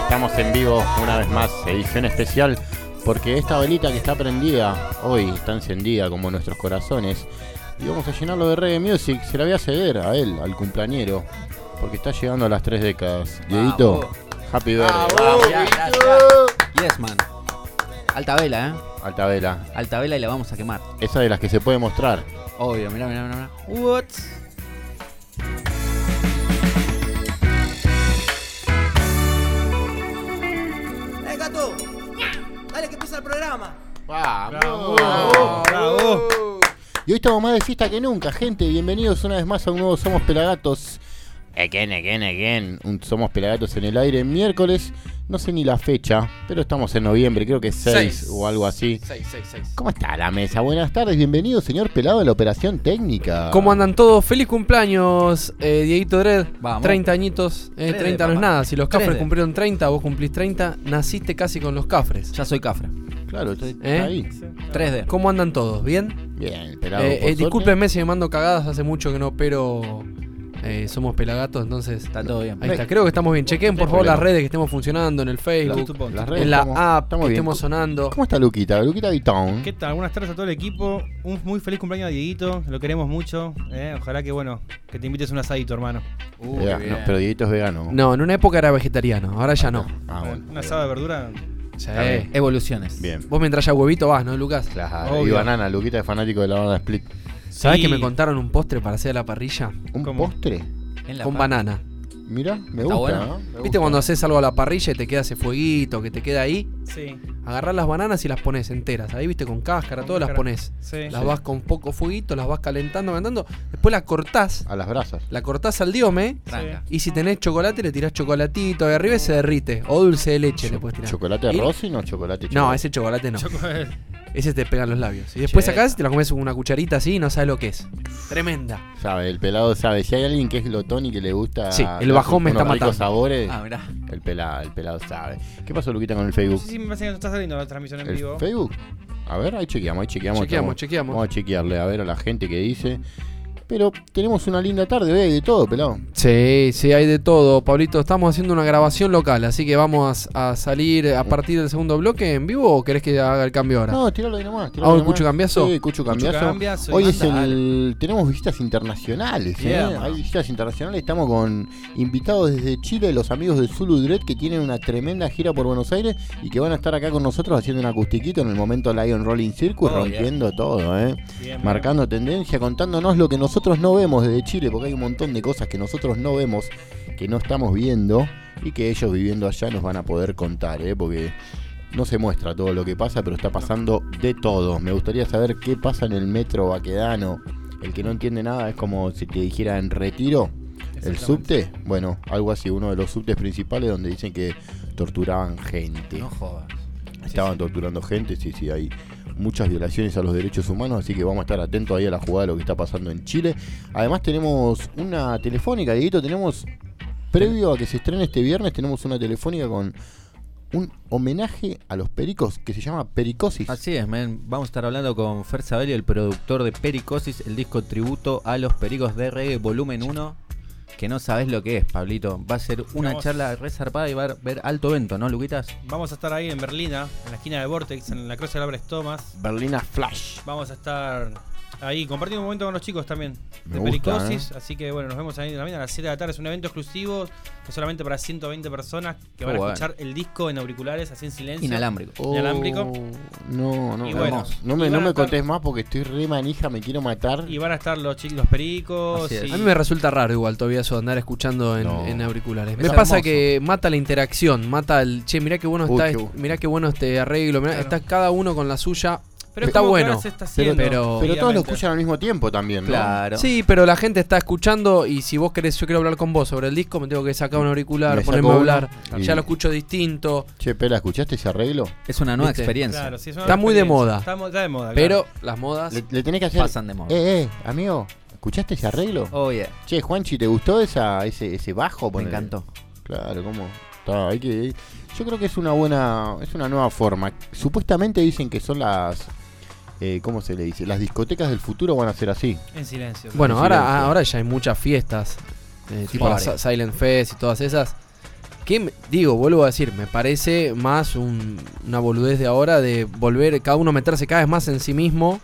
Estamos en vivo una vez más, edición especial, porque esta velita que está prendida hoy está encendida como nuestros corazones y vamos a llenarlo de reggae music. Se la voy a ceder a él, al cumpleañero, porque está llegando a las tres décadas. Dieguito, happy birthday. Ya. Yes, man. Alta vela, ¿eh? Alta vela. Alta vela y la vamos a quemar. Esa de las que se puede mostrar. Obvio, mirá, mirá, mirá. mirá. What? Estamos más de fiesta que nunca, gente. Bienvenidos una vez más a un nuevo Somos Pelagatos. Again, again, again. Somos Pelagatos en el aire miércoles. No sé ni la fecha, pero estamos en noviembre, creo que es 6 Seis. o algo así. 6, 6, 6. ¿Cómo está la mesa? Buenas tardes, bienvenido, señor Pelado de la Operación Técnica. ¿Cómo andan todos? Feliz cumpleaños, eh, Dieguito Dredd. Vamos. 30 añitos. Eh, Dredd, 30 no es nada. Si los cafres cumplieron 30, vos cumplís 30, naciste casi con los cafres. Ya soy cafre. Claro, está, está ¿Eh? ahí. 3D. ¿Cómo andan todos? ¿Bien? Bien, pelado. Eh, eh, discúlpenme si me mando cagadas, hace mucho que no pero somos pelagatos, entonces... Está todo bien. Ahí está, creo que estamos bien. Chequen por favor las redes que estemos funcionando, en el Facebook, Las redes en la estamos- app, estamos que bien. estemos sonando. ¿Cómo está Luquita? Luquita Vitón. ¿Qué tal? Buenas tardes a todo el equipo. Un muy feliz cumpleaños a Dieguito. Lo queremos mucho. eh. Ojalá que, bueno, que te invites un asadito, hermano. Uh, Vega- no, bien. pero Dieguito es vegano. No, en una época era vegetariano, ahora ya no. Ah, bueno. un asado de verdura. Sí. Evoluciones. Bien. Vos mientras ya huevito vas, ¿no, Lucas? Claro, y Obvio. banana, Luquita es fanático de la banda Split. ¿Sabés Sí. que me contaron un postre para hacer a la parrilla? ¿Un ¿Cómo? postre? En la Con banana. Mira, me gusta. bueno. ¿no? Me ¿Viste gusta. cuando haces algo a la parrilla y te queda ese fueguito que te queda ahí? Sí. Agarrás las bananas y las pones enteras. Ahí, viste, con cáscara, Con todas las pones. Sí. Las Sí. vas con poco fueguito, las vas calentando, calentando. Después la cortás. A las brasas. La cortás al diome. Tranca. Y si tenés chocolate, le tirás chocolatito de arriba y se derrite. O dulce de leche le puedes tirar. ¿Chocolate Y- rosa no chocolate No, chocolate? ese chocolate no. Choco- Ese te pegan los labios. Y después sacás y te la comes con una cucharita así y no sabes lo que es. Tremenda. Sabe, el pelado sabe. Si hay alguien que es glotón y que le gusta. Sí, el bajón me está matando. sabores, Ah, mirá. el pelado, el pelado sabe. ¿Qué pasó, Luquita, con el Facebook? Sí, sí, me parece que no está saliendo la transmisión en ¿El vivo. Facebook? A ver, ahí chequeamos, ahí chequeamos. Chequeamos, Estamos- chequeamos. Vamos a chequearle a ver a la gente que dice. Pero tenemos una linda tarde, hoy hay de todo, pelado. Sí, sí, hay de todo, Pablito. Estamos haciendo una grabación local, así que vamos a salir a partir del segundo bloque en vivo o querés que haga el cambio ahora? No, tiralo ahí nomás. tiralo ¿Hago ahí el nomás. Cucho Cambiazo? Sí, Cucho Cambiazo. Cambiazo, Hoy es el. Tenemos visitas internacionales, ¿eh? Yeah. Hay visitas internacionales. Estamos con invitados desde Chile, los amigos de Zulu Dread, que tienen una tremenda gira por Buenos Aires y que van a estar acá con nosotros haciendo un acustiquito en el momento Lion Rolling Circus, Oh, rompiendo todo, ¿eh? Bien, Marcando tendencia, contándonos lo que nosotros no vemos desde Chile, porque hay un montón de cosas que nosotros no vemos, que no estamos viendo y que ellos viviendo allá nos van a poder contar, ¿eh? Porque no se muestra todo lo que pasa, pero está pasando de todo. Me gustaría saber qué pasa en el metro vaquedano. El que no entiende nada es como si te dijera en retiro. El subte, bueno, algo así, uno de los subtes principales donde dicen que torturaban gente. No jodas. Estaban torturando gente, sí, sí, hay muchas violaciones a los derechos humanos, así que vamos a estar atentos ahí a la jugada de lo que está pasando en Chile. Además tenemos una telefónica, Dieguito, tenemos, previo a que se estrene este viernes, tenemos una telefónica con un homenaje a los pericos que se llama Pericosis. Así es. Vamos a estar hablando con Fer Sabelli, el productor de Pericosis, el disco tributo a los pericos de reggae, volumen 1. Que no sabes lo que es, Pablito. Va a ser una Vamos. charla reservada y va a ver alto evento, ¿no, Luquitas? Vamos a estar ahí en Berlina, en la esquina de Vortex, en la Cruz de Álvarez Thomas. Berlina Flash. Vamos a estar ahí compartiendo un momento con los chicos también Me de gusta, Pericosis. Así que bueno, nos vemos ahí también a las 7 de la tarde. Es un evento exclusivo que solamente para 120 personas que van Oh, a bueno. escuchar el disco en auriculares, así en silencio. Inalámbrico. Inalámbrico. Oh, no, no, Y no, bueno, no me, y no me estar- contés más porque estoy re manija, me quiero matar. Y van a estar los chicos, los pericos. Y- A mí me resulta raro igual todavía eso de andar escuchando en, No. en auriculares. Es Me pasa que mata la interacción, mata el che, mirá qué bueno Uy, está, qué este- mirá qué bueno este arreglo, mirá, Claro. está cada uno con la suya. Pero es está bueno, se está pero, haciendo, pero- pero todos lo escuchan al mismo tiempo también, ¿no? Claro. Sí, pero la gente está escuchando y si vos querés, yo quiero hablar con vos sobre el disco, me tengo que sacar un auricular, Me ponerme a hablar. y- Ya lo escucho distinto, Che, Pela, ¿escuchaste ese arreglo? Es una nueva ¿Viste? experiencia. Claro, sí, es una Está muy de moda. Está, de moda. pero claro. las modas. Le, le tenés que hacer. Pasan de moda. Eh, eh, amigo, ¿escuchaste ese arreglo? Oh, yeah. Che, Juanchi, ¿te gustó esa, ese, ese bajo? Me encantó. Claro, ¿cómo? Está, hay que, yo creo que es una buena, es una nueva forma. Supuestamente dicen que son las, eh, ¿cómo se le dice? Las discotecas del futuro van a ser así. En silencio. Bueno, en ahora, silencio. ahora ya hay muchas fiestas, eh, tipo las Silent Fest y todas esas, Que me- digo, vuelvo a decir, me parece más un- una boludez de ahora de volver cada uno a meterse cada vez más en sí mismo,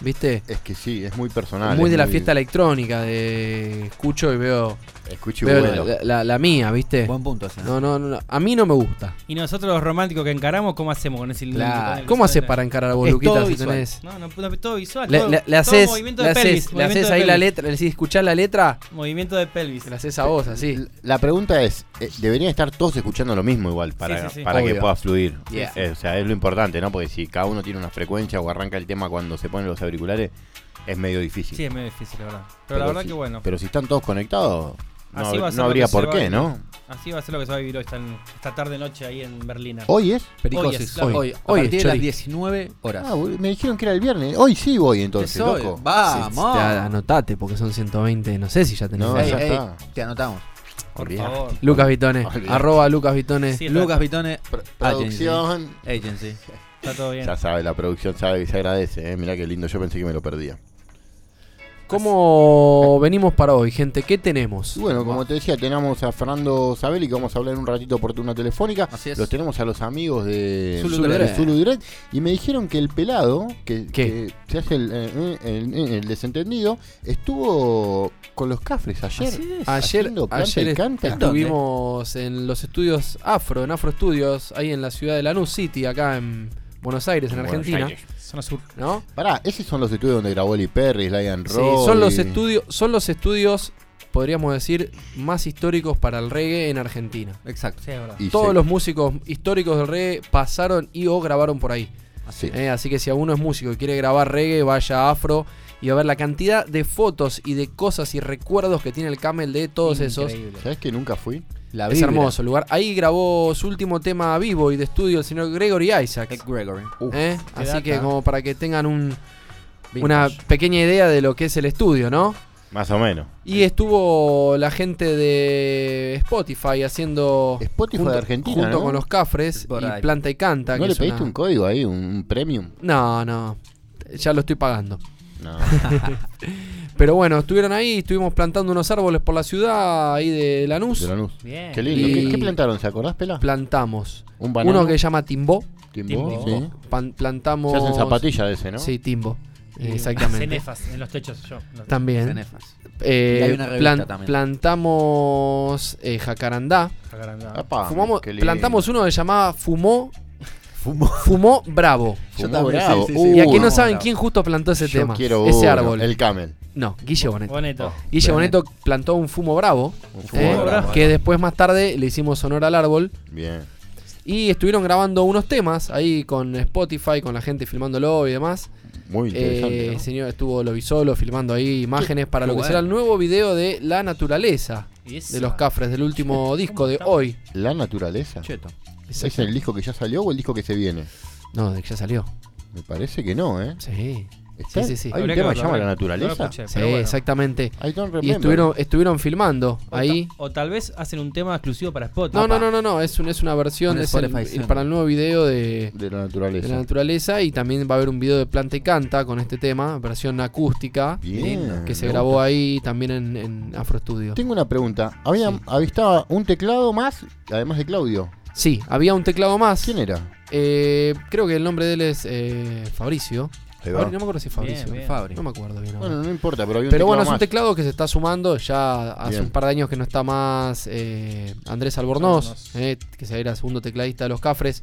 ¿viste? Es que sí, es muy personal. muy es de la fiesta electrónica, de escucho y veo, Escucho vuelo. la, la- la mía, ¿viste? Buen punto ese, No, ¿no? no, a mí no me gusta. Y nosotros los románticos que encaramos, ¿cómo hacemos con ese con el ¿Cómo haces para encarar a todo Boluquita si visual. tenés? No, no, no, todo visual. Le, todo- le- le haces, movimiento le de haces, pelvis, le haces de ahí la letra, le decís, escuchás la letra, Movimiento de pelvis. la haces a vos, así. La pregunta es, eh, deberían estar todos escuchando lo mismo igual para, Sí, sí, sí. para que pueda fluir. Yeah. Eh, o sea, es lo importante, ¿no? Porque si cada uno tiene una frecuencia o arranca el tema cuando se ponen los auriculares, es medio difícil. Sí, es medio difícil, la verdad. Pero, la verdad si, que bueno. Pero si están todos conectados, no, Así va a ser no habría por qué. ¿no? Así va a ser lo que se va a vivir hoy, esta, esta tarde-noche ahí en Berlín. ¿Hoy es? Pericosis. Hoy es, claro. Hoy, Hoy, a hoy partir es de las Chori. 19 horas. Ah, me dijeron que era el viernes. Hoy sí voy entonces, Es hoy. loco. Vamos. Te anotate porque son 120, no sé si ya tenés. No, Ey, ya ey, está. te anotamos. Por Olvidate. favor. Lucas Vitone, Olvidate. arroba Lucas Vitone. Sí, Lucas Vitone, Pr- producción. Agency. Está todo bien. Ya sabe, la producción sabe que se agradece, ¿eh? Mirá qué lindo, yo pensé que me lo perdía. ¿Cómo venimos para hoy, gente? ¿Qué tenemos? Y bueno, como te decía, tenemos a Fernando Sabelli que vamos a hablar un ratito por una telefónica. Así es. Los tenemos a los amigos de Zulu Direct. Zulu Direct. Y me dijeron que el pelado, que, se hace el, eh, el- el- el desentendido, estuvo con los cafres ayer. Así es. Ayer, ayer est- canta. estuvimos en los estudios Afro, en Afro Studios, ahí en la ciudad de Lanús City, acá en Buenos Aires, en Argentina. Aires. Zona sur. ¿No? Pará, esos son los estudios donde grabó Eli Perry, Lion Sí, Roy. son los estudios, son los estudios, podríamos decir, más históricos para el reggae en Argentina. Exacto. Sí, es verdad. Y Todos se- los músicos históricos del reggae pasaron y o grabaron por ahí. sí. Eh, así que si alguno es músico y quiere grabar reggae, vaya a Afro y a ver la cantidad de fotos y de cosas y recuerdos que tiene el Camel de todos esos. Increíble. ¿Sabes que nunca fui? La Es hermoso el lugar. Ahí grabó su último tema vivo y de estudio el señor Gregory Isaacs. Ed Gregory. ¿eh? Así data. que como para que tengan un- una pequeña idea de lo que es el estudio, ¿no? Más o menos. Y estuvo la gente de Spotify haciendo Spotify de Argentina, junto ¿no? con los Cafres Por y ahí. Planta y Canta. ¿No que le pediste una- un código ahí, un, un premium? No, no. Ya lo estoy pagando. No. Pero bueno, estuvieron ahí, estuvimos plantando unos árboles por la ciudad ahí de Lanús. de Lanús. Bien. Qué lindo. Y- ¿Qué, qué plantaron? ¿Se acordás, Pela? Plantamos. Un banano. Uno que se llama Timbó. Sí. Pan- plantamos. Se hacen zapatillas de ese, ¿no? Sí, Timbo. Y Exactamente. Cenefas en los techos yo. También. Cenefas. Eh, Y hay una revista plan- también. plantamos eh, jacarandá. Jacarandá. Fumamos, plantamos uno que se llamaba Fumó. Fumó. Fumó Bravo. Fumó Yo también, bravo. sí, sí, sí. Uh, y aquí no no, saben quién justo plantó ese yo tema. quiero ese uno, árbol. El camel. No, Guille Boneto. Boneto. Guille Boneto. Plantó un fumo bravo. Un eh, fumo bravo. que después más tarde le hicimos honor al árbol. Bien. Y estuvieron grabando unos temas ahí con Spotify, con la gente filmándolo y demás. Muy interesante. Eh, ¿no? señor estuvo Lovisolo filmando ahí imágenes para qué lo que bueno. será el nuevo video de La Naturaleza esa- de los Cafres, del último disco de hoy. La naturaleza. Cheto. ¿Es el disco que ya salió o el disco que se viene? No, de que ya salió. Me parece que no, ¿eh? Sí. ¿Está? Sí, sí, sí. ¿Hay un Habría tema que llama La naturaleza? no lo escuché, Sí, bueno. exactamente. I don't Y estuvieron, estuvieron filmando O ta- ahí. O tal vez hacen un tema exclusivo para Spotify. No, no, no, no, no, es, un- es una versión, Un es el- el- para el nuevo video de, De la de naturaleza. la naturaleza y también va a haber un video de Planta y Canta con este tema, versión acústica, Bien. que se grabó gusta. ahí también en, en Afro Studio. Tengo una pregunta. Había Sí. avistaba un teclado más, además de Claudio. Sí, había un teclado más. ¿Quién era? Eh, creo que el nombre de él es eh, Fabricio. Ahí va. Fabri- no me acuerdo si es Fabricio. Bien, bien. Fabri. No me acuerdo bien. ahora. Bueno, no importa, pero había un Pero bueno, es un más. teclado que se está sumando. Ya hace Bien. un par de años que no está más eh, Andrés Albornoz, Albornoz. eh, que se era segundo tecladista de los Cafres.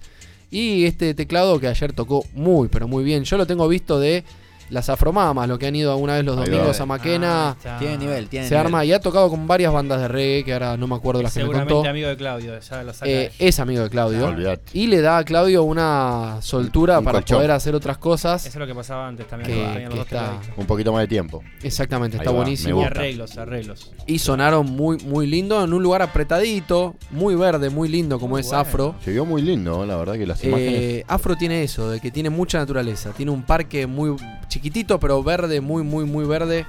Y este teclado que ayer tocó muy, pero muy bien. Yo lo tengo visto de las Afromamas, lo que han ido alguna vez los domingos a Maquena. Ah. Tiene nivel, tiene se nivel. arma y ha tocado con varias bandas de reggae, que ahora no me acuerdo las que me Seguramente contó. amigo de Claudio, ya lo saca. Eh, es amigo de Claudio. Olvidate. Y le da a Claudio una soltura Un para colchón. poder hacer otras cosas. Eso es lo que pasaba antes también. Que- tenían los que dos está-. Un poquito más de tiempo. Exactamente, Ahí está va, buenísimo. Y arreglos, arreglos. Y sonaron muy, muy lindo en un lugar apretadito, muy verde, muy lindo como Muy es bueno. Afro. Se vio muy lindo, la verdad que las imágenes. Eh, Afro tiene eso, de que tiene mucha naturaleza. Tiene un parque muy chiquitito, pero verde, muy, muy, muy verde.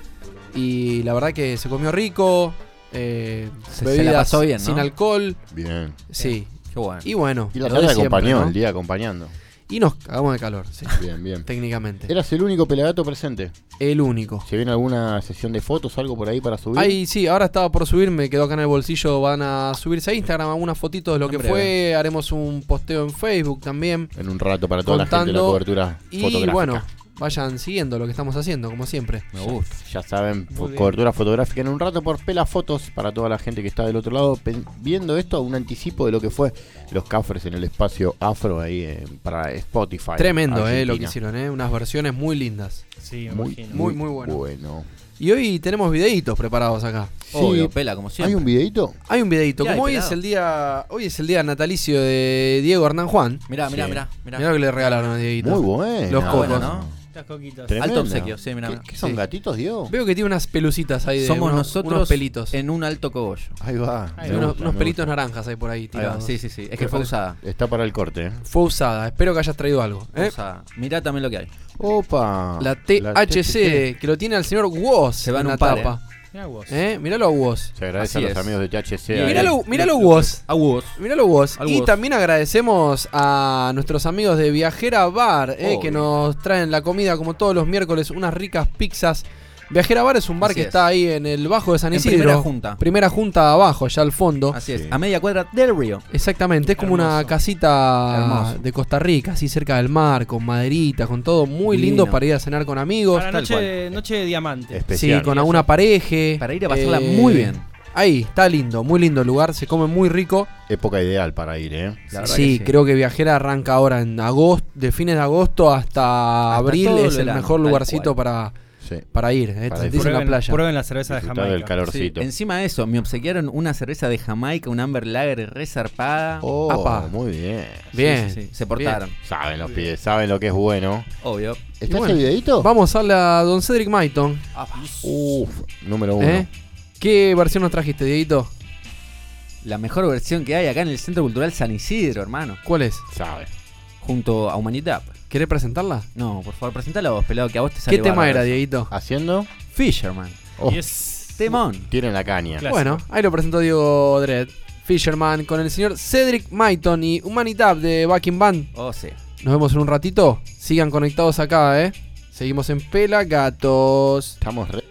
Y la verdad que se comió rico. eh, Se- se la bebidas pasó bien, ¿no? sin alcohol. Bien. Sí. Qué bueno. Y bueno. Y la tarde siempre, acompañó, ¿no? el día acompañando. Y nos cagamos de calor, sí, Bien, bien. técnicamente. Eras el único pelagato presente. El único. ¿Se viene alguna sesión de fotos, algo por ahí para subir? Ahí sí, ahora estaba por subir, me quedó acá en el bolsillo. Van a subirse a Instagram algunas fotitos de lo En que breve. fue. Haremos un posteo en Facebook también. En un rato para toda la gente de la cobertura Y fotográfica. bueno, vayan siguiendo lo que estamos haciendo, como siempre. Me gusta. Ya saben, cobertura fotográfica en un rato por Pela Fotos para toda la gente que está del otro lado viendo esto, un anticipo de lo que fue los cafres en el espacio afro ahí eh, para Spotify. Tremendo, eh, lo que hicieron, eh. Unas versiones muy lindas. Sí, me Muy, imagino. Muy, muy bueno. bueno. Y hoy tenemos videitos preparados acá. Obvio, Sí, pela, como siempre. ¿Hay un videito? Hay un videito. ¿Qué hay, Como hoy pelado? es el día. Hoy es el día natalicio de Diego Hernán Juan. Mirá, mirá, Sí. mirá. mirá. Mirá lo que le regalaron a Dieguito. Muy bueno. Los Ah, cocos. bueno, ¿no? Estas coquitas. Tremendo. Alto obsequio, sí, mirá, ¿Qué, mirá. qué son Sí. gatitos, Diego? Veo que tiene unas pelucitas ahí de Somos unos, nosotros unos pelitos. en un alto cogollo. Ahí va. Ahí me unos, gusta, unos me pelitos naranjas ahí por ahí tirados. Sí, sí, sí. Es que fue usada. Está para el corte. ¿eh? Fue usada. Espero que hayas traído algo. Fue ¿eh? usada. Mirá también lo que hay. Opa. La THC, que lo tiene el señor Woz Se va en en la un par, tapa. Mirá vos. ¿Eh? Míralo a Woz. Se agradece Así a los es. amigos de THC. Míralo, míralo Woz. A vos. Míralo vos. Al Y vos. también agradecemos a nuestros amigos de Viajera Bar, eh, que nos traen la comida como todos los miércoles, unas ricas pizzas. Viajera Bar es un bar Así que es. está ahí en el Bajo de San En Isidro. primera junta. Primera junta abajo, allá al fondo. Así es. Sí. A media cuadra del río. Exactamente, es como una Hermoso. casita Hermoso. de Costa Rica, así cerca del mar, con maderita, con todo muy lindo Divino. para ir a cenar con amigos. Para tal noche, de diamante. Especial. Sí, con alguna pareja. Para ir a pasarla Eh, muy bien. Ahí, está lindo, muy lindo el lugar, se come muy rico. Época ideal para ir, ¿eh? La verdad Sí, que sí. creo que Viajera arranca ahora en agosto, de fines de agosto hasta, Hasta abril todo el es el verano, mejor tal lugarcito cual. para, Sí. para ir, eh, Para te sentís en la Prueben, playa. prueben la cerveza de Jamaica. del calorcito. Sí, Encima de eso, me obsequiaron una cerveza de Jamaica, un Amber Lager resarpada. Oh, Apa. muy bien. Bien. Sí, sí, sí. Se portaron. Saben los pies, saben lo que es bueno. Obvio. ¿Está bueno, ese videito? Vamos a darle a Don Cedric Maiton. Uf, número uno. ¿eh? ¿Qué versión nos trajiste, Dieguito? La mejor versión que hay acá en el Centro Cultural San Isidro, hermano. ¿Cuál es? Sabe. Junto a Humanidad. ¿Querés presentarla? No, por favor, presentala vos, pelado, que a vos te sale ¿Qué tema bárbaro era. Dieguito? Haciendo. Fisherman. Oh, Yes. Temón. Tienen la caña. Bueno, ahí lo presentó Diego Dredd. Fisherman con el señor Cedric Maiton y Humanitab de Backing Band. Oh, sí. Nos vemos en un ratito. Sigan conectados acá, ¿eh? Seguimos en Pelagatos. Estamos re.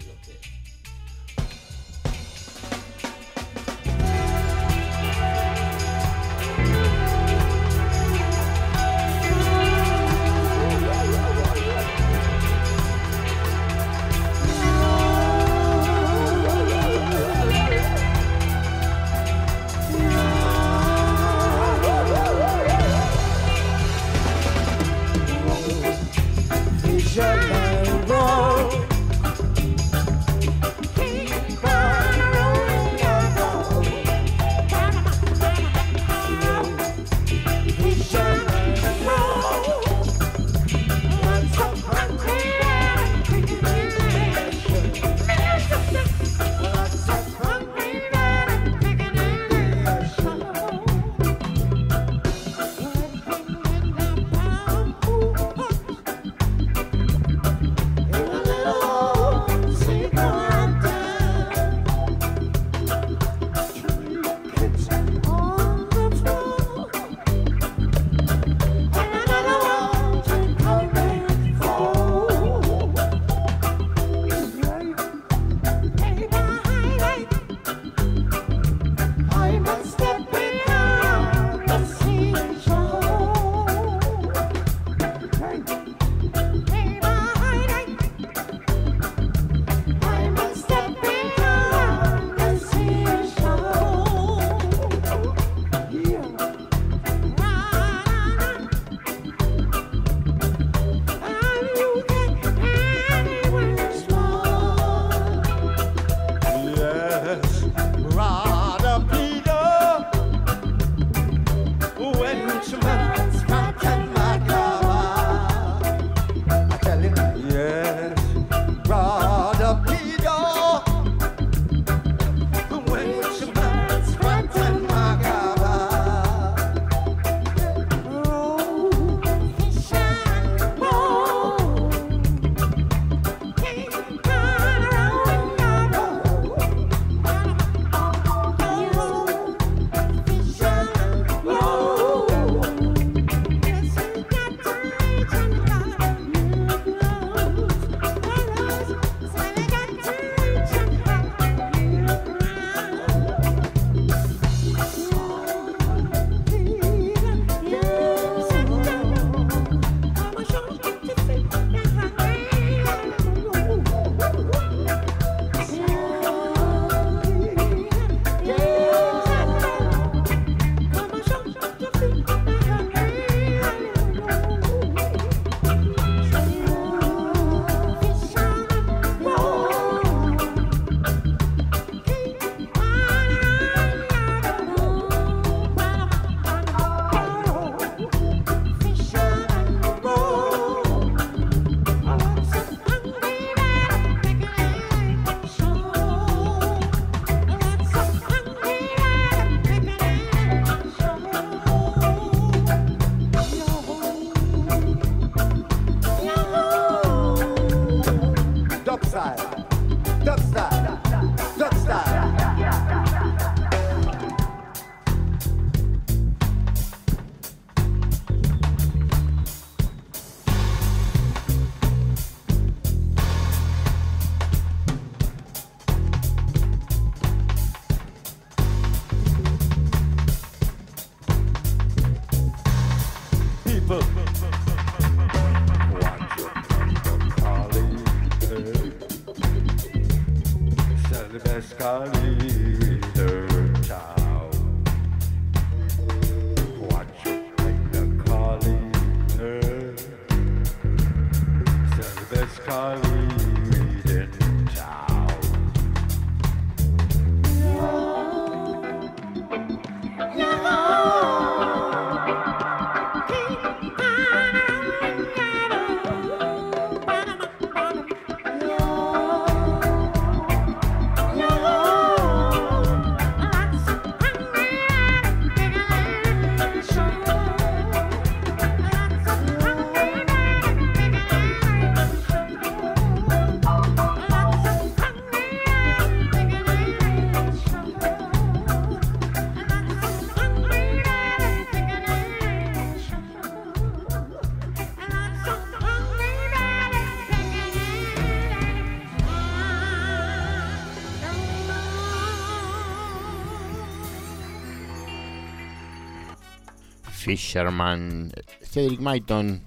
Fisherman, Cedric Myton,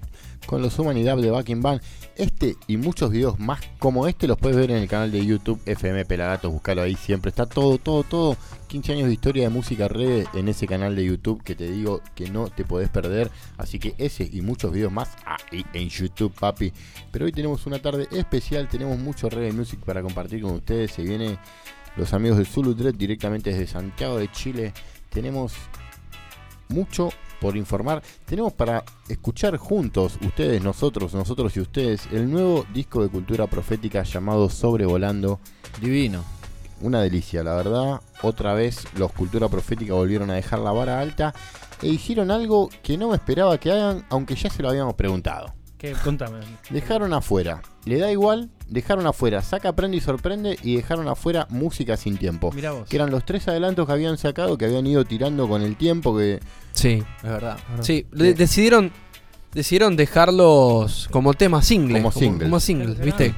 con los Humanidad de Backing Band. Este y muchos videos más como este los puedes ver en el canal de YouTube FM Pelagatos, buscalo ahí siempre. Está todo, todo, todo. 15 años de historia de música reggae en ese canal de YouTube que te digo que no te podés perder. Así que ese y muchos videos más ahí en YouTube, papi. Pero hoy tenemos una tarde especial, tenemos mucho reggae music para compartir con ustedes. Se viene los amigos de Zulu Dread directamente desde Santiago de Chile. Tenemos mucho por informar. Tenemos para escuchar juntos, ustedes, nosotros, nosotros y ustedes, el nuevo disco de cultura profética llamado Sobrevolando. Divino. Una delicia, la verdad. Otra vez los Cultura Profética volvieron a dejar la vara alta e hicieron algo que no me esperaba que hagan, aunque ya se lo habíamos preguntado. ¿Qué? Contame. Dejaron afuera, le da igual, dejaron afuera, saca, aprende y sorprende y dejaron afuera música sin tiempo. Mirá vos. Que eran los tres adelantos que habían sacado, que habían ido tirando con el tiempo, que Sí, Es verdad. sí. de- decidieron, decidieron dejarlos como temas singles. Como singles. Como singles, ¿viste?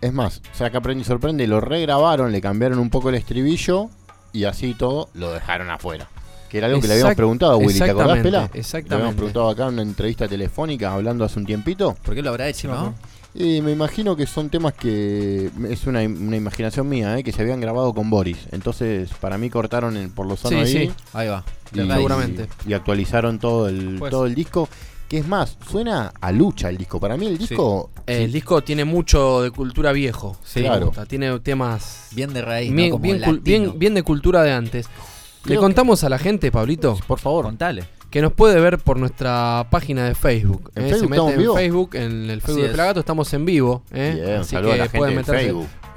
Es más, saca, aprende y sorprende, lo regrabaron, le cambiaron un poco el estribillo y así todo lo dejaron afuera. Que era algo que le habíamos preguntado a Willy, ¿te acordás, exactamente, Pela? Le habíamos exactamente. preguntado acá en una entrevista telefónica hablando hace un tiempito. ¿Por qué lo habrá hecho, no? me Y me imagino que son temas que es una, una imaginación mía, ¿eh? que se habían grabado con Boris. Entonces, para mí cortaron el, por lo sano Sí, ahí sí. Ahí va. y. Seguramente. y actualizaron todo el, Pues. todo el disco. Que es más, suena a lucha el disco. Para mí el disco El disco tiene mucho de cultura viejo. Sí, claro. gusta, Tiene temas Bien de raíz, ¿no? bien, Como bien, bien, bien de cultura de antes. Le contamos a la gente, Pablito, por favor, Contale. que nos puede ver por nuestra página de Facebook. ¿En ¿eh? Facebook Se mete estamos en en vivo? Facebook, en el Facebook Así de es. Pelagato, estamos en vivo. ¿eh? Bien, Así saludos a la que gente pueden de meterse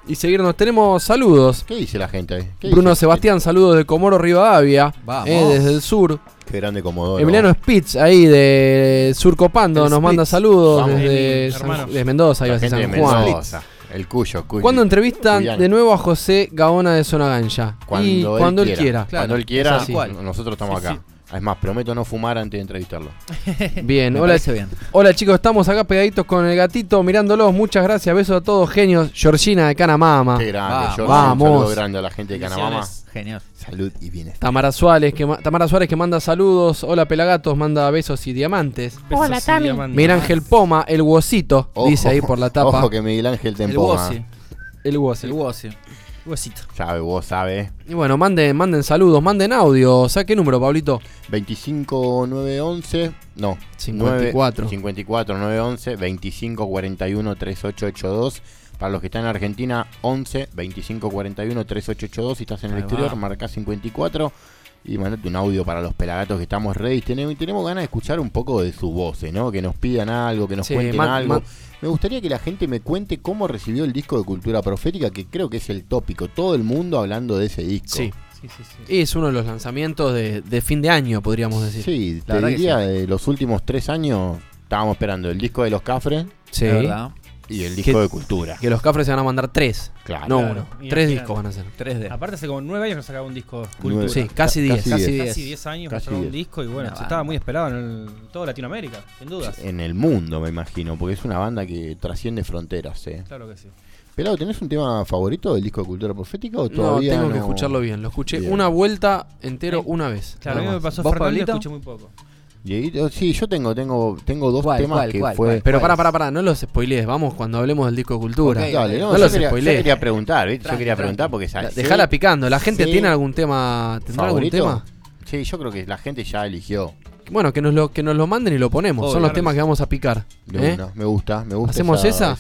y seguirnos. Tenemos saludos. ¿Qué dice la gente ahí? ¿Qué Bruno dice? Sebastián, saludos de Comoro Rivadavia, Vamos. eh, desde el sur. Qué grande Comodoro. Emiliano Spitz, ahí de Surcopando, El nos manda saludos Vamos. desde, San- hermano. de Mendoza, iba a gente San Juan. Mendoza. El Cuyo, Cuyo. ¿Cuándo entrevistan Cuyano. de nuevo a José Gaona de Sonaganja? Cuando, y él, cuando él quiera. quiera. Claro, Cuando él quiera, nosotros estamos Sí, acá. Es más, prometo no fumar antes de entrevistarlo. Bien, Me hola, bien. hola chicos, estamos acá pegaditos con el gatito mirándolos. Muchas gracias, besos a todos, genios. Georgina de Canamama. Qué grande, Vamos. Un saludo grande a la gente de Canamama. Genial. Salud y bienestar. Tamara Suárez, que, ma- Tamara Suárez que manda saludos. Hola Pelagatos, manda besos y diamantes. Hola, Tami. Miguel Ángel Poma, el huesito, dice ahí por la tapa. Ojo que Miguel Ángel te El empoma. El hueso. El Wossi. Huesito. Sabe, vos sabes. Y bueno, manden, manden saludos, manden audio. ¿Sabe número, Pablito? 25 911. No. 54. 9, 54 911 25 41 3882. Para los que están en Argentina, 11 25 41 3882. Si estás en el Ahí exterior, va. marca 54. Y mandate un audio para los pelagatos que estamos ready. Tenemos, tenemos ganas de escuchar un poco de sus voces, ¿no? Que nos pidan algo, que nos Sí, cuenten algo. Me gustaría que la gente me cuente cómo recibió el disco de Cultura Profética, que creo que es el tópico. Todo el mundo hablando de ese disco. Sí. Sí, sí, sí. Y es uno de los lanzamientos de, de fin de año, podríamos decir. Sí, La te diría de los últimos tres años estábamos esperando el disco de los Cafres Sí. Y el disco Que- de Cultura. Que los cafres se van a mandar tres. Claro. No Claro. uno. Y Tres discos van a ser. 3D. Aparte hace como nueve años que sacaba un disco cultura. Sí, casi diez. Casi Casi diez. 10. Casi 10 años que Casi sacaba un 10. disco y bueno, se estaba muy esperado en el- toda Latinoamérica, sin dudas. En el mundo, me imagino, porque es una banda que trasciende fronteras. Eh. Claro que sí. Pelado, ¿tenés un tema favorito del disco de Cultura Profética o No, todavía tengo que no? escucharlo bien. Lo escuché Bien. una vuelta entero Ay. una vez. Claro, a mí me pasó ¿Vos, Fernando y lo Pablito? escuché muy poco. Dieguito, sí, yo tengo, tengo, tengo dos ¿Cuál, temas cuál, que cuál, fue. cuál? Pero pará, pará, pará, no los spoilees. Vamos cuando hablemos del disco de cultura. Dale, no, No yo, los quería, yo spoilees. quería preguntar, ¿viste? Yo quería preguntar porque sa- La- sé- Dejala picando. ¿La gente Sí. tiene algún tema? ¿Tendrá algún tema? Sí, yo creo que la gente ya eligió. Bueno, que nos lo, que nos lo manden y lo ponemos. Obvio, Son los claro temas que que vamos a picar. ¿eh? una, me gusta, me gusta. ¿Hacemos esa?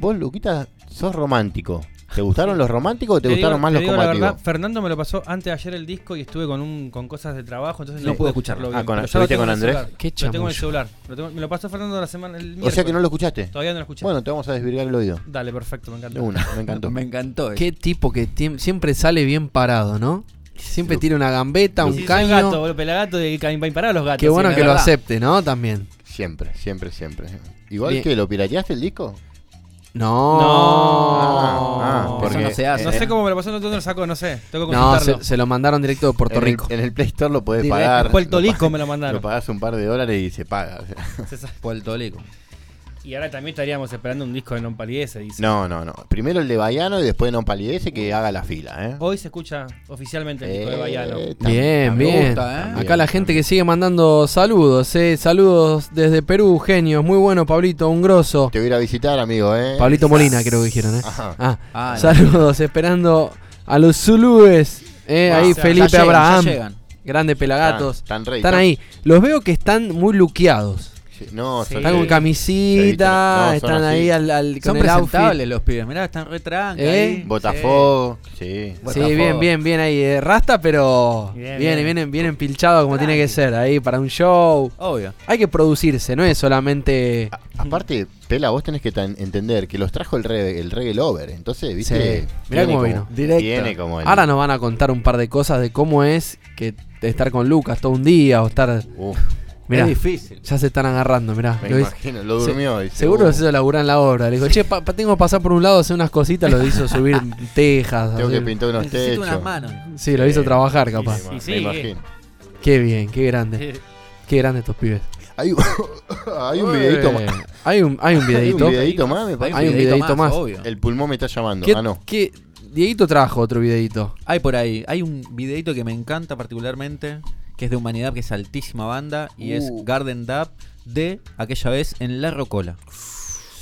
Vos, Luquita, sos romántico. ¿Te gustaron los románticos o te, Te gustaron digo- más te los digo la verdad, Fernando me lo pasó antes de ayer el disco y estuve con un con cosas de trabajo, entonces No pude escucharlo. bien, Ah, con- pero ya lo ¿estuviste tengo con en el Andrés? Qué Lo tengo en el celular. Lo tengo- me lo pasó Fernando la semana el o sea que no lo escuchaste. Todavía no lo escuché. Bueno, te vamos a desvirgar el oído. Dale, perfecto, me De encantó. una, me encantó. Me encantó. eh. Qué tipo que siempre sale bien parado, ¿no? Siempre tira una gambeta, Sí, un sí, caño. gato, boludo, pelagato y ca- imparados los gatos. Qué bueno sí, que lo acepte, ¿no? También. Siempre, siempre, siempre. Igual Bien. que lo pirateaste el disco. No. No. Ah, Eso porque no se hace. No eh, sé cómo me lo pasó, no, no lo saco, no sé. Tengo que No, se, se lo mandaron directo de Puerto en Rico. El, en el Play Store lo podés Directo, pagar. Puerto lo Rico me lo mandaron. Lo pagás un par de dólares y se paga. o sea. Puerto Rico. Y ahora también estaríamos esperando un disco de Non Palidece, dice. No, no, no. Primero el de Baiano y después no palidece que haga la fila, ¿eh? Hoy se escucha oficialmente el disco de. Eh, tam- Bien, me bien. gusta, ¿eh? Acá la gente que sigue mandando saludos, eh. Saludos desde Perú, genios. Muy bueno, Pablito, un grosso. Te voy a ir a visitar, amigo, ¿eh? Pablito Molina, creo que dijeron, eh. Ajá. Ah, Ah, saludos, esperando a los Zulúes. Eh, Ah, ahí Felipe ya llegan, Abraham. ya llegan. Grande Pelagatos. Están, Están ahí. Los veo que están muy luqueados. Sí, No, Sí. son- Están con camisita, No, son están así. ahí al, al- Son con outfit. presentables los pibes. Mirá, están re tranca ¿Eh? ahí. Botafogo, sí. Sí, Botafogo. bien, bien, bien ahí. eh, rasta, pero Bien, viene, bien. vienen, vienen pilchados como tiene que ser. Ahí para un show. Obvio. Hay que producirse, no es solamente. A- aparte, Pela, vos tenés que tan- entender que los trajo el reggae, el reggae lover. Entonces, viste. Sí. Mirá cómo como- vino. Directo. Tiene como el. Ahora nos van a contar un par de cosas de cómo es que estar con Lucas todo un día o estar. Uf, Mirá, Es difícil. ya se están agarrando, mirá. me Lo imagino, lo se- durmió. dice, Seguro uh, se hizo laburar en la obra. Le dijo, che, pa- pa- tengo que pasar por un lado, hacer unas cositas. Lo hizo subir tejas. Tengo que pintar unos Necesito techos. unas manos. Sí, lo hizo Eh, trabajar, Sí, capaz. me, Y imagino. Qué bien, qué grande. Eh, Qué grande estos pibes. Hay, un- hay un videito más. Hay un, hay un Hay videito. un videito más, me parece. Hay un videíto más. obvio. El pulmón me está llamando. ¿Qué, Ah, no. qué- Dieguito trajo otro videito. Hay por ahí, hay un videito que me encanta particularmente, que es de Humanidad, que es altísima banda, y es Uh. Garden Dub de aquella vez en La Rocola.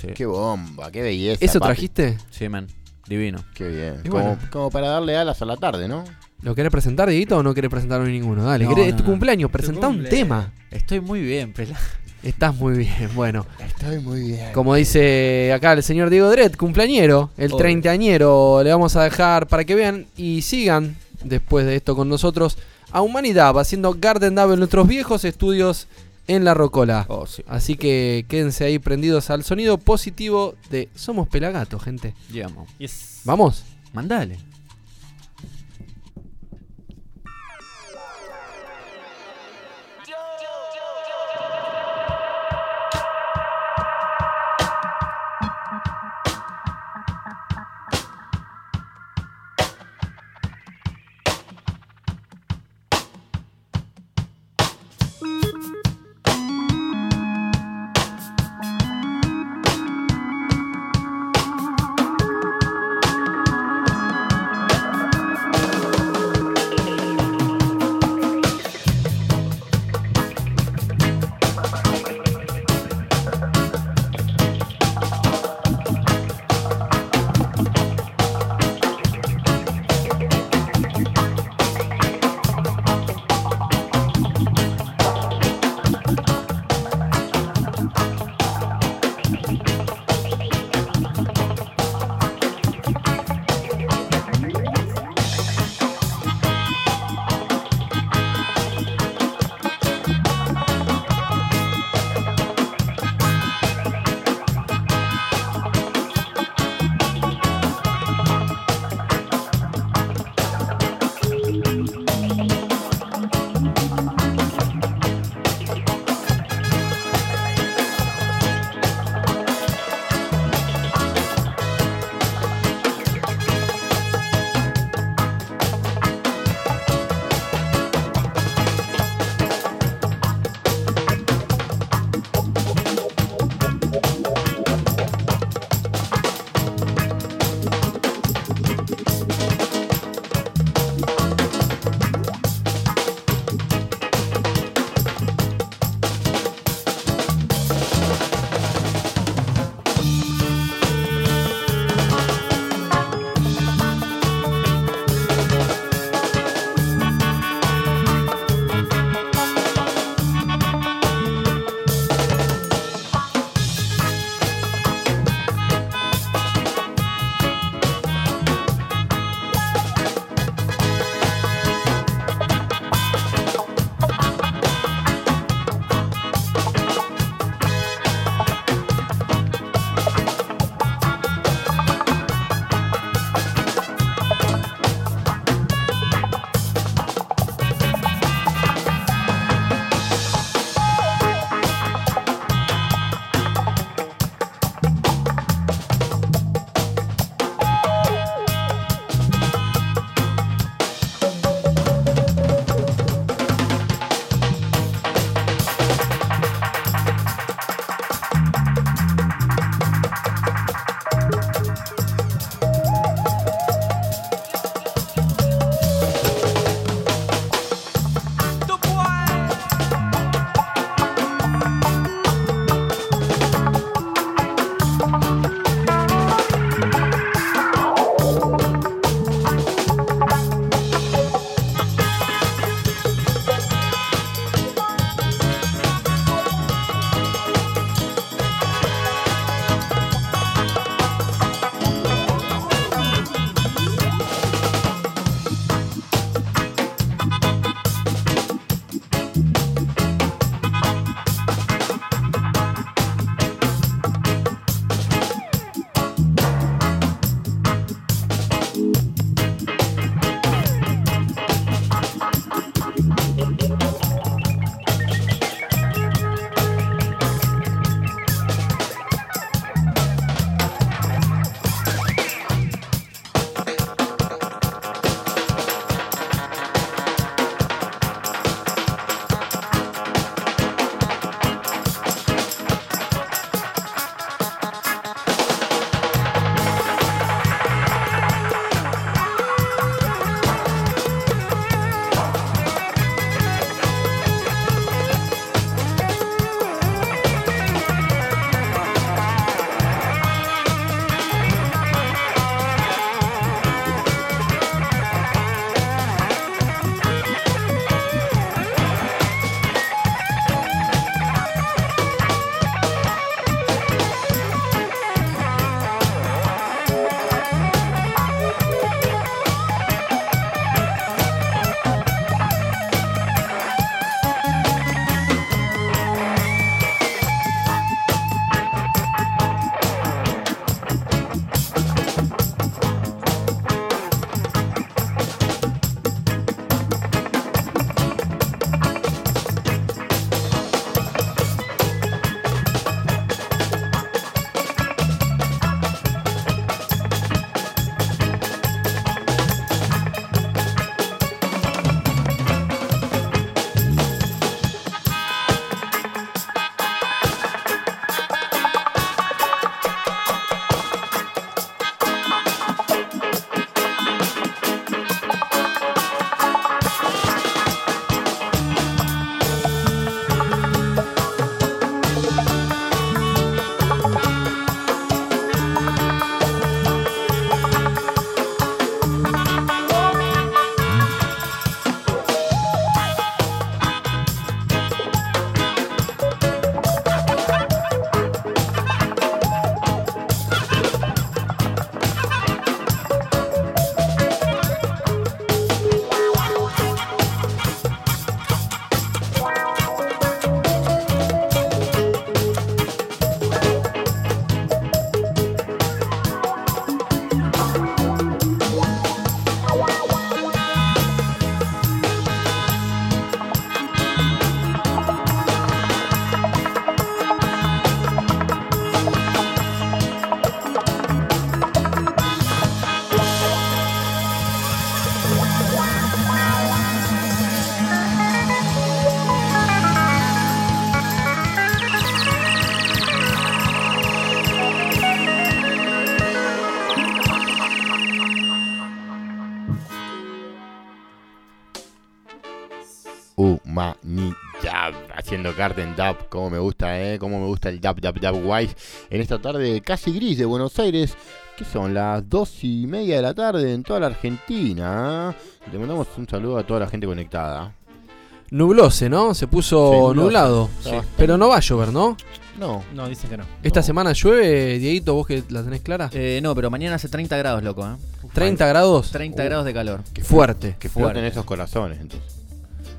Sí, Qué bomba, qué belleza. ¿Eso papi. trajiste? sí, man, divino. Qué bien. Y Como, bueno. como para darle alas a la tarde, ¿no? ¿Lo querés presentar, Dieguito, o no querés presentar hoy ninguno? Dale, No, querés- es tu no. cumpleaños, presentá un cumple. tema. Estoy muy bien, pela. Estás muy bien, bueno. Estoy muy bien. Como dice acá el señor Diego Dred, cumpleañero, el treintañero, le vamos a dejar para que vean y sigan después de esto con nosotros a Humanidad, haciendo Garden Dab en nuestros viejos estudios en La Rocola. Oh, sí. Así que quédense ahí prendidos al sonido positivo de Somos Pelagato, gente. Yes. ¿Vamos? Mandale. Garden Dub, como me gusta, eh, como me gusta el Dub Dub Dub Wise. En esta tarde casi gris de Buenos Aires, que son las dos y media de la tarde en toda la Argentina. Le mandamos un saludo a toda la gente conectada. Nublose, ¿no? Se puso Sí, nublado. Sí. Pero no va a llover, ¿no? No, No, dicen que no. Esta No. semana llueve, Dieguito, vos que la tenés clara. Eh, no, pero mañana hace 30 grados, loco. ¿eh? 30 grados. 30 grados de calor. que Fuerte, Que Fuerte. esos corazones, entonces.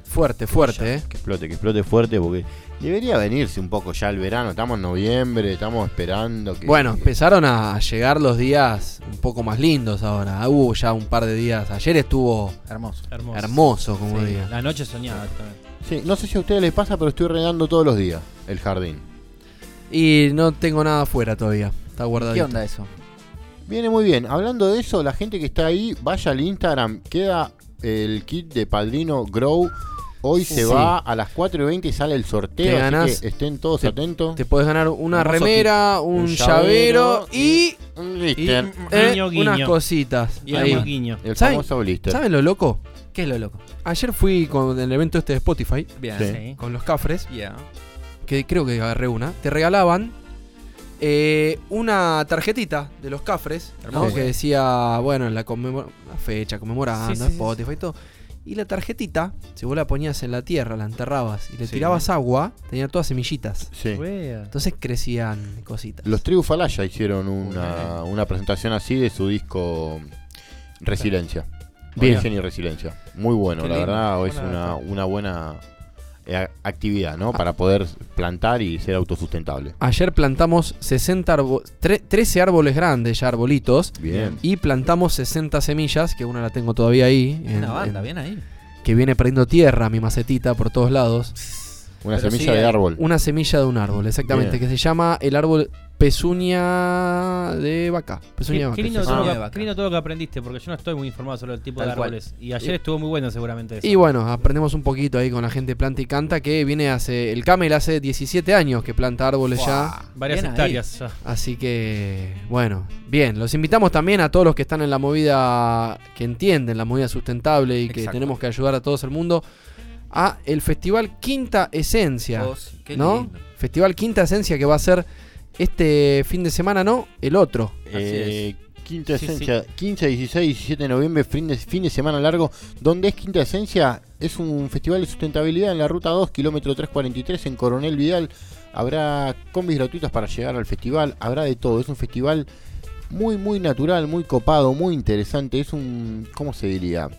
fuerte, fuerte, ¿eh? Que explote, que explote fuerte, porque debería venirse un poco ya el verano. Estamos en noviembre, estamos esperando que. Bueno, empezaron a llegar los días un poco más lindos ahora. Hubo ya un par de días. Ayer estuvo Hermoso. Hermoso. hermoso, como Sí, diga. La noche soñada también. Sí, no sé si a ustedes les pasa, pero estoy regando todos los días el jardín. Y no tengo nada afuera todavía. Está guardadito. ¿Qué onda eso? Viene muy bien. Hablando de eso, la gente que está ahí, vaya al Instagram. Queda el kit de Padrino Grow. Hoy se Sí. va a las 4 y 20 y sale el sorteo. Te así ganás- que estén todos te- atentos. Te podés ganar una remera, un, Un llavero, llavero y, Un y, blister. eh, Guiño, guiño. unas cositas. Y ahí. el guiño. el ¿Saben- famoso blister. ¿Saben lo loco? ¿Qué es lo loco? Ayer fui con el evento este de Spotify, Bien. Sí. Con los cafres, Yeah. que creo que agarré una. Te regalaban eh, una tarjetita de los cafres, ¿no? Hermoso. que decía, bueno, la, la fecha, conmemorando, Sí, sí, sí. Spotify y todo. Y la tarjetita, si vos la ponías en la tierra, la enterrabas y le Sí. tirabas agua, tenía todas semillitas. Sí. Wea. Entonces crecían cositas. Los Tribu Falaya hicieron una, una presentación así de su disco Resiliencia. Bien. Origen y Resiliencia. Muy bueno, Qué la lindo. verdad. Es Buena una, data. una buena eh, actividad, ¿no? Para poder plantar y ser autosustentable. Ayer plantamos 60 arbo- tre- 13 árboles grandes, ya arbolitos, Bien. y plantamos 60 semillas, que una la tengo todavía ahí, en- Una banda, en- bien ahí. que viene perdiendo tierra, mi macetita por todos lados. Una Pero semilla sí, de árbol. Una semilla de un árbol, exactamente, Bien. que se llama el árbol pezuña de vaca. Pezuña de Qué, vaca. todo de que, vaca. qué lindo todo lo que aprendiste, porque yo no estoy muy informado sobre el tipo Tal de cual. árboles. Y ayer estuvo muy bueno seguramente eso. Y bueno, aprendemos un poquito ahí con la gente planta y canta, que viene hace, el Camel hace 17 años que planta árboles ya. Varias Bien ahí. hectáreas ya. Así que, bueno, bien. Los invitamos también a todos los que están en la movida, que entienden la movida sustentable y que Exacto. tenemos que ayudar a todo el mundo, a el Festival Quinta Esencia. Vos, qué ¿No? lindo. Festival Quinta Esencia que va a ser este fin de semana, no, el otro. Eh, Quinta Sí, Esencia, 15, 16, 17 de noviembre, fin de, fin de semana largo. donde es Quinta Esencia? Es un festival de sustentabilidad en la ruta 2, kilómetro 343, en Coronel Vidal. Habrá combis gratuitas para llegar al festival, habrá de todo. Es un festival muy, muy natural, muy copado, muy interesante. Es un, ¿cómo se diría?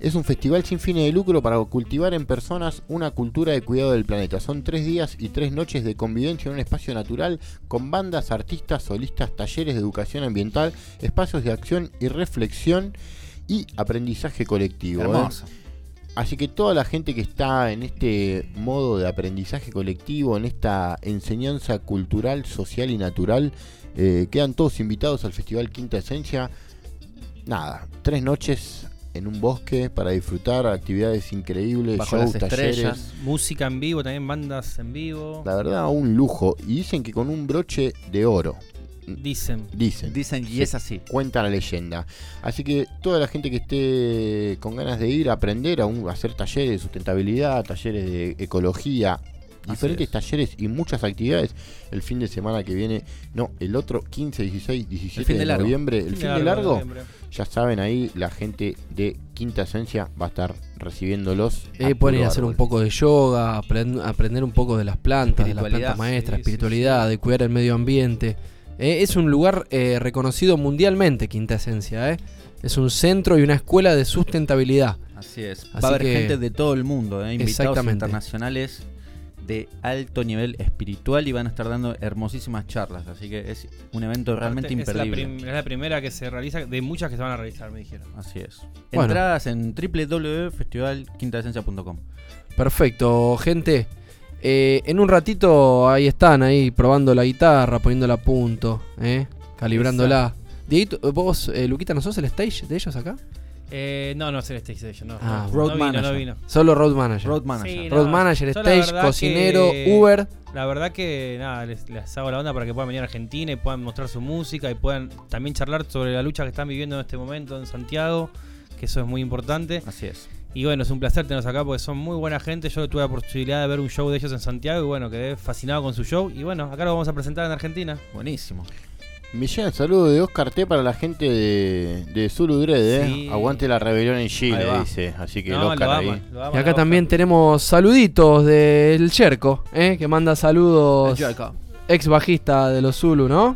Es un festival sin fines de lucro para cultivar en personas una cultura de cuidado del planeta. Son tres días y tres noches de convivencia en un espacio natural con bandas, artistas, solistas, talleres de educación ambiental, espacios de acción y reflexión y aprendizaje colectivo. ¿eh? Así que toda la gente que está en este modo de aprendizaje colectivo, en esta enseñanza cultural, social y natural, eh, quedan todos invitados al Festival Quinta Esencia. Nada, tres noches en un bosque para disfrutar actividades increíbles, Bajo shows, las estrellas. talleres. Música en vivo, también bandas en vivo. La verdad, un lujo. Y dicen que con un broche de oro. Dicen. Dicen. Dicen, y es así. Cuenta la leyenda. Así que toda la gente que esté con ganas de ir a aprender a, un- a hacer talleres de sustentabilidad, talleres de ecología, diferentes es. talleres y muchas actividades el fin de semana que viene, no, el otro 15, 16, 17 fin de, de largo. noviembre, el fin de largo, noviembre. Ya saben ahí la gente de Quinta Esencia va a estar recibiéndolos. Eh, a pueden ir a hacer un poco de yoga, aprend- aprender un poco de las plantas, de las plantas maestras, sí, sí, espiritualidad, de cuidar el medio ambiente. Eh, es un lugar eh, reconocido mundialmente, Quinta Esencia. eh. Es un centro y una escuela de sustentabilidad. Así es. Así Va a haber que- gente de todo el mundo, ¿eh? invitados internacionales de alto nivel espiritual y van a estar dando hermosísimas charlas. Así que es un evento realmente es imperdible. es la primera que se realiza, de muchas que se van a realizar, me dijeron. Así es. Bueno. Entradas en www.festivalquintaesencia.com. Perfecto, gente. Eh, en un ratito ahí están, ahí probando la guitarra, poniéndola a punto, eh, calibrándola. Dieguito, vos, eh, Luquita, ¿no sos el stage de ellos acá? Eh, no, no es el stage de ellos, no. Ah, no, Road no vino, Manager. no vino. Solo Road Manager. Road Manager. Sí, Road no, Manager, stage, cocinero, que- Uber. La verdad que nada, les, les hago la onda para que puedan venir a Argentina y puedan mostrar su música y puedan también charlar sobre la lucha que están viviendo en este momento en Santiago, que eso es muy importante. Así es. Y bueno, es un placer tenerlos acá porque son muy buena gente. Yo tuve la posibilidad de ver un show de ellos en Santiago y bueno, quedé fascinado con su show. Y bueno, acá lo vamos a presentar en Argentina. Buenísimo. Me llega el saludo de Oscar T para la gente de, de Zulu Dread, ¿eh? Sí. Aguante la rebelión en Chile, dice. Así que el No, Oscar lo ahí. aman, lo aman Y acá Oscar. también tenemos saluditos del Cherco, ¿eh? que manda saludos. Ex bajista de los Zulu, ¿no?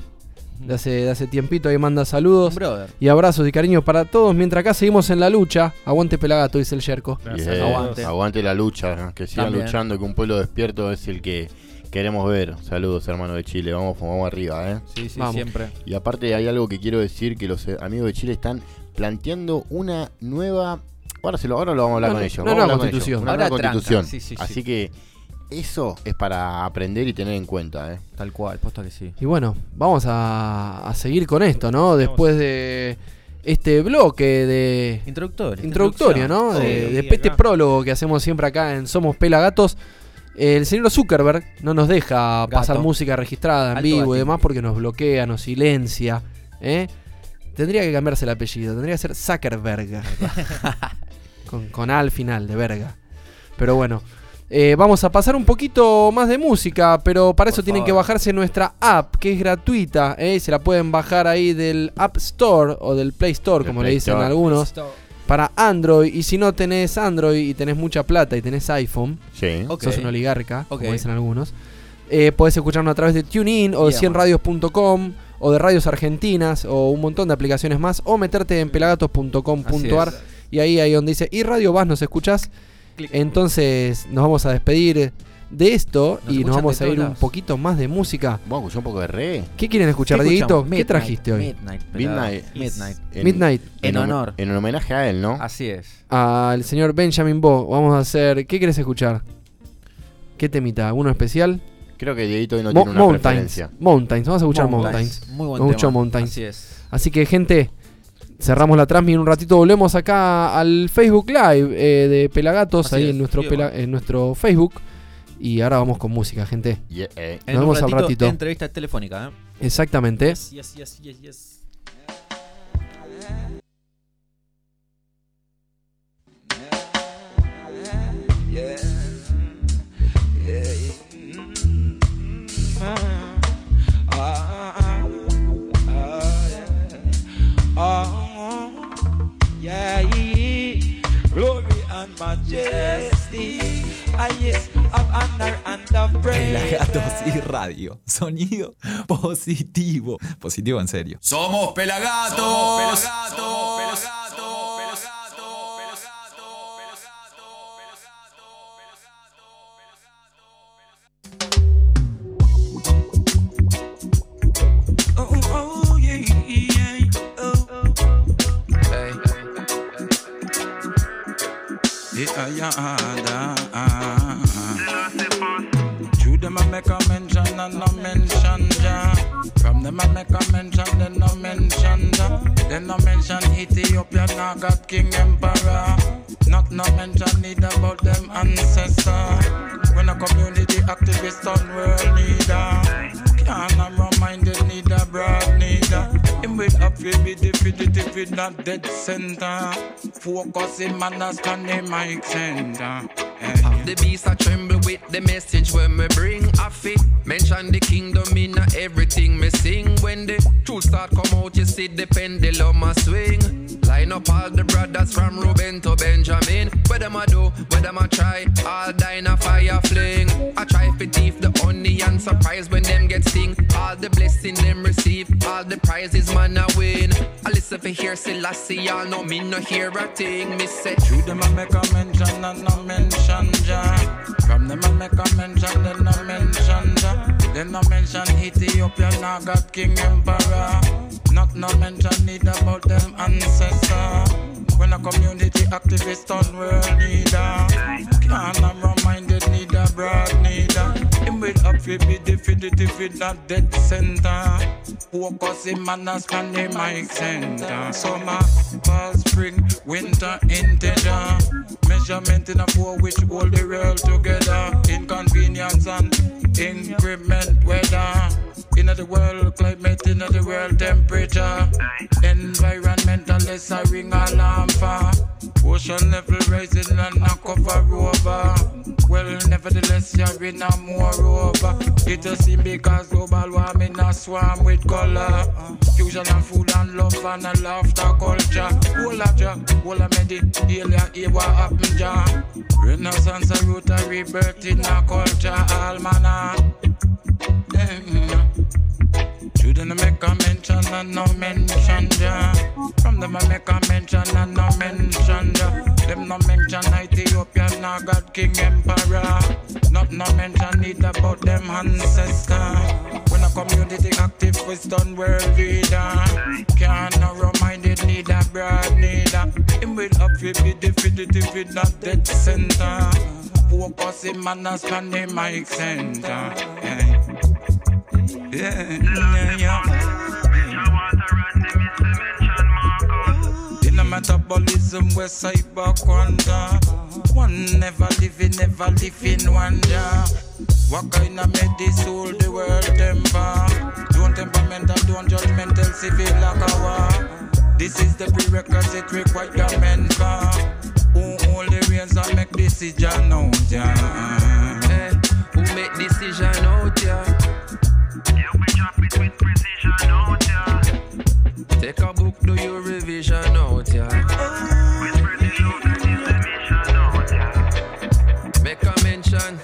De hace, de hace tiempito ahí manda saludos. Brother. Y abrazos y cariños para todos. Mientras acá seguimos en la lucha. Aguante Pelagato, dice el Yerko. Gracias Aguante. aguante la lucha, ¿no? que sigan También. luchando, que un pueblo despierto es el que queremos ver. Saludos, hermanos de Chile, vamos, vamos arriba, ¿eh? Sí, sí, Vamos. siempre. Y aparte hay algo que quiero decir, que los eh, amigos de Chile están planteando una nueva... Ahora, se lo, ahora lo vamos a hablar con ellos. una vamos a nueva hablar con ellos. constitución. Una nueva constitución. sí, sí, sí. Así que eso es para aprender y tener en cuenta, ¿eh? Tal cual, posta que sí. Y bueno, vamos a, a seguir con esto, ¿no? Después de este bloque de Introductorio. introductorio, ¿no? Sí, De, de este prólogo que hacemos siempre acá en Somos Pelagatos. El señor Zuckerberg no nos deja Gato. pasar música registrada en Alto vivo y demás porque nos bloquea, nos silencia. ¿eh? Tendría que cambiarse el apellido, tendría que ser Zuckerberg. con, con A al final, de verga. Pero bueno, eh, vamos a pasar un poquito más de música, pero para Por eso tienen favor. que bajarse nuestra app, que es gratuita. ¿eh? Se la pueden bajar ahí del App Store o del Play Store, como Play le dicen Store. algunos para Android. Y si no tenés Android y tenés mucha plata y tenés iPhone, Sí. Ok. sos un oligarca, como dicen algunos, eh, podés escucharnos a través de TuneIn o de Yeah, 100radios.com o de Radios Argentinas o un montón de aplicaciones más o meterte en pelagatos.com.ar y ahí ahí donde dice y Radio Vas nos escuchás. Clic. Entonces nos vamos a despedir de esto Nos y nos vamos a ir un poquito más de música. Vamos a escuchar un poco de reggae. ¿Qué quieren escuchar, ¿Qué Dieguito? ¿Qué trajiste hoy? Midnight. Midnight. Midnight. En- Midnight. En honor. En homenaje a él, ¿no? Así es. al señor Benjamin Bo. Vamos a hacer. ¿Qué quieres escuchar? ¿Qué temita? ¿Alguno especial? Creo que Dieguito hoy no Mo- tiene una Mountains. preferencia. Mountains. Vamos a escuchar Mountains. Muy buen Mucho tema. Mountains. Así es. Así que, gente, cerramos la transmisión. En un ratito volvemos acá al Facebook Live eh, de Pelagatos, Así ahí es, en nuestro, pela- en nuestro Facebook. Y ahora vamos con música, gente. Y, eh, En Nos un vemos al ratito, ratito. Entrevista telefónica, ¿eh? Exactamente. Yes, yes, yes, yes, yes. Yeah. Yeah. Yeah. Yeah. Glory and majesty. Pelagatos y radio. Sonido positivo. Positivo en serio. Somos pelagatos. Somos pelagatos. Oh, oh, yeah, yeah, oh. Yeah, True, them a make a mention and no mention ja. From them a make a mention, then no mention ja. Then no mention Ethiopia, now got king emperor. Not no mention need about them ancestor. When a community activist on world leader. Can't I'm reminded need a broad neither. Him will have to be definitive with that dead center. Focus him and understand the mic center. Eh. The beast a tremble with the message when me bring a fit. Mention the kingdom in a everything me sing. When the truth start come out, you see the pendulum a swing. Line up all the brothers from Ruben to Benjamin. What them a do, what them a try, all in a fire fling. I try to thief the honey and surprise when them get sting. All the blessing them receive, all the prizes man a win. I listen for hear Selassie, y'all know me no hear a thing. Me say True, them a make a mention and no mention ja. From them a make a mention, then no mention ja. Then no mention Ethiopia, now got king emperor. Not no mention need about them ancestor. When a community activist on world leader. Can't I'm reminded need a broad neither. Up to be definitive with that dead center. Focus him and understand the mic center. Summer, fall, spring, winter, integer. Measurement in a four which hold the world together. Inconvenience and increment weather. In the world climate, in the world temperature. Environmentalist a ring alarm for. Emotion level rising and a cover over. Well, nevertheless, you're in a more over. It a seem because global warming a swarm with color. Fusion and food and love and a laughter culture. Whole of ja, whole of medi, alien, hear what happen ja. Renaissance a root a rebirth in a culture, all manner. Mm-hmm. Mm. Shouldn't make a mention and no mention ja. From them I make a mention and no mention ja. Them no mention Ethiopia, no God King Emperor. Not no mention neither about them ancestor. When a community active, we world leader. Can't narrow minded, neither broad neither. Him will have to be definitive with not dead center. Focus him and a stand the mic center. Yeah, yeah, yeah. In a metabolism where cyber quanta. One never living, never living wonder. What kind of medicine the world temper? Don't temperamental, don't judgmental, civil like a war. This is the prerequisite requirement for who only reigns and make decision out, yeah. Hey, who make decision out, yeah? with precision out ya. Take a book, do your revision out ya. With precision, out. Make a mention.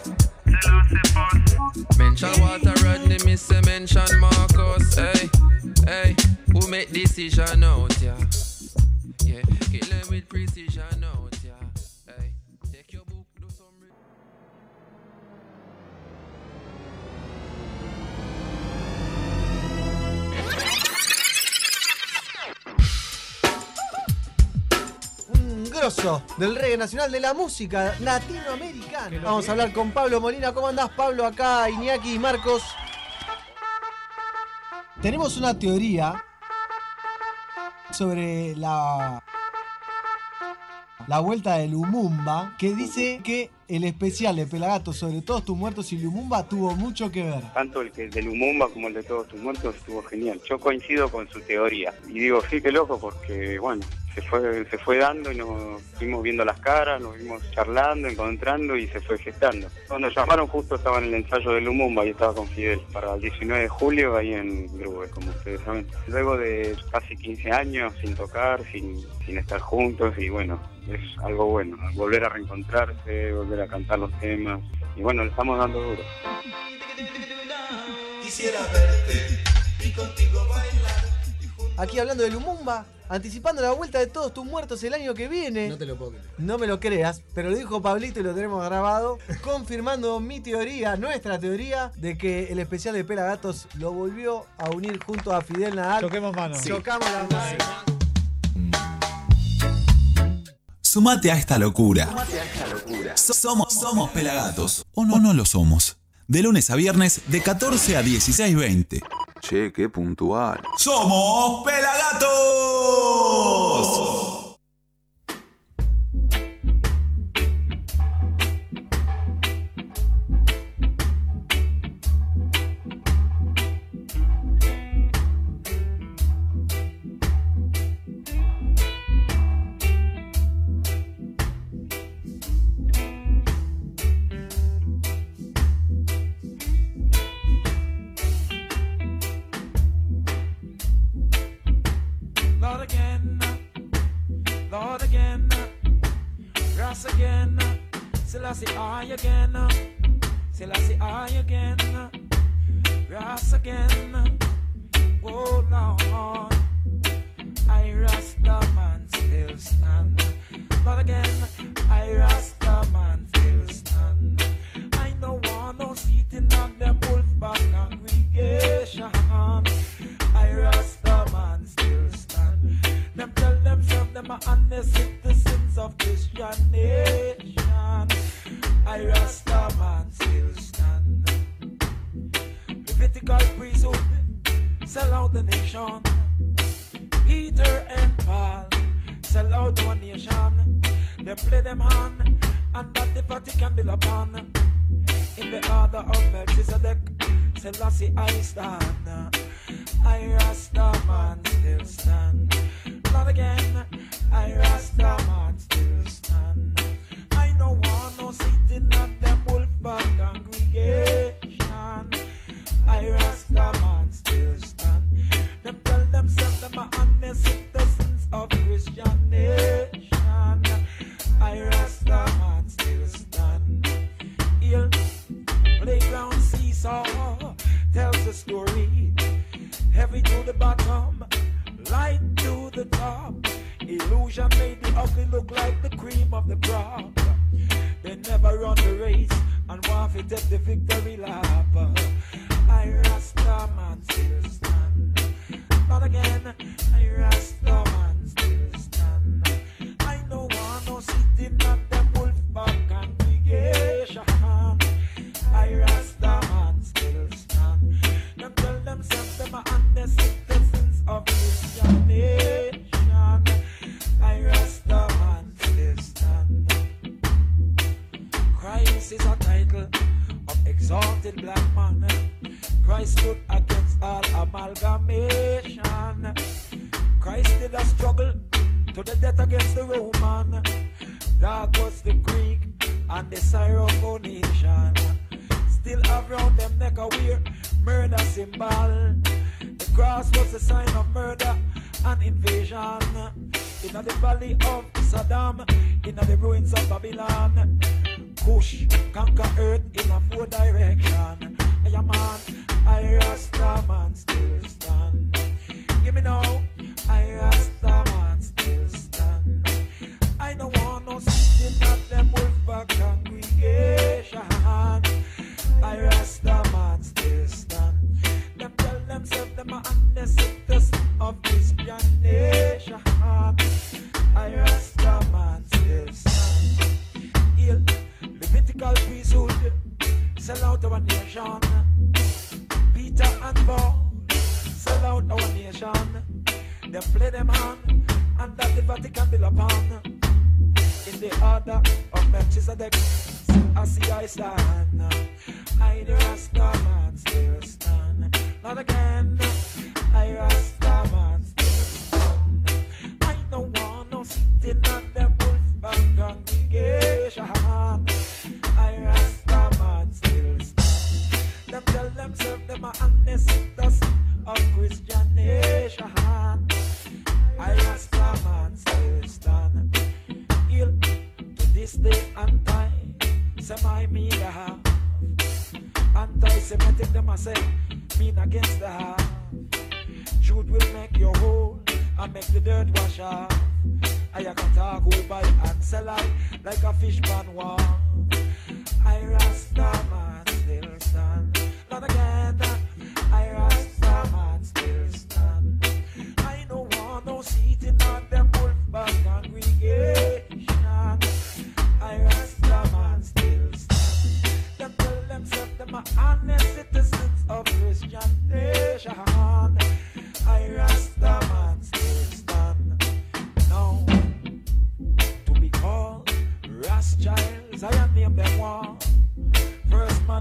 Tell us the boss. Mention Walter Rodney, me say mention Marcus. Hey, hey, who make decision out ya? Yeah, kill them with precision. Grosso del reggae nacional de la música latinoamericana. Vamos a hablar con Pablo Molina. ¿Cómo andás, Pablo? Acá, Iñaki y Marcos. Tenemos una teoría sobre la la vuelta de Lumumba que dice que el especial de Pelagato sobre todos tus muertos y Lumumba tuvo mucho que ver. Tanto el que de Lumumba como el de todos tus muertos estuvo genial. Yo coincido con su teoría. Y digo, sí, qué loco, porque, bueno, se fue, se fue dando y nos fuimos viendo las caras, nos fuimos charlando, encontrando y se fue gestando. Cuando llamaron justo estaba en el ensayo de Lumumba y estaba con Fidel para el 19 de julio ahí en Grube, como ustedes saben. Luego de casi 15 años sin tocar, sin, sin estar juntos y bueno, es algo bueno. Volver a reencontrarse, volver a cantar los temas y bueno, le estamos dando duro. Quisiera verte y contigo bailar. Aquí hablando de Lumumba, anticipando la vuelta de todos tus muertos el año que viene. No te lo puedo creer. No me lo creas, pero lo dijo Pablito y lo tenemos grabado, confirmando mi teoría, nuestra teoría, de que el especial de Pelagatos lo volvió a unir junto a Fidel Nadal. Choquemos manos. Chocamos las manos. Sumate a esta locura. So- Somos, somos pelagatos. O no, no lo somos. De lunes a viernes, de 14 a 16.20. Che, qué puntual. ¡Somos pelagatos!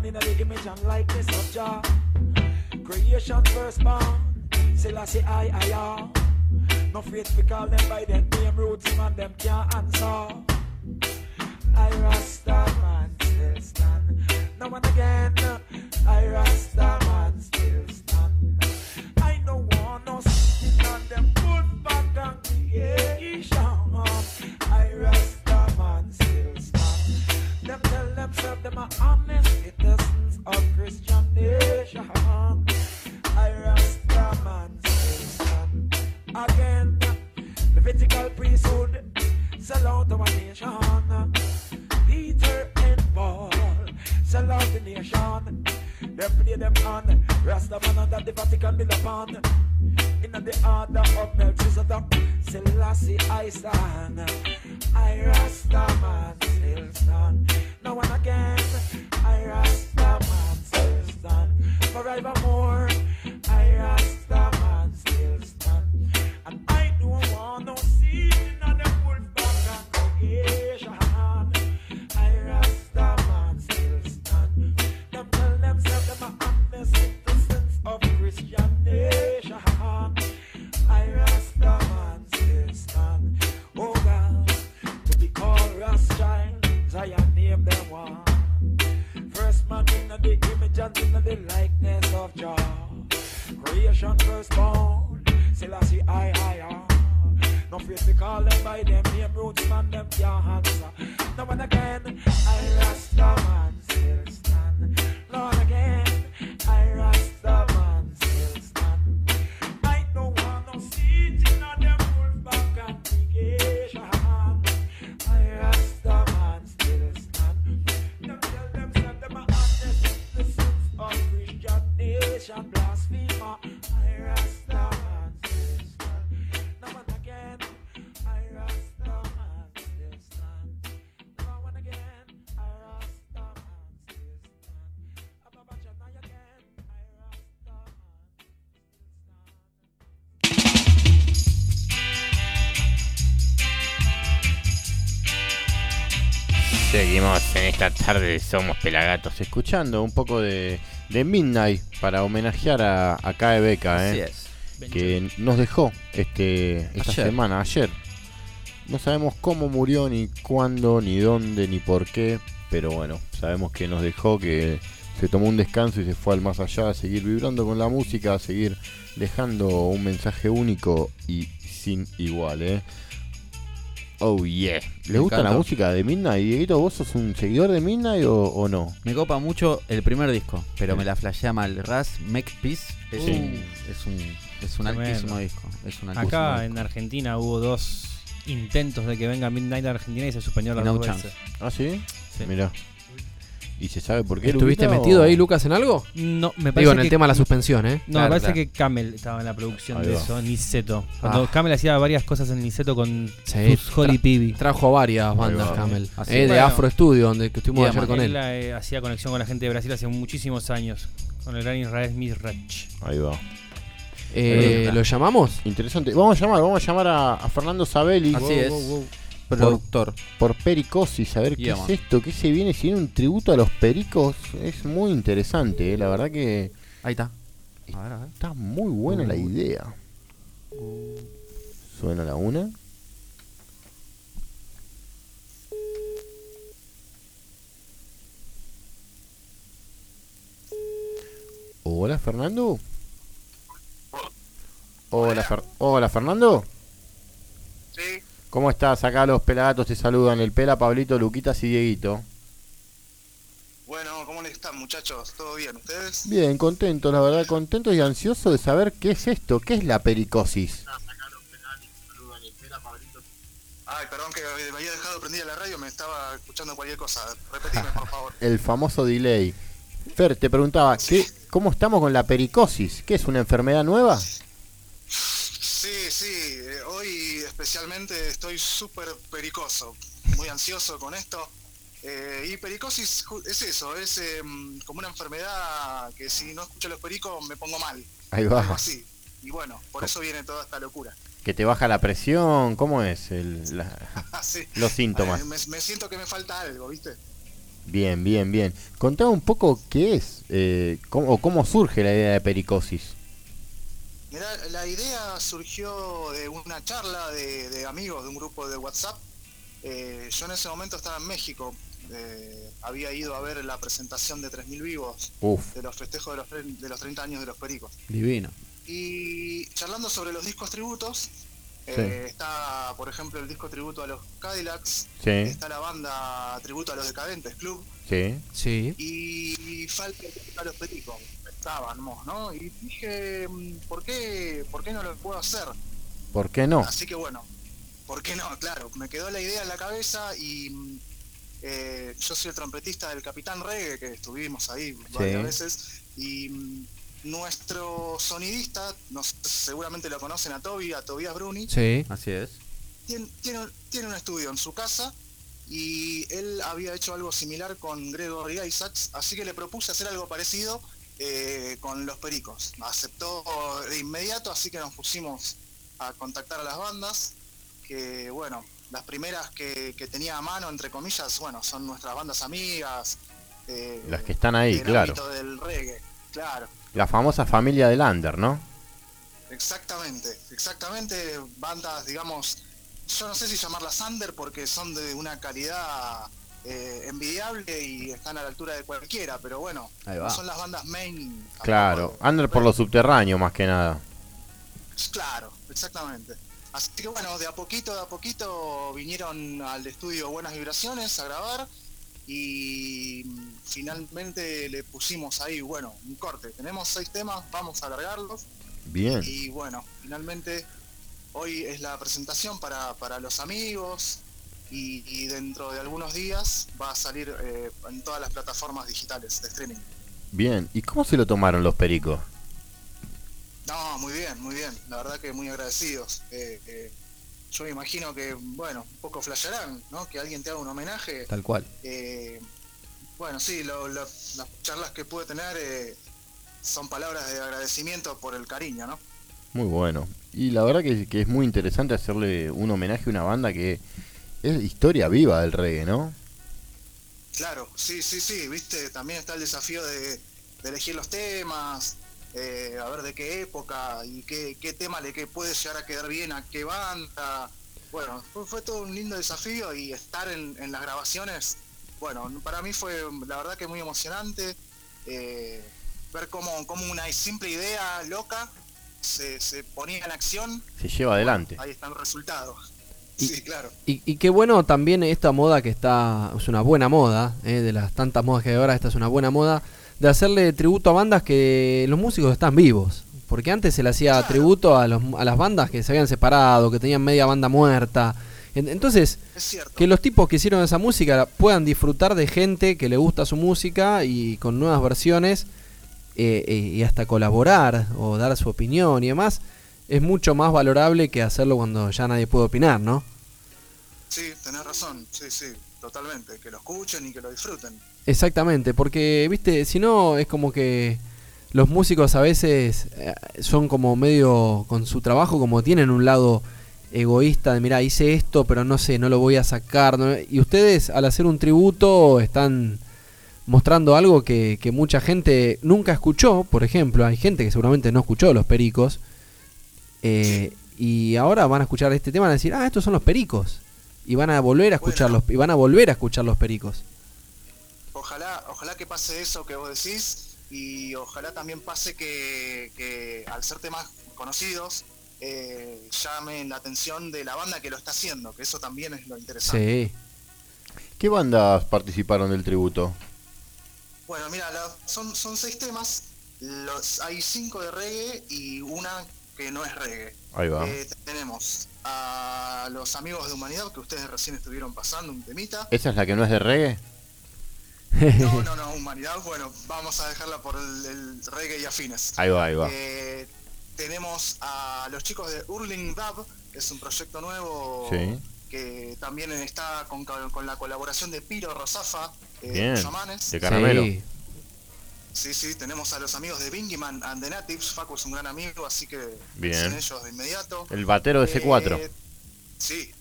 in the image and likeness of Jah. Creation first born, Selassie I say I I are. No faith we call them by them name, roots man them can't answer. I Rasta man still stand, now and again. I Rasta man still stand. I don't want no sitting on them put back on creation. I Rasta man still stand. Them tell themselves them are honest of Christian nation. I Rasta Rastaman station. Again, The Levitical priesthood, sell out our nation. Peter and Paul, sell out the nation. They play them on Rasta man under the Vatican build upon. In the order of Melchizedek, Selassie I stand. I Rasta man still stand. Now and again, I Rasta vamos. Tarde de Somos Pelagatos, escuchando un poco de, de Midnight para homenajear a, a Cae Beca, eh, que nos dejó este, esta Ayer. semana, ayer. No sabemos cómo murió, ni cuándo, ni dónde, ni por qué, pero bueno, sabemos que nos dejó, que se tomó un descanso y se fue al más allá a seguir vibrando con la música, a seguir dejando un mensaje único y sin igual, ¿eh? Oh yeah. ¿Le Me gusta la música de Midnight? Dieguito, ¿vos sos un seguidor de Midnight o, o no? Me copa mucho el primer disco, pero Sí. me la flashea mal. Raz Make Peace es, Sí. un, es un es un Tremendo. altísimo disco. Es un altísimo Acá disco. en Argentina hubo dos intentos de que venga Midnight a Argentina y se suspendió las No dos chance. veces. ¿Ah, sí? Sí. Mirá. ¿Y se sabe por qué? ¿Estuviste Luquita, metido o- ahí, Lucas, en algo? No, me parece Digo, en el que- tema de la suspensión, ¿eh? No, Claro, me parece claro. que Camel estaba en la producción de eso, Niceto. Cuando Ah. Camel hacía varias cosas en Niceto con Sí, sus tra- Peavy. Trajo varias bandas. Camel. Así Eh, es. de. Afro Studio, donde que estuvimos ayer con él él. eh, hacía conexión con la gente de Brasil hace muchísimos años. Con el gran Israel Smith Rach. Ahí va. Eh, ¿Lo llamamos? Interesante. Vamos a llamar, vamos a llamar a, a Fernando Sabelli. Así Wow, es. wow, wow. Productor. Por Pericosis, a ver qué Yeah, es man. esto, qué se viene, si viene un tributo a los pericos, es muy interesante, eh, la verdad que Ahí está. A ver, a ver. está muy buena la idea. Suena la una. Hola Fernando. Hola, Fer- Hola Fernando. Sí, ¿Cómo estás? Acá los pelagatos te saludan, el pela, Pablito, Luquitas y Dieguito. bueno, ¿cómo les están muchachos? ¿Todo bien? ¿Ustedes? Bien, contentos, la verdad, contentos y ansiosos de saber qué es esto, qué es la pericosis. Ay, perdón que me había dejado prendida la radio, me estaba escuchando cualquier cosa. Repetime, por favor. El famoso delay. Fer, te preguntaba, ¿qué, ¿cómo estamos con la pericosis? ¿Qué es una enfermedad nueva? Sí, sí, eh, hoy especialmente estoy súper pericoso, muy ansioso con esto. Eh, y pericosis es eso, es eh, como una enfermedad que si no escucho los pericos me pongo mal. Ahí va. así. Y bueno, por eso viene toda esta locura. ¿Que te baja la presión? ¿Cómo es el- la- Sí. los síntomas? Me, me siento que me falta algo, ¿viste? Bien, bien, bien. Contame un poco qué es eh, cómo, o cómo surge la idea de pericosis. Mirá, la idea surgió de una charla de, de amigos de un grupo de WhatsApp. Eh, yo en ese momento estaba en México. eh, había ido a ver la presentación de 3.000 vivos Uf. de los festejos de los, de los 30 años de los Pericos. Divino. Y charlando sobre los discos tributos, eh, está por ejemplo el disco tributo a los Cadillacs, Sí. está la banda tributo a los Decadentes Club, Sí. Sí. y falta a los Pericos. Estábamos, ¿no? Y dije, mm, ¿por qué, ¿por qué no lo puedo hacer? ¿Por qué no? Así que bueno, ¿por qué no? Claro, me quedó la idea en la cabeza y mm, eh, yo soy el trompetista del Capitán Reggae, que estuvimos ahí varias veces, y mm, nuestro sonidista, no sé, seguramente lo conocen a Toby, a Tobias Bruni, Sí. Así es. tiene, tiene, tiene un estudio en su casa y él había hecho algo similar con Gregory Isaacs, así que le propuse hacer algo parecido eh, con los Pericos. Aceptó de inmediato, así que nos pusimos a contactar a las bandas, que bueno, las primeras que, que tenía a mano, entre comillas, bueno, son nuestras bandas amigas. eh, Las que están ahí, claro. del reggae, claro. La famosa familia del Under, ¿no? Exactamente, exactamente, bandas, digamos, yo no sé si llamarlas under porque son de una calidad eh, envidiable y están a la altura de cualquiera, pero bueno, no son las bandas main. Claro, Under por lo subterráneo más que nada. Claro, exactamente. Así que bueno, de a poquito, de a poquito vinieron al estudio Buenas Vibraciones a grabar y finalmente le pusimos ahí, bueno, un corte. Tenemos seis temas, vamos a alargarlos. Bien. Y bueno, finalmente hoy es la presentación para, para los amigos y, y dentro de algunos días va a salir eh, en todas las plataformas digitales de streaming. Bien. ¿Y cómo se lo tomaron los pericos? No, muy bien, muy bien. La verdad que muy agradecidos. Eh, eh, yo me imagino que, bueno, un poco flashearán, ¿no? Que alguien te haga un homenaje. Tal cual. Eh, bueno, sí, lo- lo- las charlas que pude tener eh, son palabras de agradecimiento por el cariño, ¿no? Muy bueno. Y la verdad que, que es muy interesante hacerle un homenaje a una banda que es historia viva del reggae, ¿no? Claro, sí, sí, sí, viste, también está el desafío de, de elegir los temas, eh, a ver de qué época y qué, qué tema le que puede llegar a quedar bien a qué banda. Bueno, fue, fue todo un lindo desafío y estar en, en las grabaciones, bueno, para mí fue la verdad que muy emocionante. eh, ver cómo, cómo una simple idea loca se, se ponía en acción, Se lleva adelante. ahí están los resultados. Sí, claro. Y, y qué bueno también esta moda que está, es una buena moda, eh, de las tantas modas que hay ahora, esta es una buena moda, de hacerle tributo a bandas que los músicos están vivos. Porque antes se le hacía tributo a, los, a las bandas que se habían separado, que tenían media banda muerta. En- Entonces, que los tipos que hicieron esa música puedan disfrutar de gente que le gusta su música y con nuevas versiones eh, eh, y hasta colaborar o dar su opinión y demás, es mucho más valorable que hacerlo cuando ya nadie puede opinar, ¿no? Sí, tenés razón, sí, sí, totalmente. Que lo escuchen y que lo disfruten. Exactamente, porque, viste, si no es como que los músicos a veces eh, son como medio con su trabajo, como tienen un lado egoísta de, mira, hice esto, pero no sé, no lo voy a sacar. ¿no? Y ustedes al hacer un tributo están mostrando algo que, que mucha gente nunca escuchó, por ejemplo, hay gente que seguramente no escuchó los pericos, eh, y ahora van a escuchar este tema y van a decir, ah, estos son los pericos. Y van a volver a escucharlos, y van a volver a escuchar los pericos. Ojalá, ojalá que pase eso que vos decís y ojalá también pase que, que al ser temas conocidos eh, llamen la atención de la banda que lo está haciendo, que eso también es lo interesante. Sí. ¿Qué bandas participaron del tributo? Bueno, mira, la- son, son seis temas, los, hay cinco de reggae y una que no es reggae. Ahí va. Eh, tenemos a los amigos de Humanidad que ustedes recién estuvieron pasando un temita. ¿Esa es la que no es de reggae? No, no, no, Humanidad, bueno, vamos a dejarla por el, el reggae y afines. Ahí va, ahí va. Eh, tenemos a los chicos de Urling Dub, que es un proyecto nuevo Sí. que también está con, con la colaboración de Piro Rosafa, eh, Bien, Shamanes. de caramelo. Sí. Sí, sí, tenemos a los amigos de Bingyman and the Natives. Facu es un gran amigo, así que Bien. ellos de inmediato. El batero de C4. Eh, sí,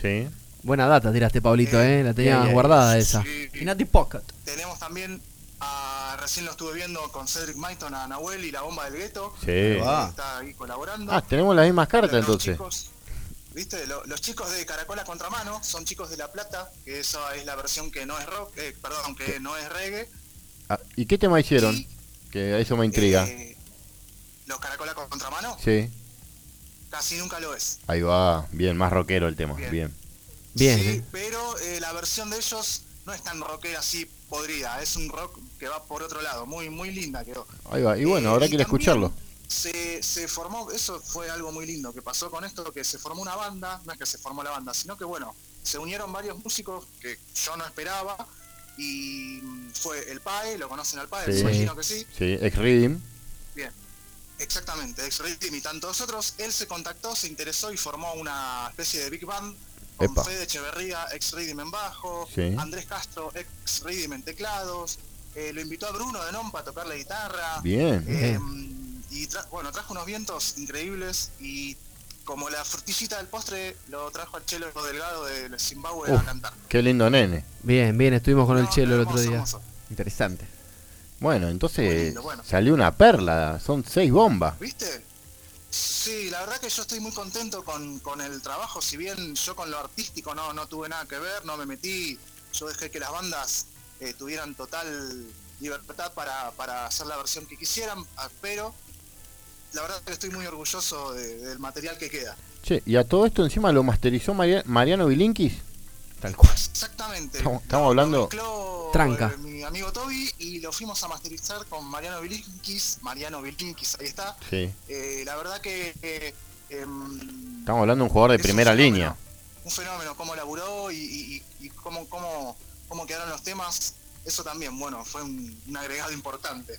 Sí. Buena data tiraste, Pablito, ¿eh? La tenías guardada esa. Inati Pocket. tenemos también a, recién lo estuve viendo con Cedric Maiton, a Nahuel y la bomba del gueto. Sí. Ah. Está ahí colaborando. Ah, tenemos las mismas cartas Los entonces. chicos, ¿Viste? Lo- los chicos de Caracola Contramano son chicos de La Plata, que esa es la versión que no es rock, eh, perdón, que no es reggae. Ah, ¿Y qué tema hicieron? Que eso me intriga. Eh, los Caracola Contramano Sí. casi nunca lo es. Ahí va. Bien, más rockero el tema. Bien. Bien, Sí, ¿eh? pero eh, la versión de ellos no es tan rockera así podrida, es un rock que va por otro lado, muy muy linda quedó. Ahí va. Y bueno, Eh, habrá y que ir a escucharlo. Se, se formó, eso fue algo muy lindo que pasó con esto, que se formó una banda, no es que se formó la banda, sino que bueno, se unieron varios músicos que yo no esperaba y fue el PAE, lo conocen al PAE, me Sí. imagino que sí. Sí, ex Reading. Bien, exactamente, ex Team y tantos otros. Él se contactó, se interesó y formó una especie de big band con Epa. Fede Echeverría, ex Reading en bajo, Sí. Andrés Castro, ex Reading en teclados. eh, lo invitó a Bruno de Nompa a tocar la guitarra. Bien. Eh, y tra- bueno, trajo unos vientos increíbles y como la frutillita del postre lo trajo al Chelo Delgado de Zimbabue Uf. a cantar. Qué lindo nene. Bien, bien, estuvimos con el chelo el otro día. hermoso. Interesante. Bueno, entonces lindo, bueno. salió una perla. Son seis bombas. ¿Viste? Sí, la verdad que yo estoy muy contento con, con el trabajo, si bien yo con lo artístico no, no tuve nada que ver, no me metí, yo dejé que las bandas eh, tuvieran total libertad para, para hacer la versión que quisieran, ah, pero la verdad que estoy muy orgulloso de- del material que queda. Che, y a todo esto encima lo masterizó Maria- Mariano Vilinkis. Tal cual. Exactamente. Estamos, estamos hablando. Mezcló, Tranca. eh, mi amigo Toby y lo fuimos a masterizar con Mariano Vilinkis, Mariano Vilinkis, ahí está. Sí. Eh, la verdad que... eh, em, Estamos hablando de un jugador de un primera fenómeno. línea. un fenómeno, cómo laburó y, y- y cómo, cómo, cómo quedaron los temas, eso también, bueno, fue un, un agregado importante.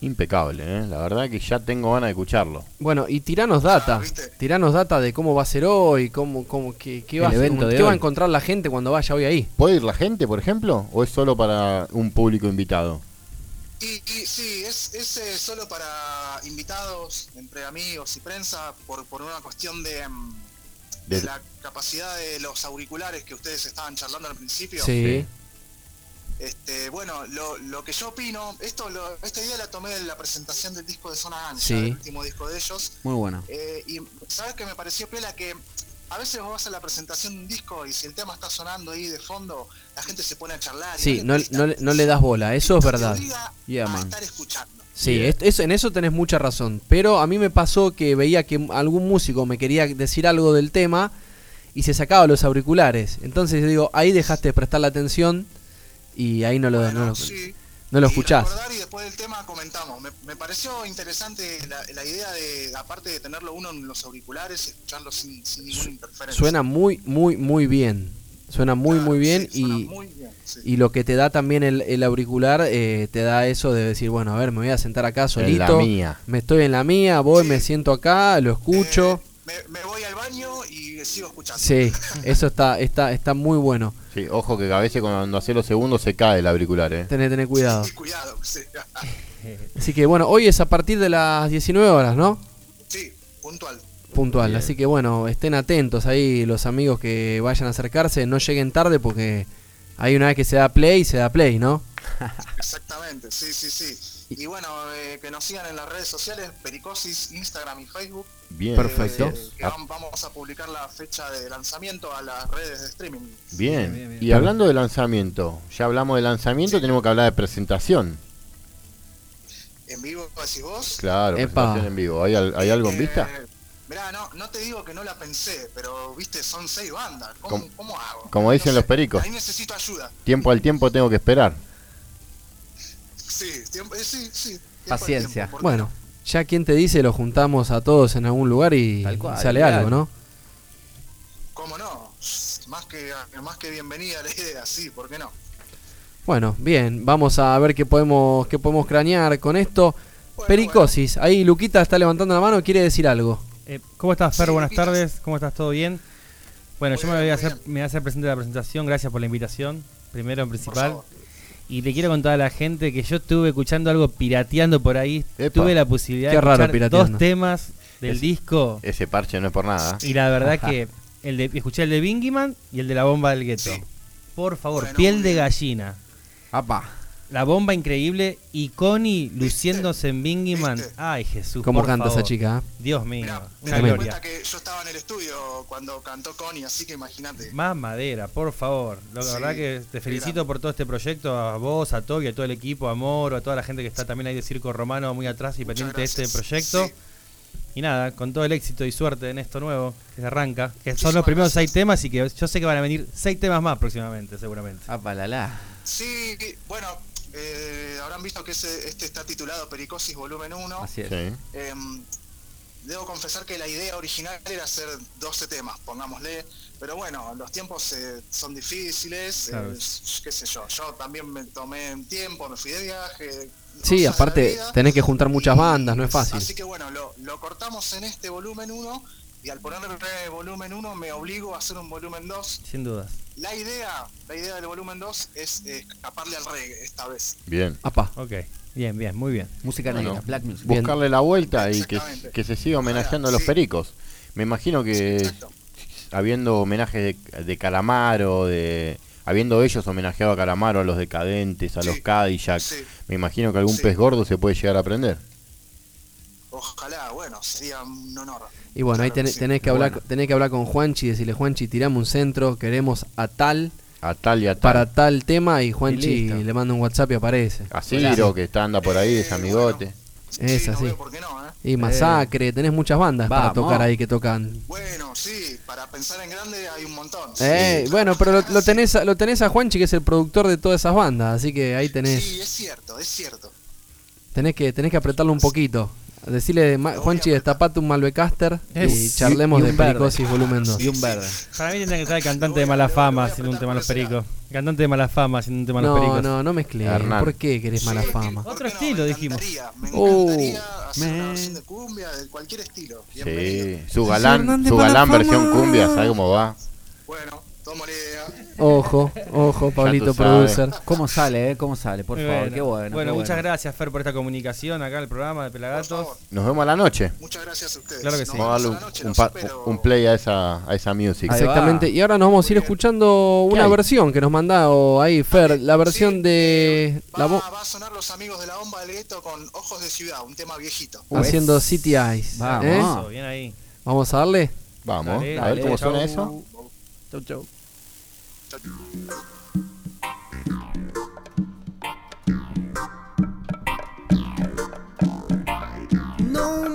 Impecable, ¿eh? La verdad que ya tengo ganas de escucharlo. Bueno, y tiranos data. Ah. Tiranos data de cómo va a ser hoy, cómo, cómo, qué, qué va, a ser, de qué va a encontrar la gente cuando vaya hoy ahí. ¿Puede ir la gente, por ejemplo? ¿O es solo para un público invitado? Y, y sí, es, es eh, solo para invitados, entre amigos y prensa, por, por una cuestión de, mm, De- la capacidad de los auriculares que ustedes estaban charlando al principio. Sí. Este, bueno, lo, lo que yo opino, esto lo- esta idea la tomé de la presentación del disco de Zona Ancha, Sí. el último disco de ellos. Muy bueno. Eh, y sabes que me pareció pela que a veces vos vas a la presentación de un disco y si el tema está sonando ahí de fondo, la gente se pone a charlar. y Sí, le no, no, le- no le das bola, eso es verdad. Yeah, a man. estar escuchando. Sí, es- en eso tenés mucha razón. Pero a mí me pasó que veía que algún músico me quería decir algo del tema y se sacaba los auriculares. Entonces digo, ahí dejaste de prestar la atención y ahí no lo, no lo, sí. no lo Y escuchás. y después del tema comentamos. Me, me pareció interesante la, la idea de, aparte de tenerlo uno en los auriculares, escucharlo sin, sin ninguna interferencia. Suena muy, muy, muy bien. Suena muy, muy bien y, muy bien, sí. y lo que te da también el, el auricular, eh, te da eso de decir, bueno, a ver, me voy a sentar acá solito. mía. Me estoy en la mía, voy, me siento acá, lo escucho. Me, me voy al baño y sigo escuchando. Sí, eso está, está, está muy bueno. Sí, ojo que a veces cuando hace los segundos se cae el auricular, eh. Tener, tener cuidado. Cuidado, sí. Así que bueno, hoy es a partir de las 19 horas, ¿no? sí, puntual. Puntual. Así que bueno, estén atentos ahí los amigos que vayan a acercarse, no lleguen tarde porque hay una vez que se da play, se da play, ¿no? Exactamente, sí, sí, sí. Y bueno, eh, que nos sigan en las redes sociales, Pericosis, Instagram y Facebook. Bien. Perfecto. Eh, vamos a publicar la fecha de lanzamiento a las redes de streaming. Bien. Y hablando de lanzamiento, ya hablamos de lanzamiento, tenemos que hablar de presentación. En vivo, decís vos. Claro, Epa. presentación en vivo. ¿Hay, hay algo en Eh, vista? Mirá, no, no te digo que no la pensé, pero viste, son seis bandas. ¿Cómo, hago? como dicen los pericos. Ahí necesito ayuda. Tiempo al tiempo tengo que esperar. Sí, tiempo, eh, sí, sí. tiempo Paciencia. tiempo, ¿por qué Bueno, ya quien te dice, lo juntamos a todos en algún lugar y cual, sale claro. algo, ¿no? ¿Cómo no? Más que, más que bienvenida la idea, sí, ¿por qué no? Bueno, bien, vamos a ver qué podemos, qué podemos cranear con esto. Pericosis, ahí Luquita está levantando la mano, quiere decir algo. Eh, ¿Cómo estás, Fer? Sí, Buenas Luquitas. tardes. ¿Cómo estás? ¿Todo bien? Bueno, Muy yo me voy, a hacer, me voy a hacer presente de la presentación. Gracias por la invitación. Primero en Por principal. favor. Y le quiero contar a la gente que yo estuve escuchando algo pirateando por ahí. Epa. Tuve la posibilidad Qué de raro escuchar dos temas del Es- disco. Ese parche no es por nada. Y la verdad que el de, escuché el de Bingyman y el de la bomba del gueto. Sí. Por favor, Bueno, piel de gallina. Apa. La bomba increíble y Connie luciéndose en Bingyman. ¿Viste? Ay, Jesús. ¿Cómo por canta esa chica? Dios mío. Mirá, una gloria. cuenta que yo estaba en el estudio cuando cantó Connie, así que imagínate. Más madera, por favor. La Sí, verdad que te felicito por todo este proyecto, a vos, a Togi, a todo el equipo, a Moro, a toda la gente que está también ahí de Circo Romano muy atrás y Muchas pendiente de este proyecto. Sí. Y nada, con todo el éxito y suerte en esto nuevo que se arranca, que son los primeros gracias. seis temas y que yo sé que van a venir seis temas más próximamente, seguramente. Apa la la. Sí, bueno, eh, habrán visto que ese, este está titulado Pericosis Volumen 1. Así es. Sí. Em, debo confesar que la idea original era hacer 12 temas, pongámosle. Pero bueno, los tiempos eh, son difíciles, Claro. eh, qué sé yo. Yo también me tomé un tiempo, me fui de viaje. Sí, aparte vida. tenés que juntar muchas Y- bandas, no es fácil. Así que bueno, lo, lo cortamos en este volumen 1 y al ponerle volumen 1 me obligo a hacer un volumen 2. Sin dudas. La idea, la idea del volumen 2 es eh, escaparle al reggae esta vez. Bien. Apa. Ok, bien, bien, muy bien. Música Bueno, negra, black music. Bien. Buscarle la vuelta y que, se siga homenajeando a los Sí. pericos. Me imagino que habiendo homenajes de, de Calamaro, de habiendo ellos homenajeado a Calamaro, a los decadentes, a los. Cadillac, Sí. me imagino que algún Sí. pez gordo se puede llegar a aprender. Ojalá, bueno, sería un honor. Y bueno, ahí tenés, que hablar, Bueno. tenés que hablar con Juanchi y decirle, Juanchi, tirame un centro, queremos a tal, A tal y a tal. para tal tema, y Juanchi le manda un WhatsApp y aparece. A Ciro, que está anda por ahí, es Eh, amigote. Es sí, no así. veo por qué no, ¿eh? Y Masacre, tenés muchas bandas para tocar ahí que tocan. Bueno, sí, para pensar en grande hay un montón. Eh, Sí, bueno, pero lo, lo tenés, a- lo tenés a Juanchi, que es el productor de todas esas bandas, así que ahí tenés, Sí, es cierto, es cierto. tenés que, tenés que apretarlo un poquito. Decirle, ma- Juanchi, destapate un Malbecaster y charlemos y de verde. Pericosis volumen 2. Y un verde. Para mí tendría que estar el cantante de mala fama haciendo un tema a los pericos. Cantante de mala fama haciendo un tema a los No, pericos. no, no mezclé. Hernán. ¿Por qué querés mala fama? ¿por Otro no? estilo, Me dijimos. encantaría, Me Oh, encantaría hacer una versión de cumbia de cualquier estilo. Bienvenido. Sí, su galán, su galán versión cumbia, ¿sabe cómo va? Bueno, tomo la idea. Ojo, ojo, Pablito. Producer. ¿Cómo sale, eh? ¿Cómo sale? Por Muy favor, qué bueno. Bueno, qué muchas bueno. gracias, Fer, por esta comunicación acá en el programa de Pelagatos. Nos vemos a la noche. Muchas gracias a ustedes. Claro que sí. Vamos a darle un, un pa- un play a esa, a esa music. Exactamente. Y ahora nos vamos a ir escuchando una hay? versión que nos mandó ahí, Fer. La versión de. La vo- Va a sonar los amigos de la bomba del gueto con Ojos de Ciudad, un tema viejito. haciendo City Eyes. Vamos. ¿eh? Eso, bien ahí. Vamos a darle. Vamos, Dale, a ver dale, cómo chau. suena eso. Chau, chau. No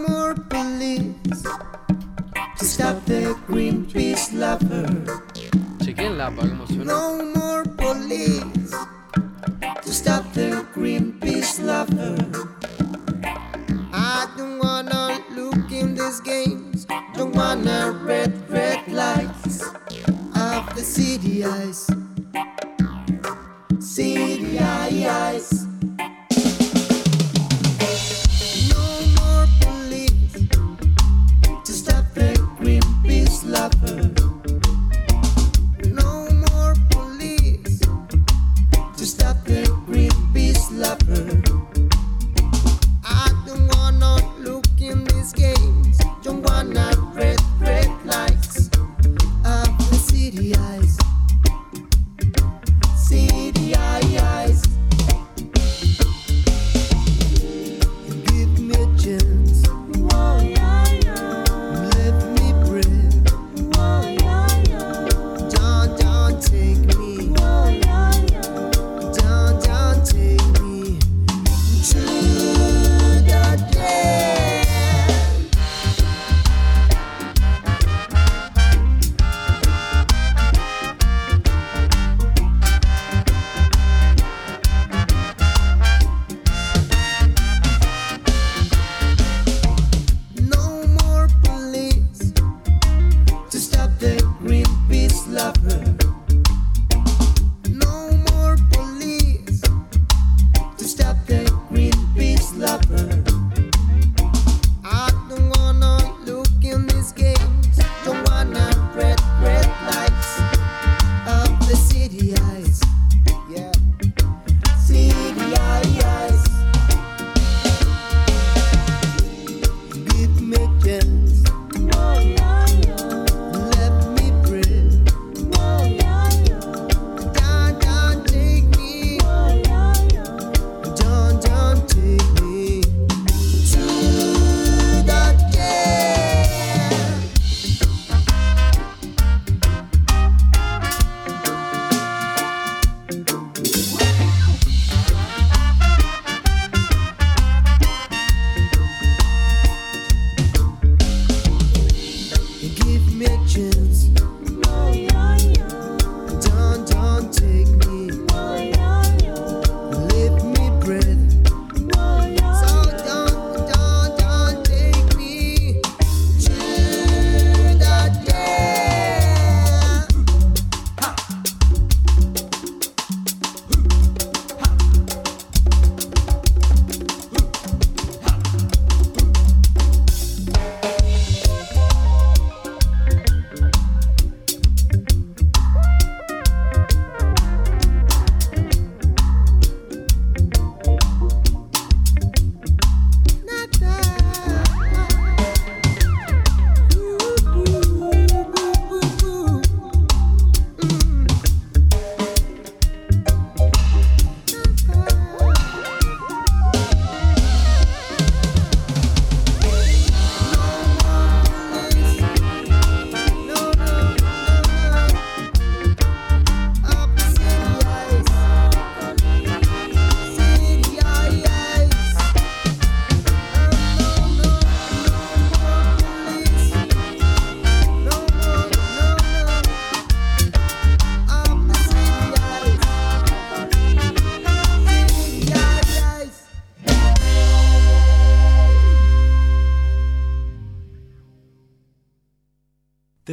more police to stop the Greenpeace lover. Chequen la cómo suena. No more police to stop the Greenpeace lover. I don't wanna look in these games. Don't wanna red, red lights of the city eyes. City eyes. No more police to stop the Greenpeace lover. No more police to stop the Greenpeace lover. I don't wanna look in these games. Don't wanna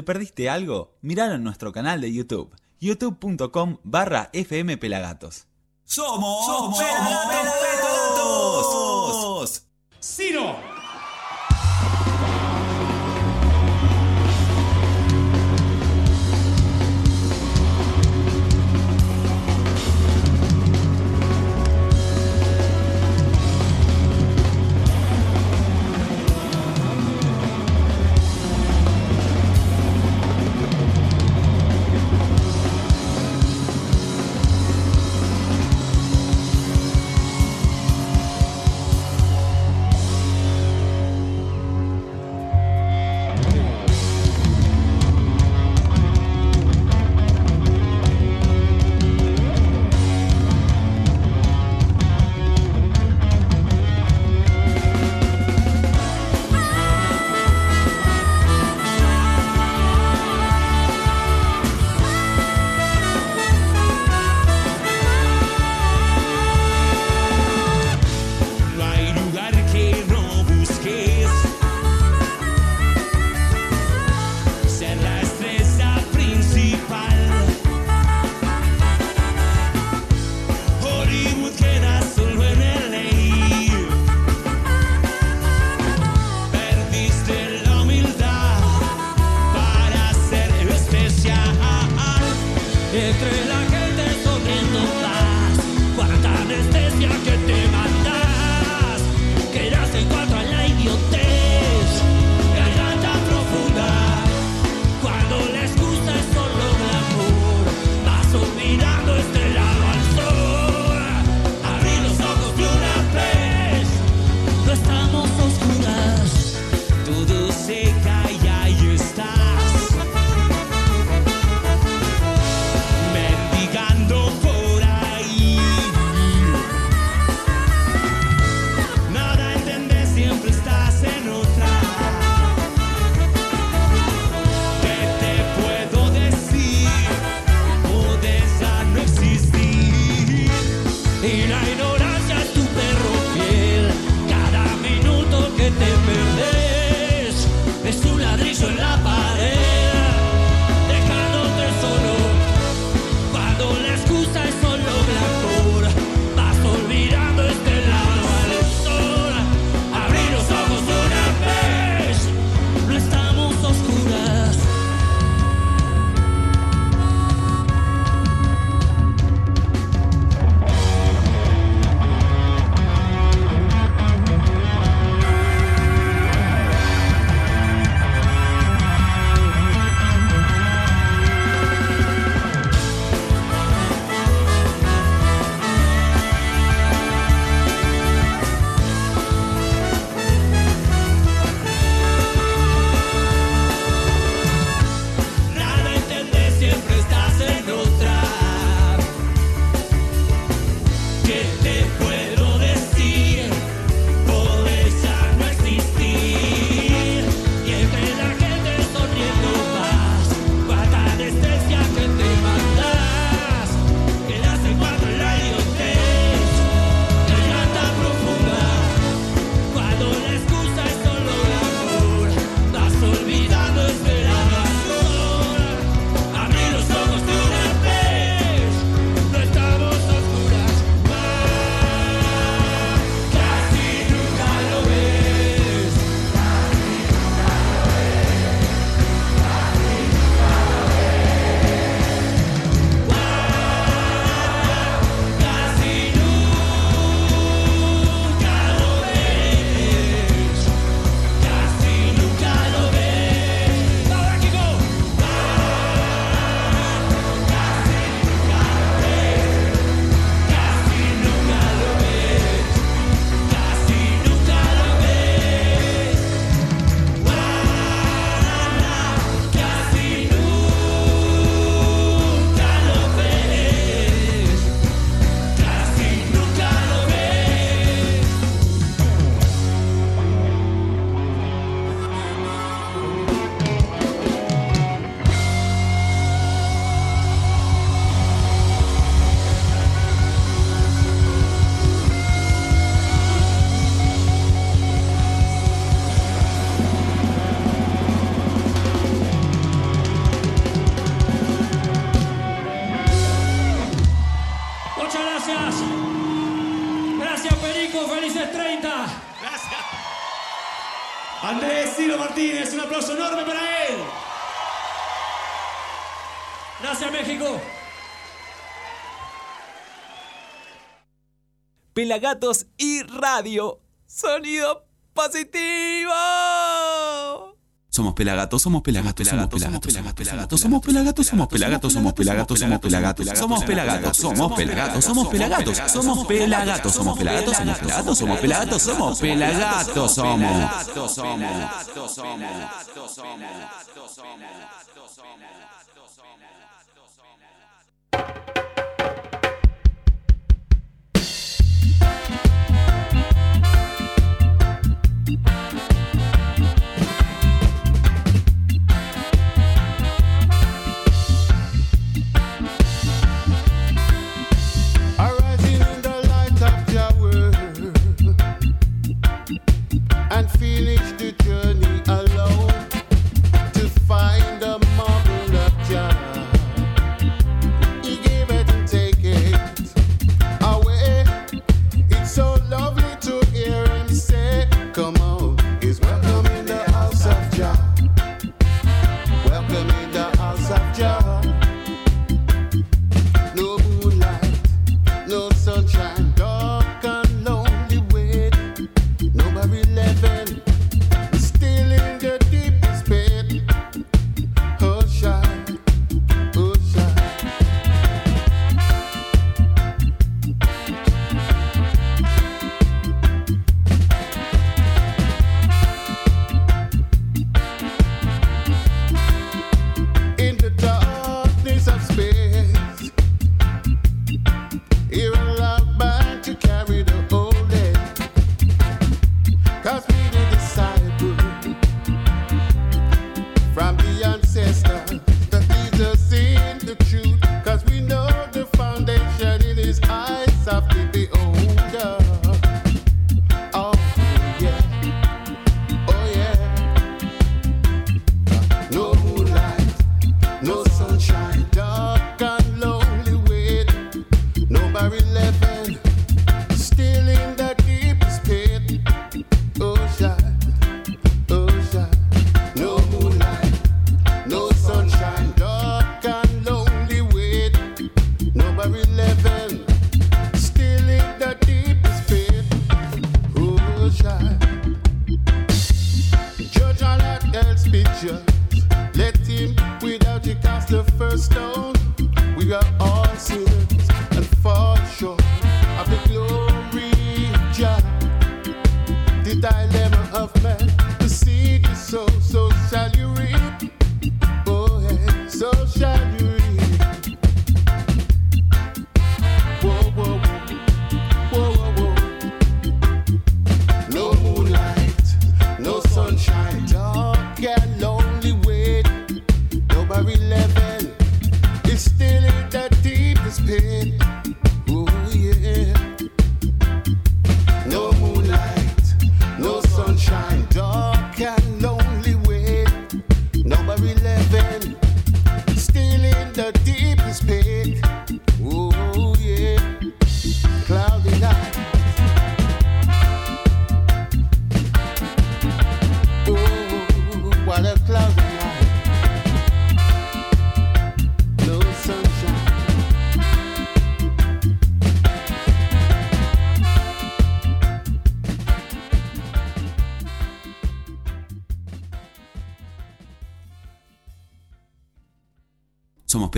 ¿Te perdiste algo? Miralo en nuestro canal de YouTube, youtube.com barra fmpelagatos. ¡Somos, somos Pelagatos! Pelagatos y Radio. Sonido positivo. Somos pelagatos, somos pelagatos, somos pelagatos, somos pelagatos, somos pelagatos, somos pelagatos, somos pelagatos, somos pelagatos, somos pelagatos, somos pelagatos, somos pelagatos, somos pelagatos, somos pelagatos, somos pelagatos, somos pelagatos, somos pelagatos, somos.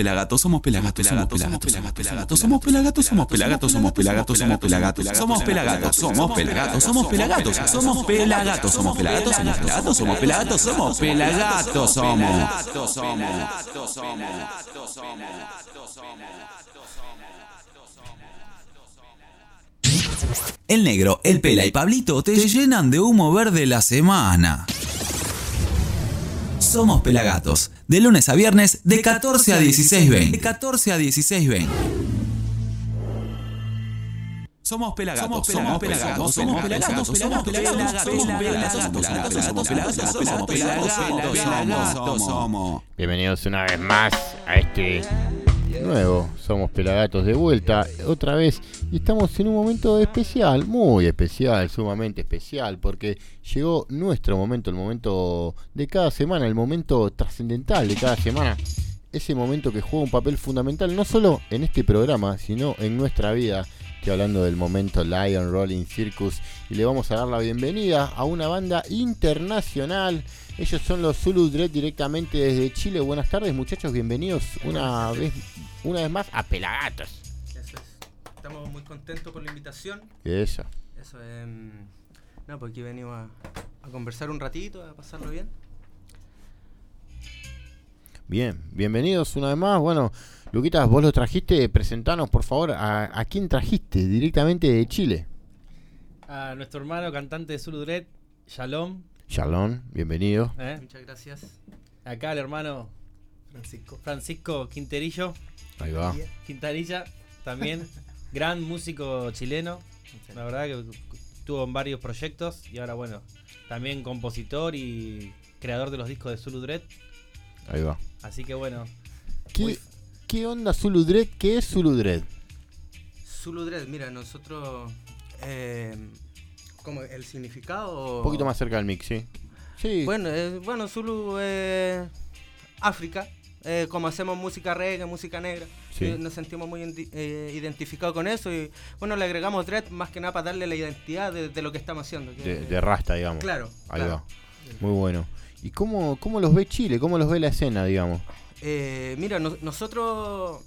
Pelagatos, somos pelagatos, somos pelagatos, somos pelagatos, somos pelagatos, somos pelagatos, somos pelagatos, somos pelagatos, somos pelagatos, somos pelagatos, somos pelagatos, somos pelagatos, somos pelagatos, somos pelagatos, somos pelagatos, somos pelagatos, somos. El negro, el pela y Pablito te llenan de humo verde la semana. Somos Pelagatos, de lunes a viernes de 14 a 16.20. De 14 a 16.20. Somos pelagatos, somos pelagatos, somos pelagatos, somos pelagatos, somos pelagatos, somos pelagatos, somos pelagatos, somos pelagatos, somos. Bienvenidos una vez más a este nuevo Somos Pelagatos de vuelta, otra vez. Y estamos en un momento especial, muy especial, sumamente especial, porque llegó nuestro momento, el momento de cada semana, el momento trascendental de cada semana. Ese momento que juega un papel fundamental, no solo en este programa, sino en nuestra vida. Estoy hablando del momento Lion Rolling Circus y le vamos a dar la bienvenida a una banda internacional. Ellos son los Zulu Dread directamente desde Chile. Buenas tardes muchachos, bienvenidos una vez, una vez más a Pelagatos. Eso es. Estamos muy contentos por la invitación. Eso. Eso es. no, pues aquí venimos a, a conversar un ratito, a pasarlo bien. Bien, bienvenidos una vez más. Bueno, Luquitas, vos lo trajiste, presentanos por favor a, a quién trajiste directamente de Chile. A nuestro hermano cantante de Zulu Dread, Shalom. Shalom, bienvenido. ¿eh? Muchas gracias. Acá el hermano Francisco. Francisco Quinterillo. Ahí va. Quintanilla, también. gran músico chileno. La verdad que estuvo en varios proyectos y ahora, bueno, también compositor y creador de los discos de Zulu Dread. Ahí va. Así que bueno. ¿Qué, ¿qué onda Zulu Dread? ¿Qué es Zulu Dread? Zulu Dread, mira, nosotros. Eh, como el significado. Un poquito más cerca del mix, sí. Sí. Bueno, eh, bueno Zulu es África. Eh, como hacemos música reggae, música negra, Sí. eh, nos sentimos muy eh, identificados con eso y bueno, le agregamos dread más que nada para darle la identidad de, de lo que estamos haciendo. que- De, de rasta, digamos. Claro, Ahí claro. va. Muy bueno. ¿Y cómo, cómo los ve Chile? ¿Cómo los ve la escena, digamos? Eh, mira, no- nosotros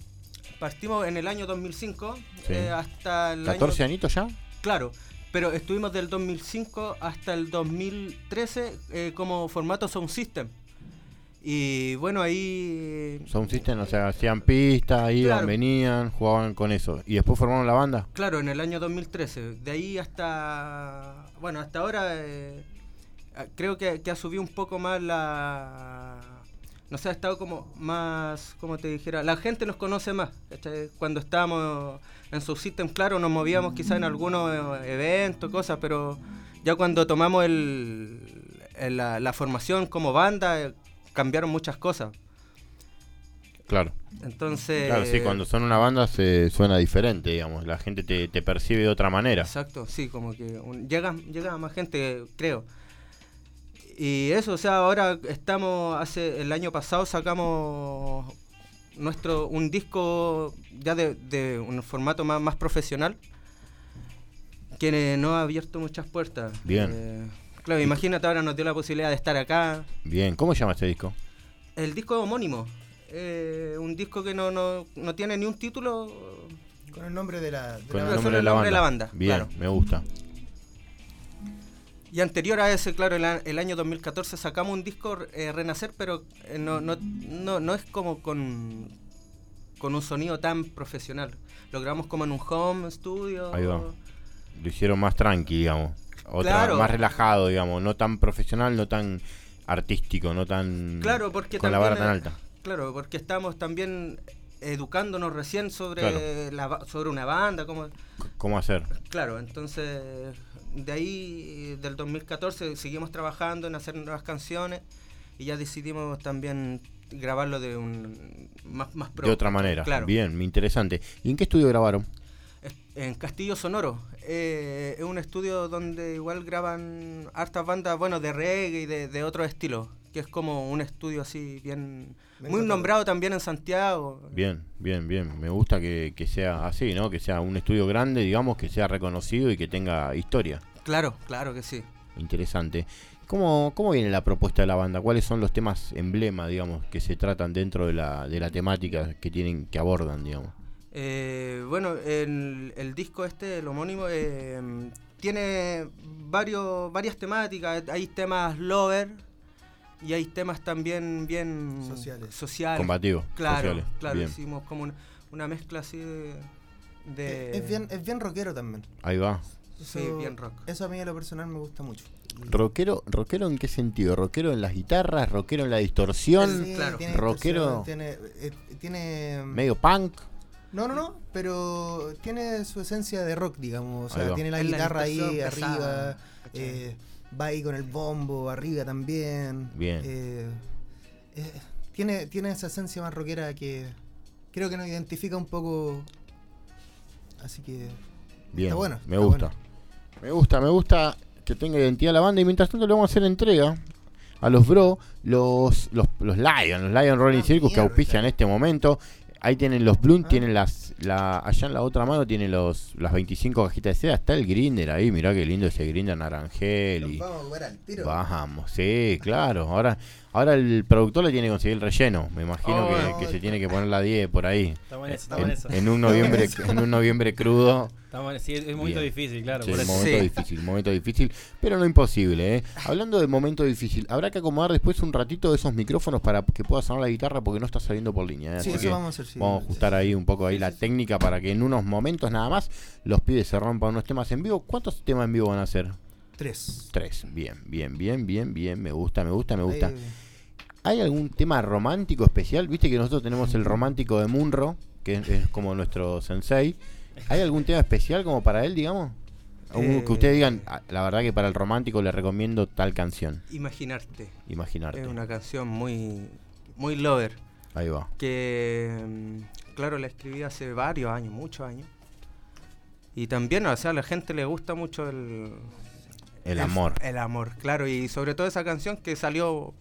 partimos en el año 2005 Sí. eh, hasta el año- ¿14 añitos ya? Claro, pero estuvimos del 2005 hasta el 2013 eh, como formato Sound System. Y bueno, ahí... Sound System, o sea, hacían pistas, iban, Claro. venían, jugaban con eso. ¿Y después formaron la banda? Claro, en el año 2013. De ahí hasta... Bueno, hasta ahora eh, creo que, que ha subido un poco más la... No sé, ha estado como más, como te dijera, la gente nos conoce más. ¿cachai? Cuando estábamos en su system, claro, nos movíamos quizás en algunos eh, eventos, cosas, pero ya cuando tomamos el, el- la, la formación como banda, eh, cambiaron muchas cosas. Claro. Entonces... Claro, sí, cuando son una banda se suena diferente, digamos. La gente te, te percibe de otra manera. Exacto, sí, como que un- llega, llega más gente, creo. Y eso, o sea, ahora estamos, hace el año pasado sacamos nuestro un disco ya de, de un formato más, más profesional que nos ha abierto muchas puertas. Bien. Eh, claro, imagínate ahora nos dio la posibilidad de estar acá. Bien, ¿cómo se llama este disco? El disco es homónimo, eh, un disco que no, no, no tiene ni un título. Con el nombre de la, de Con la el solo nombre de la nombre banda. Bien, claro. me gusta. Y anterior a ese, claro, el, a- el año 2014 sacamos un disco eh, Renacer, pero eh, no, no, no, no es como con, con un sonido tan profesional. Lo grabamos como en un home studio. Ahí va. Lo hicieron más tranqui, digamos. Otra, Claro. Más relajado, digamos. No tan profesional, no tan artístico, no tan. Claro, porque Con la vara tan alta. Claro, porque estamos también educándonos recién sobre, Claro. la ba- sobre una banda. Como, ¿Cómo hacer? Claro, entonces de ahí, del 2014, seguimos trabajando en hacer nuevas canciones y ya decidimos también grabarlo de un más, más pro. De otra manera. Claro. Bien, interesante. ¿Y en qué estudio grabaron? En Castillo Sonoro. eh, es un estudio donde igual graban hartas bandas, bueno, de reggae y de, de otro estilo. Que es como un estudio así bien... Me muy nombrado también en Santiago. Bien, bien, bien. Me gusta que, que sea así, ¿no? Que sea un estudio grande, digamos, que sea reconocido y que tenga historia. Claro, claro que sí. Interesante. ¿Cómo, ¿Cómo viene la propuesta de la banda? ¿Cuáles son los temas emblema, digamos, que se tratan dentro de la, de la temática que tienen, que abordan, digamos? Eh, bueno, el, el disco este, el homónimo, eh, tiene varios, varias temáticas. Hay temas lover y hay temas también bien Sociales. sociales. Combativos, Claro, sociales, claro. bien. Hicimos como una, una mezcla así de... de- Es bien, es bien rockero también. Ahí va. Sí, bien rock. Eso a mí en lo personal me gusta mucho. ¿Rockero, ¿Rockero en qué sentido? ¿Rockero en las guitarras? ¿Rockero en la distorsión? Sí, tiene ¿Rockero distorsión, Tiene, eh, tiene medio punk? No, no, no, pero tiene su esencia de rock, digamos. O sea, tiene la guitarra ahí arriba, eh, va ahí con el bombo arriba también. Bien. Eh, eh, tiene, tiene esa esencia más rockera que creo que nos identifica un poco. Así que. Bien, Está bueno. me está gusta. bueno. Me gusta, me gusta que tenga identidad la banda y mientras tanto le vamos a hacer entrega a los bro, los, los, los Lion, los Lion Rolling Circus que auspician en este momento. Ahí tienen los Bloom, tienen las, la, allá en la otra mano tienen los, las 25 cajitas de seda, está el grinder ahí, mirá qué lindo ese grinder narangel y Vamos a jugar al tiro. Vamos, sí, claro. Ahora, ahora el productor le tiene que conseguir el relleno. Me imagino Oh, que, no. que se tiene que poner la 10 por ahí. Eso, en, en eso. en un noviembre, en un noviembre crudo. Estamos sí, es un momento Bien. difícil, claro. Sí, por eso. momento Sí. difícil, momento difícil, pero no imposible, ¿eh? Hablando de momento difícil, habrá que acomodar después un ratito de esos micrófonos para que pueda sonar la guitarra porque no está saliendo por línea, ¿eh? Sí, Así eso vamos a hacer, sí. vamos a ajustar ahí un poco ahí la técnica para que en unos momentos nada más los pibes se rompan unos temas en vivo. ¿Cuántos temas en vivo van a hacer? Tres. Tres, bien, bien, bien, bien, bien, me gusta, me gusta, me gusta. Ahí- ¿Hay algún tema romántico especial? Viste que nosotros tenemos el romántico de Munro, que es, es como nuestro sensei. ¿Hay algún tema especial como para él, digamos? Que ustedes digan, "Ah, la verdad que para el romántico le recomiendo tal canción. Imaginarte. Imaginarte. Es una canción muy, muy lover. Ahí va. Que, mm, claro, la escribí hace varios años, muchos años. Y también, o sea, a la gente le gusta mucho el... El amor. El amor, claro. Y sobre todo esa canción que salió,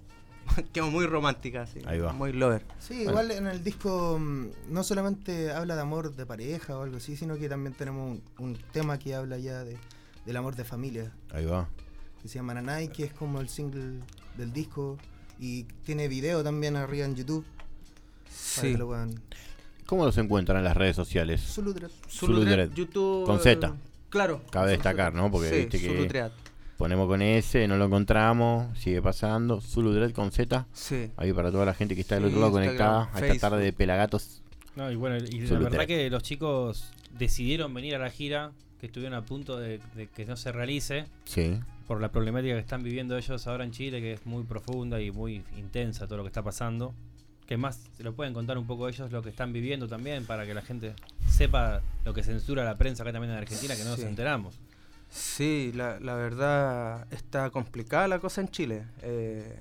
quedó muy romántica, así, Ahí va. muy lover. Sí, igual en el disco mm, no solamente habla de amor de pareja o algo así, sino que también tenemos un, un tema que habla ya de, del amor de familia. Ahí va. Que se llama Nanai, que es como el single del disco. Y tiene video también arriba en YouTube. Para Sí. que lo puedan. ¿Cómo los encuentran en las redes sociales? Zuludred. Zuludred. YouTube, Con Z. Claro. Cabe destacar, ¿no? Porque Sí, viste que Zuludred. Ponemos con S, no lo encontramos, sigue pasando. Zuludred con Z. Sí. Ahí para toda la gente que está del otro lado Instagram, conectada a esta tarde de Pelagatos. No, y bueno, y la verdad que los chicos decidieron venir a la gira, que estuvieron a punto de, de que no se realice. Sí. Por la problemática que están viviendo ellos ahora en Chile, que es muy profunda y muy intensa todo lo que está pasando. Que más se lo pueden contar un poco ellos lo que están viviendo también, para que la gente sepa lo que censura la prensa acá también en Argentina, que no nos enteramos. Sí, la, la verdad está complicada la cosa en Chile. Eh,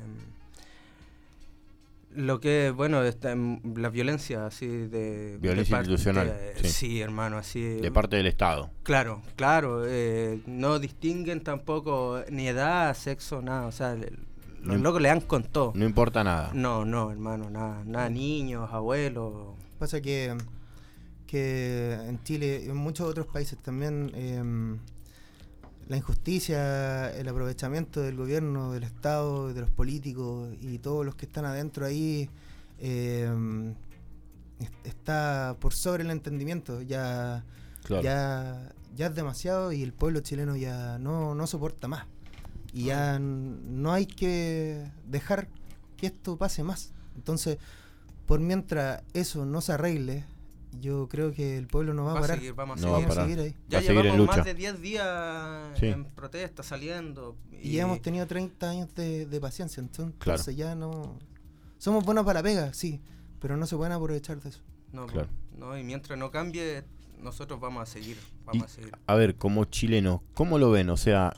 lo que, bueno, está en la violencia así de... Violencia de institucional, sí. sí. hermano, así... De parte del Estado. Claro, claro. eh, no distinguen tampoco ni edad, sexo, nada. O sea, le- los No locos le dan con todo. No importa nada. No, no, hermano, nada. Nada, niños, abuelos. Pasa que, que en Chile y en muchos otros países también em, la injusticia, el aprovechamiento del gobierno, del Estado, de los políticos y todos los que están adentro ahí es- está por sobre el entendimiento. Ya, Claro. ya, ya es demasiado y el pueblo chileno ya no, no soporta más. Y ya no hay que dejar que esto pase más. Entonces, por mientras eso no se arregle, yo creo que el pueblo no va, Va a parar. seguir, vamos a No va a seguir ahí. Ya Va a seguir en llevamos lucha. más de 10 días Sí. en protesta, saliendo. Y, hemos tenido 30 años de, de paciencia, entonces, Claro. ya no... Somos buenos para la pega, sí, pero no se pueden aprovechar de eso. No, Claro. no, y mientras no cambie, nosotros vamos a seguir. Y, Vamos a seguir. a ver, como chileno, ¿cómo lo ven? O sea,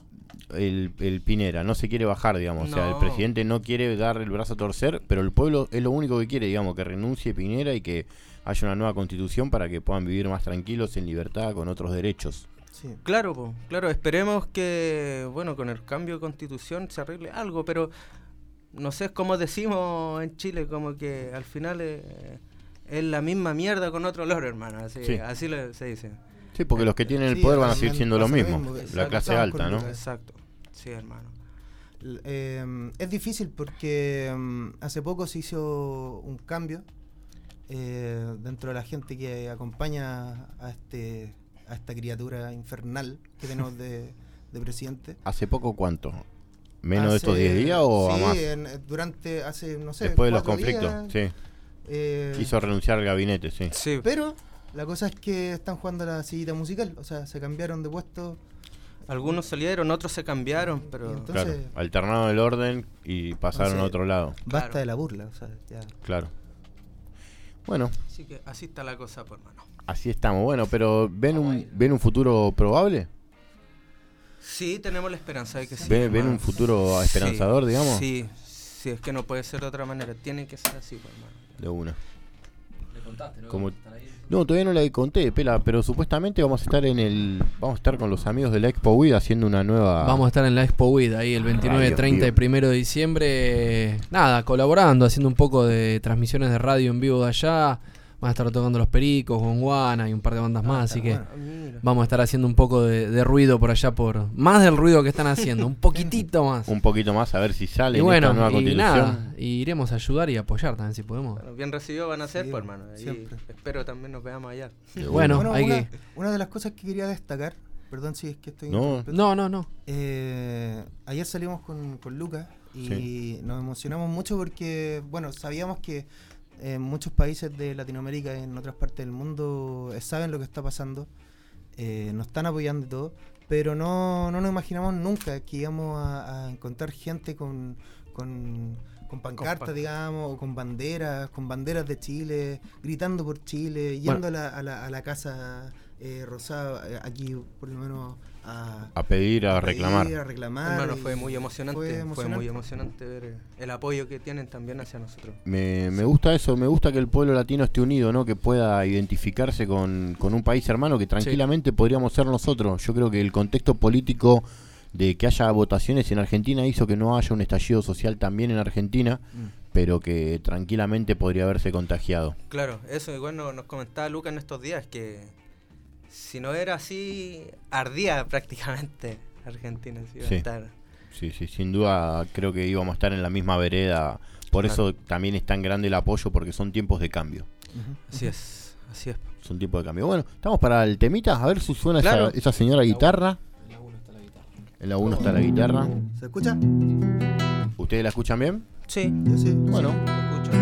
el, el Pinera no se quiere bajar, digamos. O sea, el presidente no quiere dar el brazo a torcer, pero el pueblo es lo único que quiere, digamos, que renuncie Pinera y que haya una nueva constitución para que puedan vivir más tranquilos, en libertad, con otros derechos. Sí. Claro, po, claro, esperemos que, bueno, con el cambio de constitución se arregle algo, pero no sé cómo decimos en Chile, como que al final eh, es la misma mierda con otro olor, hermano, así, Sí. así le- se dice. Sí, porque los que tienen el Sí, poder van a seguir siendo lo mismo, mismo, la clase alta, ¿no? Exacto, sí, hermano. Eh, es difícil porque mm, hace poco se hizo un cambio eh, dentro de la gente que acompaña a este a esta criatura infernal que tenemos de, de presidente. ¿Hace poco cuánto? ¿Menos de estos Hace- 10 días o a sí, más? en- durante hace no sé Después de los conflictos, días, sí. eh, Quiso renunciar al gabinete, sí. Pero la cosa es que están jugando a la sillita musical, o sea, se cambiaron de puesto. Algunos salieron, otros se cambiaron, pero... Claro, alternaron el orden y pasaron Entonces, a otro lado. Basta de la burla, o sea, ya. Claro. Bueno, Así que así está la cosa, por mano. así estamos. Bueno, pero ¿ven un, ¿ven un futuro probable? Sí, tenemos la esperanza de que sí. ¿Ven, ven un futuro esperanzador, Sí, digamos? Sí, sí, es que no puede ser de otra manera. Tiene que ser así, por hermano. De una. Contaste, ¿no? Como- todavía no la conté, Pela, pero supuestamente vamos a estar en el. Vamos a estar con los amigos de la Expo WID haciendo una nueva. Vamos a estar en la Expo WID ahí el 29, Radio 30 y vivo. 1 de diciembre. Nada, colaborando, haciendo un poco de transmisiones de radio en vivo de allá. Van a estar tocando Los Pericos, Gonguana y un par de bandas más, así que vamos a estar haciendo un poco de, de ruido por allá, por más del ruido que están haciendo, un poquitito más. Un poquito más a ver si sale Y en bueno, esta nueva y constitución. nada, y iremos a ayudar y apoyar también si podemos. Bueno, bien recibidos van a ser, Sí, pues, hermano. Siempre. espero también nos veamos allá. Bueno, hay una, que- una de las cosas que quería destacar, perdón si es que estoy No. interrumpiendo. No, no, no. Eh, ayer salimos con, con Lucas y nos emocionamos mucho porque, bueno, sabíamos que en muchos países de Latinoamérica y en otras partes del mundo eh, saben lo que está pasando, eh, nos están apoyando y todo, pero no, no nos imaginamos nunca que íbamos a, a encontrar gente con, con, con pancartas, pan- digamos, o con banderas, con banderas de Chile, gritando por Chile, yendo Bueno. a, la, a, la, a la casa eh, rosada, eh, aquí por lo menos a, A pedir, a reclamar. pedir, a reclamar. Hermano, fue muy emocionante. fue muy emocionante ver el apoyo que tienen también hacia nosotros. Me, me gusta eso, me gusta que el pueblo latino esté unido, ¿no? Que pueda identificarse con, con un país hermano que tranquilamente podríamos ser nosotros. Yo creo que el contexto político de que haya votaciones en Argentina hizo que no haya un estallido social también en Argentina, Mm. pero que tranquilamente podría haberse contagiado. Claro, eso igual no- nos comentaba Lucas en estos días que si no era así, ardía prácticamente Argentina. si iba a Sí. estar. Sí, sí, sin duda creo que íbamos a estar en la misma vereda. Por Claro. eso también es tan grande el apoyo, porque son tiempos de cambio. Así es, así es. Son tiempos de cambio. Bueno, estamos para el temita, a ver si suena Claro. esa, esa señora guitarra. En la 1 está la guitarra. ¿Se escucha? ¿Ustedes la escuchan bien? Sí. Yo sí. Bueno, escucho.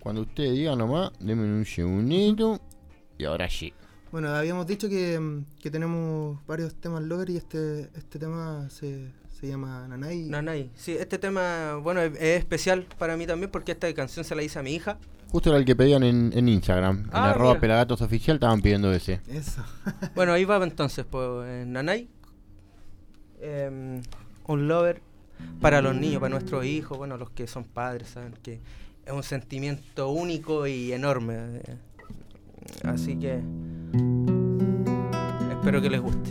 cuando ustedes digan nomás, denme un segundito. Y ahora sí. Bueno, habíamos dicho que, mm, que tenemos varios temas Lover y este, este tema se, se llama Nanay. Nanay. Sí, este tema, bueno, es, es especial para mí también porque esta canción se la hice a mi hija. Justo era el que pedían en, en Instagram. En Ah, arroba mira. pelagatos oficial estaban pidiendo ese. Eso. Bueno, ahí va entonces, pues, eh, Nanay. Em, un lover para los niños, para nuestros hijos, bueno, los que son padres, saben que es un sentimiento único y enorme. eh. Así que espero que les guste.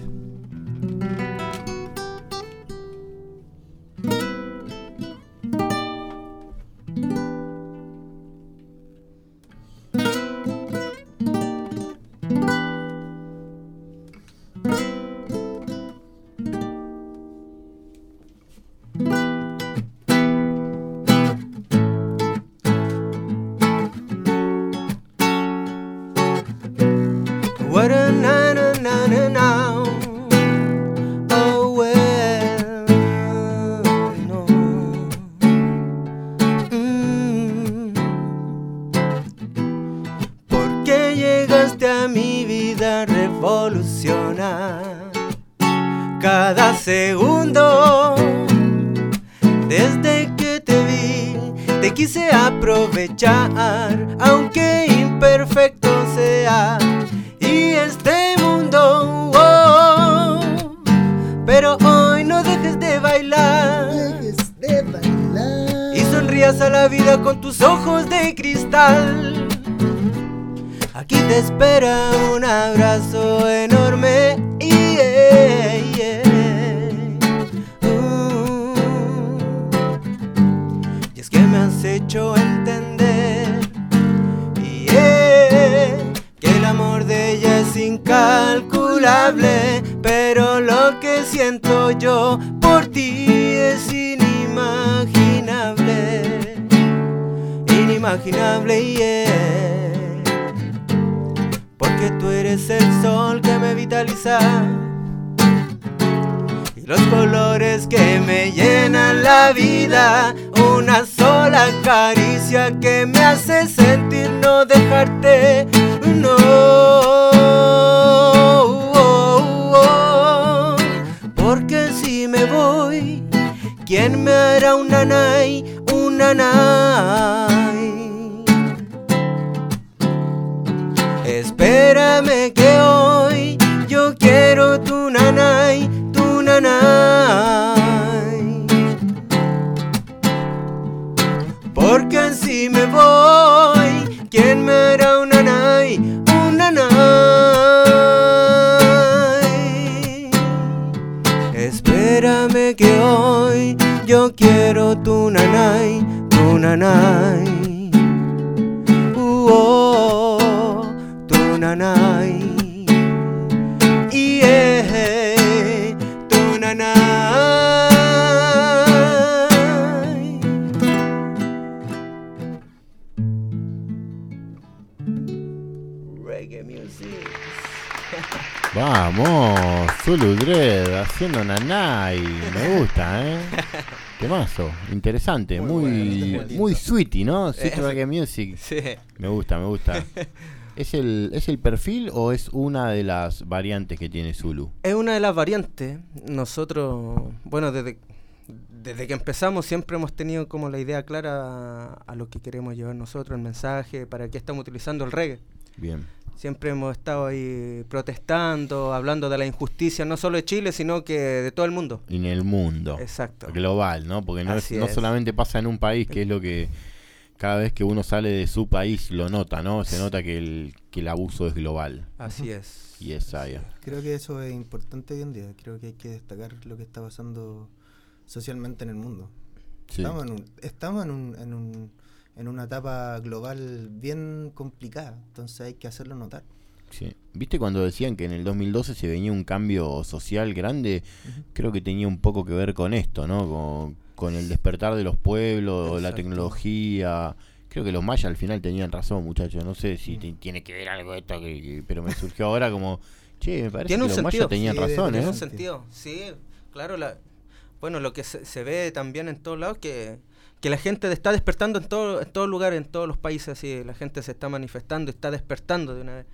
¿Por qué llegaste a mi vida revolucionar cada segundo? Desde que te vi, te quise aprovechar, aunque imperfecto sea. Y este mundo, oh, pero hoy no dejes de bailar. Y sonrías a la vida con tus ojos de cristal. Aquí te espera un abrazo enorme. yeah, yeah. Uh. Y es que me has hecho entender yeah, que el amor de ella es incalculable, pero lo que siento yo por ti es inimaginable. inimaginable, inimaginable, yeah. Tú eres el sol que me vitaliza y los colores que me llenan la vida. Una sola caricia que me hace sentir no dejarte, no. Porque si me voy, ¿quién me hará un nanay, un nanay? Tu nanay, tu nanay. Porque si me voy, ¿quién me hará un nanay, un nanay? Espérame que hoy yo quiero tu nanay, tu nanay. Uh, oh, tu nanay. Vamos, Zulu Dread haciendo nanay. Me gusta, ¿eh? Temazo, interesante, muy, bueno, muy lindo. sweety, ¿no? Sweet Eh, reggae music. sí. Me gusta, me gusta. ¿Es el, ¿Es el perfil o es una de las variantes que tiene Zulu? Es una de las variantes. Nosotros, bueno, desde, desde que empezamos siempre hemos tenido como la idea clara a, a lo que queremos llevar nosotros, el mensaje, para qué estamos utilizando el reggae. Bien. Siempre hemos estado ahí protestando, hablando de la injusticia, no solo de Chile, sino que de todo el mundo. En el mundo. Exacto. Global, ¿no? Porque no, es- no es. solamente pasa en un país, que es lo que cada vez que uno sale de su país lo nota, ¿no? Se nota que el, que el abuso es global. Así es. Y es allá. Creo que eso es importante hoy en día. Creo que hay que destacar lo que está pasando socialmente en el mundo. Sí. Estamos, en, un- estamos en, un- en, un- en una etapa global bien complicada, entonces hay que hacerlo notar. Sí. ¿Viste cuando decían que en el 2012 se venía un cambio social grande? Creo que tenía un poco que ver con esto, ¿no? Con, con el despertar de los pueblos, la Exacto. tecnología. Creo que los mayas al final tenían razón, muchachos. No sé si te- tiene que ver algo esto, que, que- pero me surgió ahora como, che, me parece Tiene que un los sentido. mayas tenían Sí, razón, Tiene ¿eh? un sentido, sí, claro. La, bueno, lo que se, se ve también en todos lados que, que la gente está despertando en todo, en todos lugares, en todos los países, así, la gente se está manifestando, está despertando de una vez.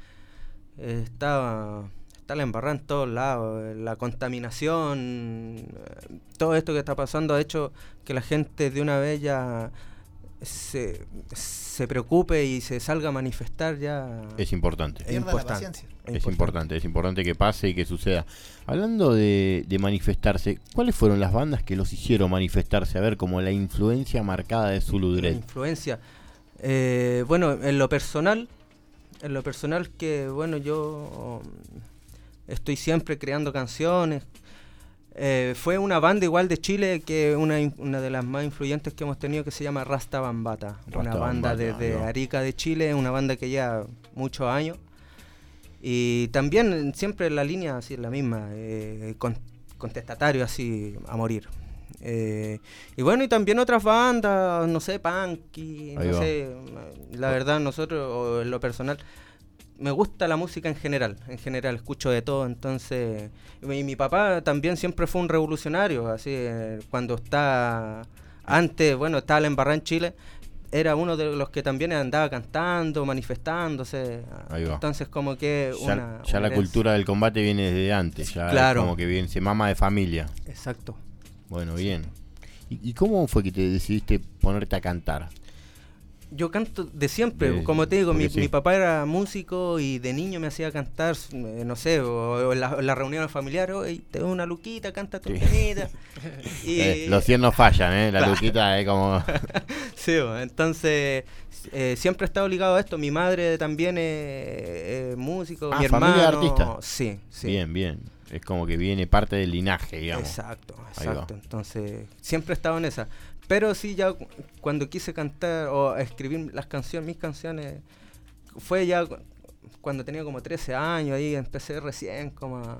Eh, está, está la embarrada en todos lados, eh, la contaminación, eh, todo esto que está pasando ha hecho que la gente de una vez ya se, se preocupe y se salga a manifestar ya. Es importante. Es importante. paciencia. Es importante, es importante que pase y que suceda. Hablando de, de manifestarse, ¿cuáles fueron las bandas que los hicieron manifestarse? A ver, como la influencia marcada de Zulu La Dread. influencia. Eh, bueno, en lo personal, en lo personal que, bueno, yo mm, estoy siempre creando canciones. Eh, fue una banda igual de Chile que una, una de las más influyentes que hemos tenido que se llama Rasta Bambata. una banda Bambata, desde. Arica de Chile, una banda que lleva muchos años. Y también siempre la línea así la misma, eh, con- contestatario así a morir. Eh, y bueno, y también otras bandas, no sé, punk, y Ahí no va. sé, la verdad nosotros, o en lo personal, me gusta la música en general, en general, escucho de todo, entonces, y mi, papá también siempre fue un revolucionario, así, eh, cuando está, antes, bueno, estaba la embarrada en Chile, era uno de los que también andaba cantando, manifestándose, Ahí va. entonces como que Ya, una... ya una la cultura del combate viene desde antes, ya Claro. como que viene, se mama de familia. Exacto. Bueno, bien. ¿Y, y cómo fue que te decidiste ponerte a cantar? Yo canto de siempre, De- como te digo, mi, sí. mi papá era músico y de niño me hacía cantar, eh, no sé, o, o en la- en las reuniones familiares, "Oye, te doy una luquita, canta tu Sí. temita". y, Eh, los 100 no fallan, ¿eh? La luquita es como... sí, entonces eh, siempre he estado ligado a esto. Mi madre también es, es músico, Ah, mi familia de hermano. artistas. Sí, sí. Bien, bien. Es como que viene parte del linaje, digamos. Exacto, exacto. Entonces, siempre he estado en esa. Pero sí, ya cu- cuando quise cantar o escribir las canciones, mis canciones, fue ya cu- cuando tenía como 13 años, ahí empecé recién como a,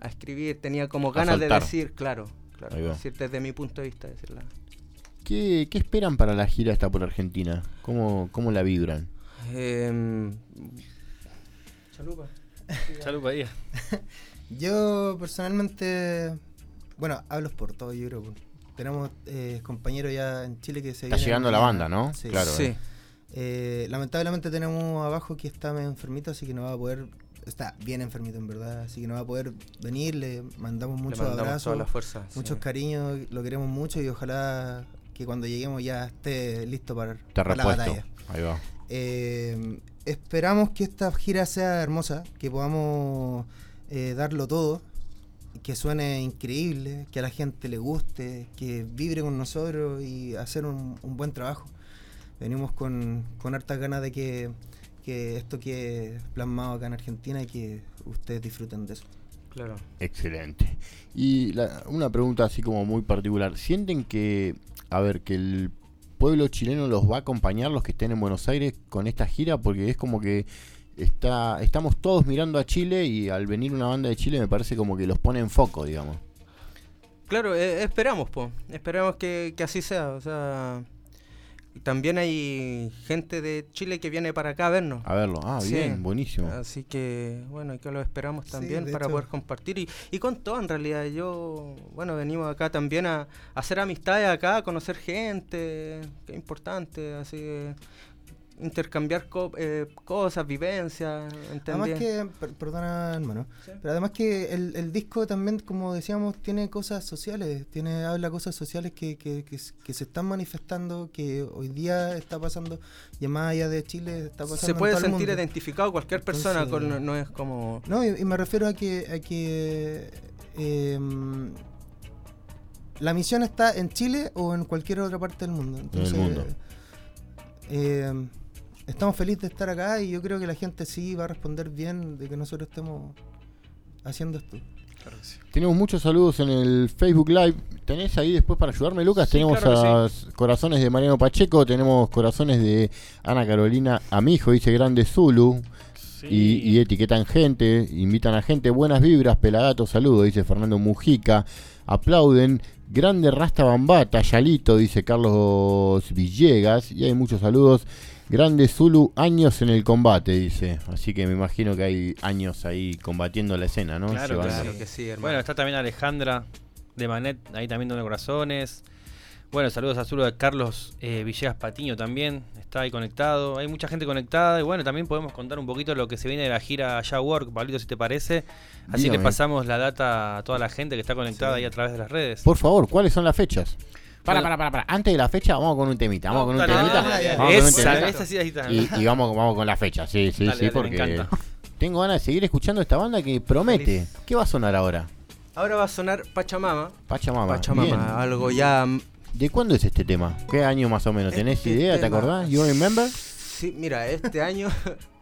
a escribir, tenía como A ganas de decir, claro, claro, decir desde mi punto de vista, decirla. ¿qué, qué esperan para la gira esta por Argentina? ¿Cómo, cómo la vibran? Em, Chalupa. Chalupa, diga. Yo personalmente, bueno, hablo por todo, yo creo. Tenemos eh, compañeros ya en Chile que se Está llegando la banda, ¿no? Sí. Claro, Sí. eh. Eh, lamentablemente tenemos abajo que está medio enfermito, así que no va a poder. Está bien enfermito en verdad, así que no va a poder venir. Le mandamos muchos mandamos abrazos, toda la fuerza, muchos sí. cariños, lo queremos mucho y ojalá que cuando lleguemos ya esté listo para, para la batalla. Ahí va. Eh, esperamos que esta gira sea hermosa, que podamos eh, darlo todo, que suene increíble, que a la gente le guste, que vibre con nosotros y hacer un, un buen trabajo. Venimos con, con hartas ganas de que, que esto quede plasmado acá en Argentina y que ustedes disfruten de eso. Claro. Excelente. Y la- una pregunta así como muy particular. ¿Sienten que, a ver, que el pueblo chileno los va a acompañar, los que estén en Buenos Aires, con esta gira? Porque es como que está, estamos todos mirando a Chile y al venir una banda de Chile me parece como que los pone en foco, digamos. Claro, eh, esperamos, po. Esperamos que, que así sea. O sea, también hay gente de Chile que viene para acá a vernos. A verlo. Ah, Sí. bien, buenísimo. Así que, bueno, que lo esperamos también para hecho- poder compartir. Y, y con todo, en realidad. Yo, bueno, venimos acá también a, a hacer amistades acá, a conocer gente, que es importante. Así que intercambiar co- eh, cosas, vivencias, Además que, per- perdona hermano, pero además que el, el disco también, como decíamos, tiene cosas sociales, tiene habla cosas sociales que, que, que, s- que se están manifestando, que hoy día está pasando, y más allá de Chile está pasando. Se en puede el sentir mundo. identificado cualquier persona, Entonces- con, no es como... No, y, y me refiero a que, a que em, la misión está en Chile o en cualquier otra parte del mundo. Entonces, mundo. em, estamos felices de estar acá y yo creo que la gente sí va a responder bien de que nosotros estemos haciendo esto. Tenemos muchos saludos en el Facebook Live. ¿Tenés ahí después para ayudarme, Lucas? Sí, tenemos claro a corazones de Mariano Pacheco, tenemos corazones de Ana Carolina Amijo, dice Grande Zulu. Y, y etiquetan gente, invitan a gente. Buenas vibras, Pelagato, saludos, dice Fernando Mujica. Aplauden. Grande Rasta Bambata, Yalito, dice Carlos Villegas. Y hay muchos saludos. Grande Zulu, años en el combate, dice. Así que me imagino que hay años ahí combatiendo la escena, ¿no? Claro, Llevando- que sí. Bueno, está también Alejandra de Manet, ahí también dando corazones. Bueno, saludos a Zulu de Carlos eh, Villegas Patiño también, está ahí conectado. Hay mucha gente conectada y bueno, también podemos contar un poquito lo que se viene de la gira Ya Work, Pablito, si te parece. Así Dígame. que pasamos la data a toda la gente que está conectada ahí a través de las redes. Por favor, ¿cuáles son las fechas? Para, para, para, para. Antes de la fecha, vamos con un temita. Vamos con un temita. esa, sí. Y, vamos, vamos con la fecha, sí, sí, sí, porque tengo ganas de seguir escuchando esta banda que promete. ¿Qué va a sonar ahora? Ahora va a sonar Pachamama. Pachamama. Pachamama, bien. algo ya... ¿De cuándo es este tema? ¿Qué año más o menos? ¿Tenés Este idea? ¿Te acordás? ¿You remember? Sí, mira, este año...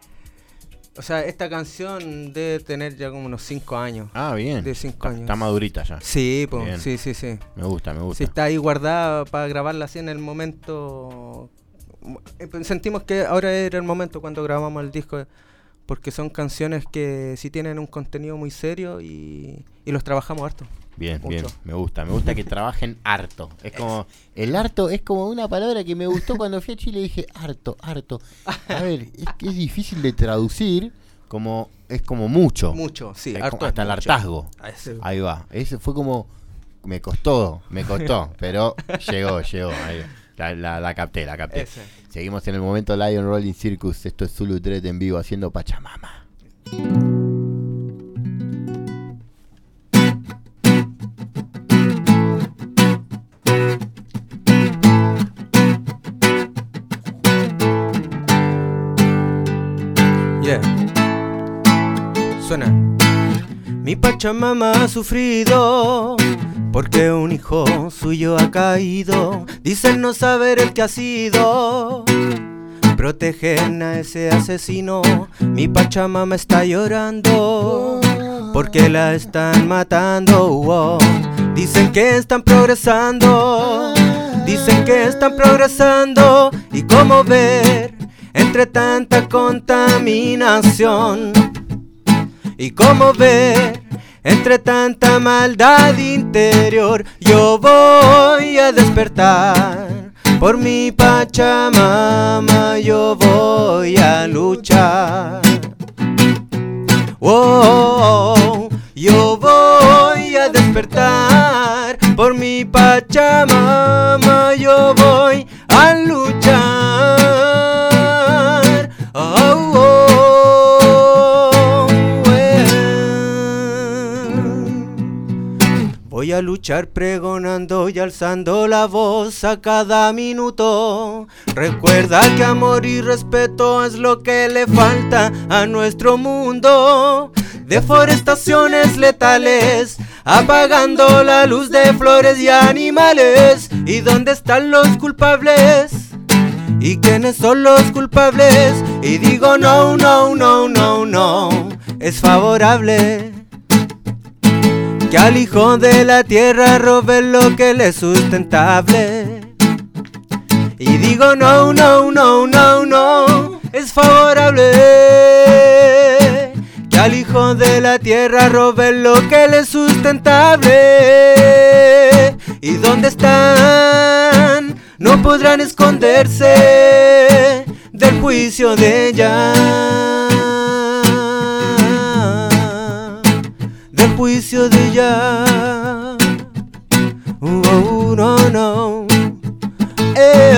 O sea, esta canción debe tener ya como unos 5 años. Ah, bien. De 5 años. Está madurita ya. Sí, po, sí, sí, sí. Me gusta, me gusta. Sí, está ahí guardada para grabarla así en el momento. Eh, Sentimos que ahora era el momento cuando grabamos el disco, porque son canciones que sí tienen un contenido muy serio y, y los trabajamos harto. Bien, Mucho. bien, me gusta, me gusta que trabajen harto. Es como, el harto es como una palabra que me gustó cuando fui a Chile dije harto, harto. A ver, es que es difícil de traducir, como, es como mucho. Mucho, sí, harto como hasta el hartazgo. Ah. Ahí va, ese fue como, me costó, me costó, pero llegó, llegó. ahí. La, la, la capté, la capté. Ese. Seguimos en el momento Lion Rolling Circus, esto es Zulu Dread en vivo haciendo Pachamama. Mi Pachamama ha sufrido porque un hijo suyo ha caído. Dicen no saber el que ha sido. Protegen a ese asesino. Mi Pachamama está llorando porque la están matando. Dicen que están progresando. Dicen que están progresando. ¿Y cómo ver entre tanta contaminación? ¿Y cómo ver entre tanta maldad interior? Yo voy a despertar Por mi Pachamama yo voy a luchar. Oh, yo voy a despertar. Por mi Pachamama yo voy a luchar. Voy a luchar pregonando y alzando la voz a cada minuto. Recuerda que amor y respeto es lo que le falta a nuestro mundo. Deforestaciones letales, apagando la luz de flores y animales. ¿Y dónde están los culpables? ¿Y quiénes son los culpables? Y digo no, no, no, no, no. Es favorable que al hijo de la tierra robe lo que le es sustentable. Y digo no, no, no, no, no. Es favorable que al hijo de la tierra robe lo que le es sustentable. ¿Y dónde están? No podrán esconderse del juicio de ella. Juicio de ella. Oh, no, no. Eh,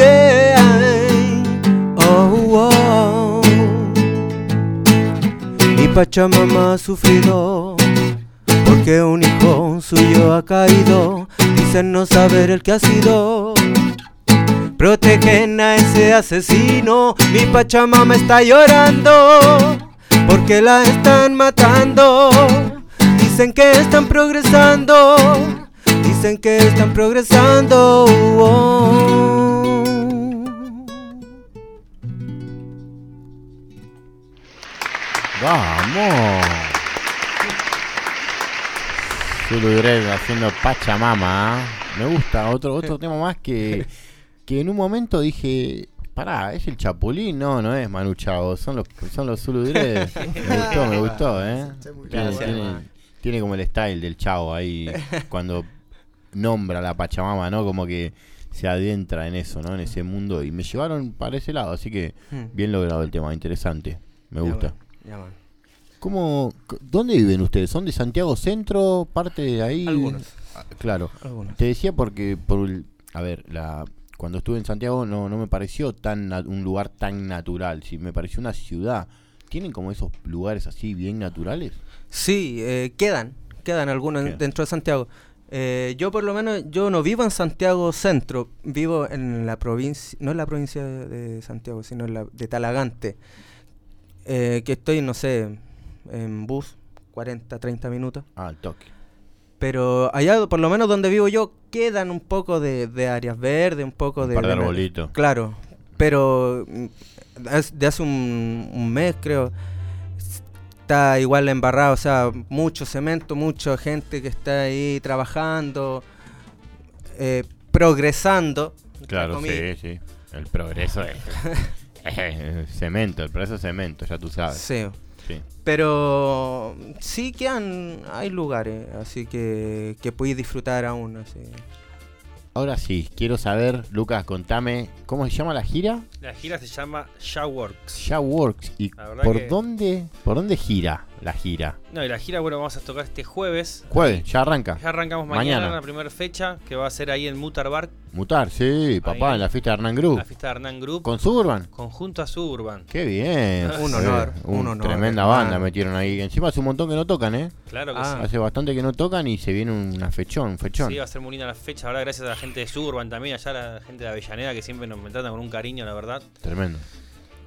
eh, ay. Oh, oh. Mi Pachamama ha sufrido porque un hijo suyo ha caído. Dicen no saber el que ha sido. Protegen a ese asesino. Mi Pachamama está llorando porque la están matando. Dicen que están progresando. Dicen que están progresando. oh. Vamos. Zulu Dread haciendo Pachamama. Me gusta. Otro, otro tema más que, que en un momento dije. Pará, ¿es el Chapulín? No, no es Manu Chao, son los, son los Zulu Dread. Me gustó, me gustó, ¿eh? Tiene, Gracias, tiene- como el style del Chavo ahí cuando nombra la Pachamama, ¿no? Como que se adentra en eso, ¿no? En ese mundo. Y me llevaron para ese lado, así que Hmm. bien logrado el tema, interesante. Me gusta. ¿Cómo, ¿Dónde viven ustedes? ¿Son de Santiago Centro? ¿Parte de ahí? Algunos. Ah, Claro. Algunos. Te decía porque, por, el- a ver, la, cuando estuve en Santiago no, no me pareció tan un lugar tan natural, sí, me pareció una ciudad. ¿Tienen como esos lugares así bien naturales? Sí, eh, quedan, quedan algunos dentro de Santiago. Eh, yo por lo menos, yo no vivo en Santiago Centro, vivo en la provincia, no en la provincia de, Santiago, sino en la de Talagante, eh, que estoy, no sé, en bus, 40, 30 minutos. Ah, al toque. Pero allá, por lo menos donde vivo yo, quedan un poco de, de áreas verdes, un poco Un de... par de arbolitos. Claro, pero de hace un, un mes creo, está igual embarrado, o sea, mucho cemento, mucha gente que está ahí trabajando, eh, progresando. Claro, sí, sí. El progreso es cemento, el progreso es cemento, ya tú sabes. Sí. Sí. Pero sí que han, hay lugares, así que, que podéis disfrutar aún. Así. Ahora sí, quiero saber, Lucas, contame, ¿cómo se llama la gira? La gira se llama Shawworks. Ya Works. ¿Y por que- dónde por dónde gira la gira? No, y la gira, bueno, vamos a tocar este jueves. Jueves, ya arranca. Ya arrancamos mañana, la primera fecha, que va a ser ahí en Mutar Bar, Mutar, sí, papá, Ahí. en la fiesta de Hernán Group. la fiesta de Hernán Group. ¿Con Suburban? Conjunto a Suburban. Qué bien. Un Sí, honor, un un honor, Tremenda banda metieron ahí. Encima hace un montón que no tocan, ¿eh? Claro que Ah. sí. Hace bastante que no tocan y se viene una fechón, un fechón. Sí, va a ser muy linda la fecha, verdad, gracias a la gente de Suburban también, allá la gente de Avellaneda que siempre nos me tratan con un cariño, la verdad. Tremendo.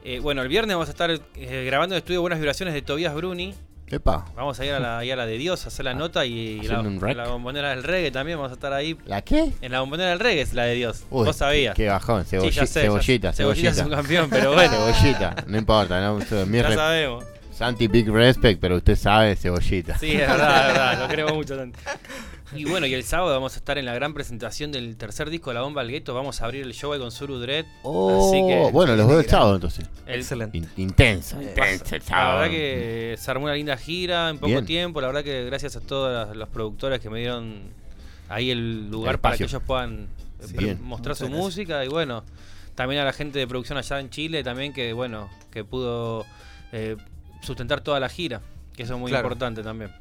Eh, bueno, el viernes vamos a estar eh, grabando el estudio Buenas Vibraciones de Tobias Bruni. Epa. Vamos a ir a la, ahí a la de Dios a hacer la nota y la, la bombonera del reggae también vamos a estar ahí. ¿La qué? En la bombonera del reggae es la de Dios. Uy, Vos sabías. Qué bajón, Sí, cebolli- ya sé, ya- cebollita, Cebollita es cebollita. un campeón, pero bueno. Cebollita, no importa, no, Ya sabemos. Santi Big Respect, pero usted sabe cebollita. Sí, es verdad, es verdad, lo queremos mucho. Santi. Y bueno, y el sábado vamos a estar en la gran presentación del tercer disco de La Bomba al Gueto. Vamos a abrir el show ahí con Suru Dread. Oh, así que, bueno, los veo el sábado entonces. El- Excelente. In- intensa, intensa el La verdad que se armó una linda gira en poco Bien. tiempo. La verdad que gracias a todos los, los productores que me dieron ahí el lugar El para que ellos puedan eh, mostrar su música y bueno, también a la gente de producción allá en Chile también que bueno, que pudo eh, sustentar toda la gira, que eso es muy Claro. importante también.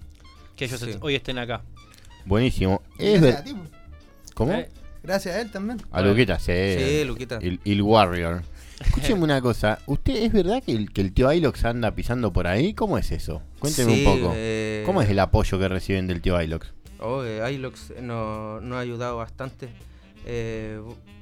Que ellos Sí. hoy estén acá. Buenísimo. Es Gracias ver- a ti, po. ¿Cómo? Eh, Gracias a él también. A Luquita, sí. Sí, Luquita. El, el Warrior. Escúcheme una cosa. ¿Usted es verdad que el, que el tío Ilox anda pisando por ahí? ¿Cómo es eso? Cuénteme Sí, un poco. eh, ¿Cómo es el apoyo que reciben del tío Ilox? Oh, eh, iLox nos, nos ha ayudado bastante. Eh,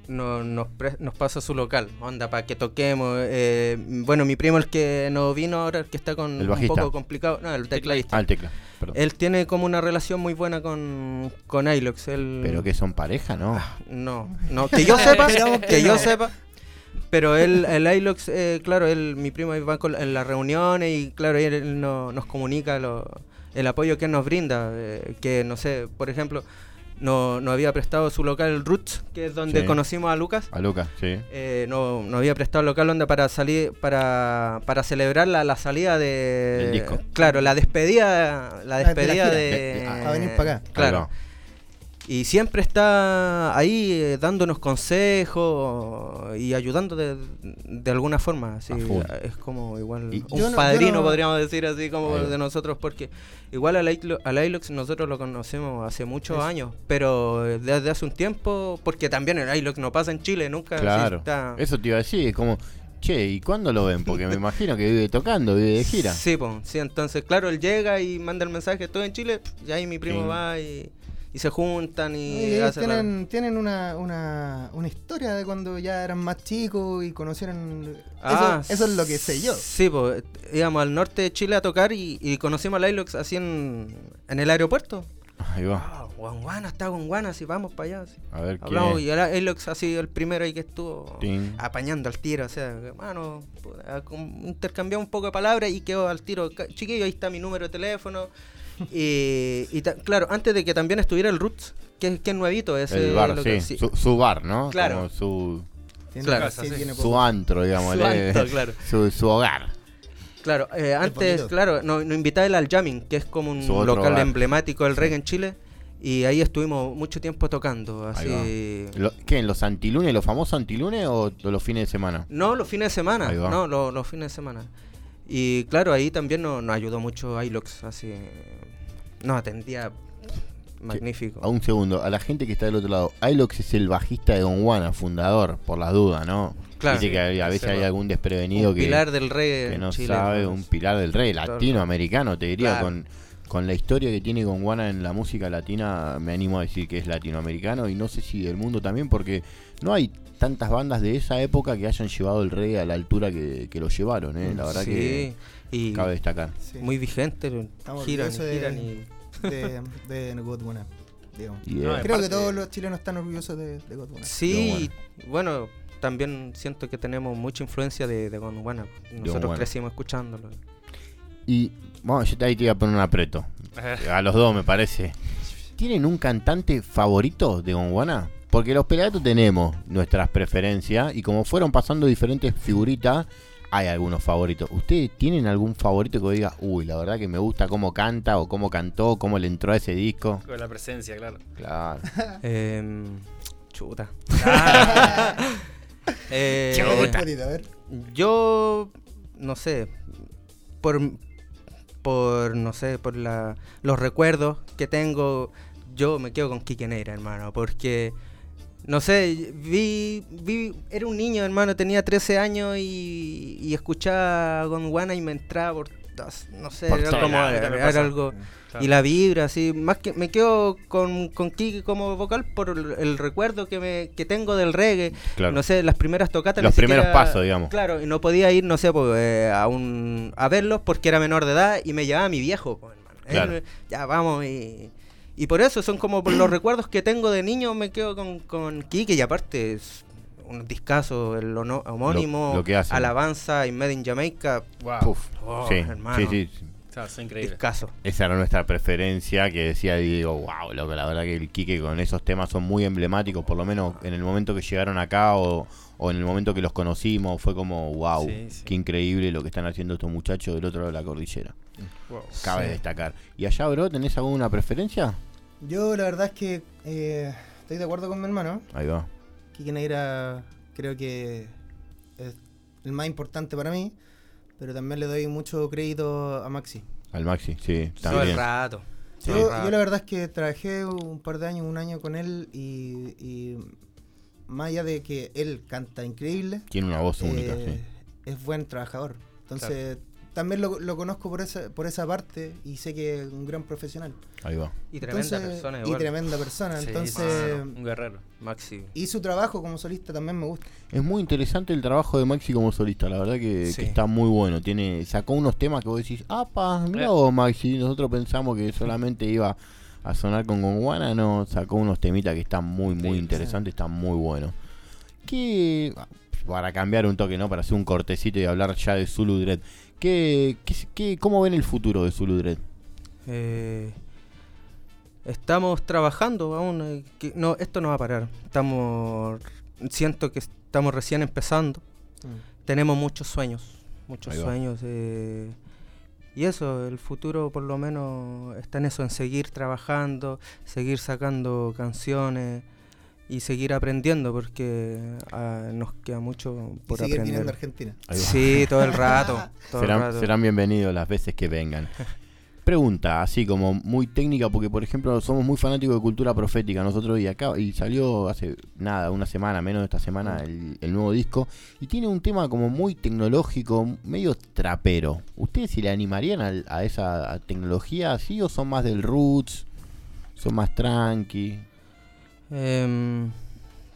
no- nos, pre- nos pasa su local, onda, para que toquemos. eh, bueno, mi primo, el que no vino ahora, el que está con El un poco complicado. No, el tecladista. Ah, el tecla. Perdón. Él tiene como una relación muy buena con, con iLox. Él, Pero que son pareja, ¿no? No, no, que yo sepa, que que yo no. sepa. Pero él, el iLox, eh, claro, él, mi primo ahí va con- en las reuniones y claro, él, él no- nos comunica lo- el apoyo que él nos brinda. eh, que no sé, por ejemplo, no- nos había prestado su local Roots, que es donde Sí. conocimos a Lucas. A Lucas, sí. Eh, no, nos había prestado el local donde para salir, para, para celebrar la, la salida de Del disco. Claro, la despedida, la de la despedida de, De- a- a venir pa' acá. Claro. Y siempre está ahí eh, dándonos consejos y ayudando de, de alguna forma. así, A full. es como igual Y- un no- padrino, no- podríamos decir así como Ahí de nosotros, porque igual al Ilox nosotros lo conocemos hace muchos años, pero desde hace un tiempo, porque también el Ilox no pasa en Chile nunca. Claro. está- Eso te iba a decir, es como, che, ¿y cuándo lo ven? Porque me imagino que vive tocando, vive de gira. Sí, po, sí, entonces, claro, él llega y manda el mensaje, estoy en Chile, y ahí mi primo Sí. va y, y se juntan y, Y ellos hacen la- tienen, tienen una, una, una historia de cuando ya eran más chicos y conocieron. Ah, eso, eso es lo que sé yo. Sí, pues íbamos al norte de Chile a tocar y, y conocimos a Lilox así en, en el aeropuerto. Ahí va. Ah, Guanguana, está Guanguana, así vamos para allá. así. A ver Hablamos quién y Lilox así el primero ahí que estuvo apañando al tiro. O sea, hermano, intercambiamos un poco de palabras y quedó al tiro. "Ca- Chiquillo, ahí está mi número de teléfono. Y y ta- claro, antes de que también estuviera el Roots, que, que es nuevito ese El bar, local, sí. Su, su bar, ¿no? Claro. Como su, Tiene- Claro, sí, sí. tiene su antro, digamos. Su antro, claro. Su, su hogar. Claro, eh, antes, claro, nos, nos invitaba él al Jamming, que es como un local hogar. emblemático del reggae en Chile. Y ahí estuvimos mucho tiempo tocando, así. Lo- ¿Qué? ¿En los antilunes, los famosos antilunes o los fines de semana? No, los fines de semana, no, lo- los, fines de semana. Y claro, ahí también nos, nos ayudó mucho iLox, así. Nos atendía magnífico. A un segundo, a la gente que está del otro lado, Ilox es el bajista de Don Juana, fundador, por las dudas, ¿no? Claro. Viste que a, a veces hay algún desprevenido Un que, pilar del reggae que no Chile, sabe, un pilar del rey, latinoamericano, te diría, Claro. con, con la historia que tiene Juana en la música latina, me animo a decir que es latinoamericano y no sé si del mundo también, porque no hay tantas bandas de esa época que hayan llevado el reggae a la altura que, que lo llevaron, ¿eh? La verdad Sí, que y cabe destacar. Sí. muy vigente, Estamos giran, de- giran y... de, de digamos. Y, No, eh, Creo que todos los chilenos están orgullosos de, de. Sí, bueno, también siento que tenemos mucha influencia de, de. Nosotros crecimos escuchándolo. Y vamos, yo te- ahí te iba a poner un apreto. A los dos, me parece. ¿Tienen un cantante favorito de Gondwana? Porque los pelagatos tenemos nuestras preferencias y como fueron pasando diferentes figuritas, hay algunos favoritos. ¿Ustedes tienen algún favorito que diga, uy, la verdad que me gusta cómo canta o cómo cantó, cómo le entró a ese disco? Con la presencia, claro. Claro. Em, chuta. Eh, Chuta. Bonito, a ver. Yo, no sé, por, por no sé, por la, los recuerdos que tengo, yo me quedo con Kike Neira, hermano, porque, no sé, vi, vi, era un niño, hermano, tenía 13 años y, y escuchaba Gondwana y me entraba por, no sé, Por era todo como, lado, era, algo... Claro. Y la vibra, así, más que me quedo con, con Kike como vocal por el, el recuerdo que me que tengo del reggae. Claro. No sé, las primeras tocatas. Los primeros siquiera- pasos, digamos. Claro, y no podía ir, no sé, pues, eh, a, un, a verlos porque era menor de edad y me llevaba mi viejo, pues. Él, ya, vamos, y, y por eso son como por los recuerdos que tengo de niño, me quedo con, con Kike y aparte es un discazo, el ono- homónimo, Lo- lo. Alabanza y Made in Jamaica. Wow. Puf. Oh, sí, hermano. sí, sí. Es increíble. Discazo. Esa era nuestra preferencia, que decía Diego, wow, loco, la verdad que el Quique con esos temas son muy emblemáticos, por lo menos en el momento que llegaron acá o, o en el momento que los conocimos, fue como, wow, Sí, sí. qué increíble lo que están haciendo estos muchachos del otro lado de la cordillera. Wow. Cabe Sí. destacar. ¿Y allá, bro, tenés alguna preferencia? Yo la verdad es que eh, estoy de acuerdo con mi hermano. Ahí va. Quique Neira creo que es el más importante para mí, pero también le doy mucho crédito a Maxi. Al Maxi, sí, Todo el también. rato. Yo, yo la verdad es que trabajé un par de años, un año con él y, y más allá de que él canta increíble, Tiene una voz única, eh, es buen trabajador. Entonces también lo, lo conozco por esa, por esa parte y sé que es un gran profesional. Ahí va. Y tremenda Entonces- persona Y igual. tremenda persona. Sí, entonces, un guerrero. Maxi. y su trabajo como solista también me gusta. Es muy interesante el trabajo de Maxi como solista, la verdad que, Sí. que está muy bueno. Tiene Sacó unos temas que vos decís, apa, mirá Eh. vos Maxi, nosotros pensamos que solamente iba a sonar con Gonguana, no, sacó unos temitas que están muy, muy interesantes, están muy buenos. ¿Qué, para cambiar un toque, ¿no? Para hacer un cortecito y hablar ya de Zulu Dread, ¿qué, qué, qué- cómo ven el futuro de Zulu Dread? Eh, estamos trabajando aún. eh, que- no, esto no va a parar. Estamos. Siento que estamos recién empezando. Mm. Tenemos muchos sueños. Muchos sueños. eh, y eso, el futuro por lo menos está en eso, en seguir trabajando, seguir sacando canciones y seguir aprendiendo porque ah, nos queda mucho por seguir aprender. viniendo a Argentina. Sí, todo el rato. todo el serán, rato. serán bienvenidos las veces que vengan. Pregunta, así como muy técnica, porque por ejemplo somos muy fanáticos de cultura profética nosotros y acá y salió hace nada, una semana, menos de esta semana, el, el nuevo disco y tiene un tema como muy tecnológico, medio trapero. ¿Ustedes se le animarían al- a, esa tecnología así o son más del roots? ¿Son más tranqui? Em,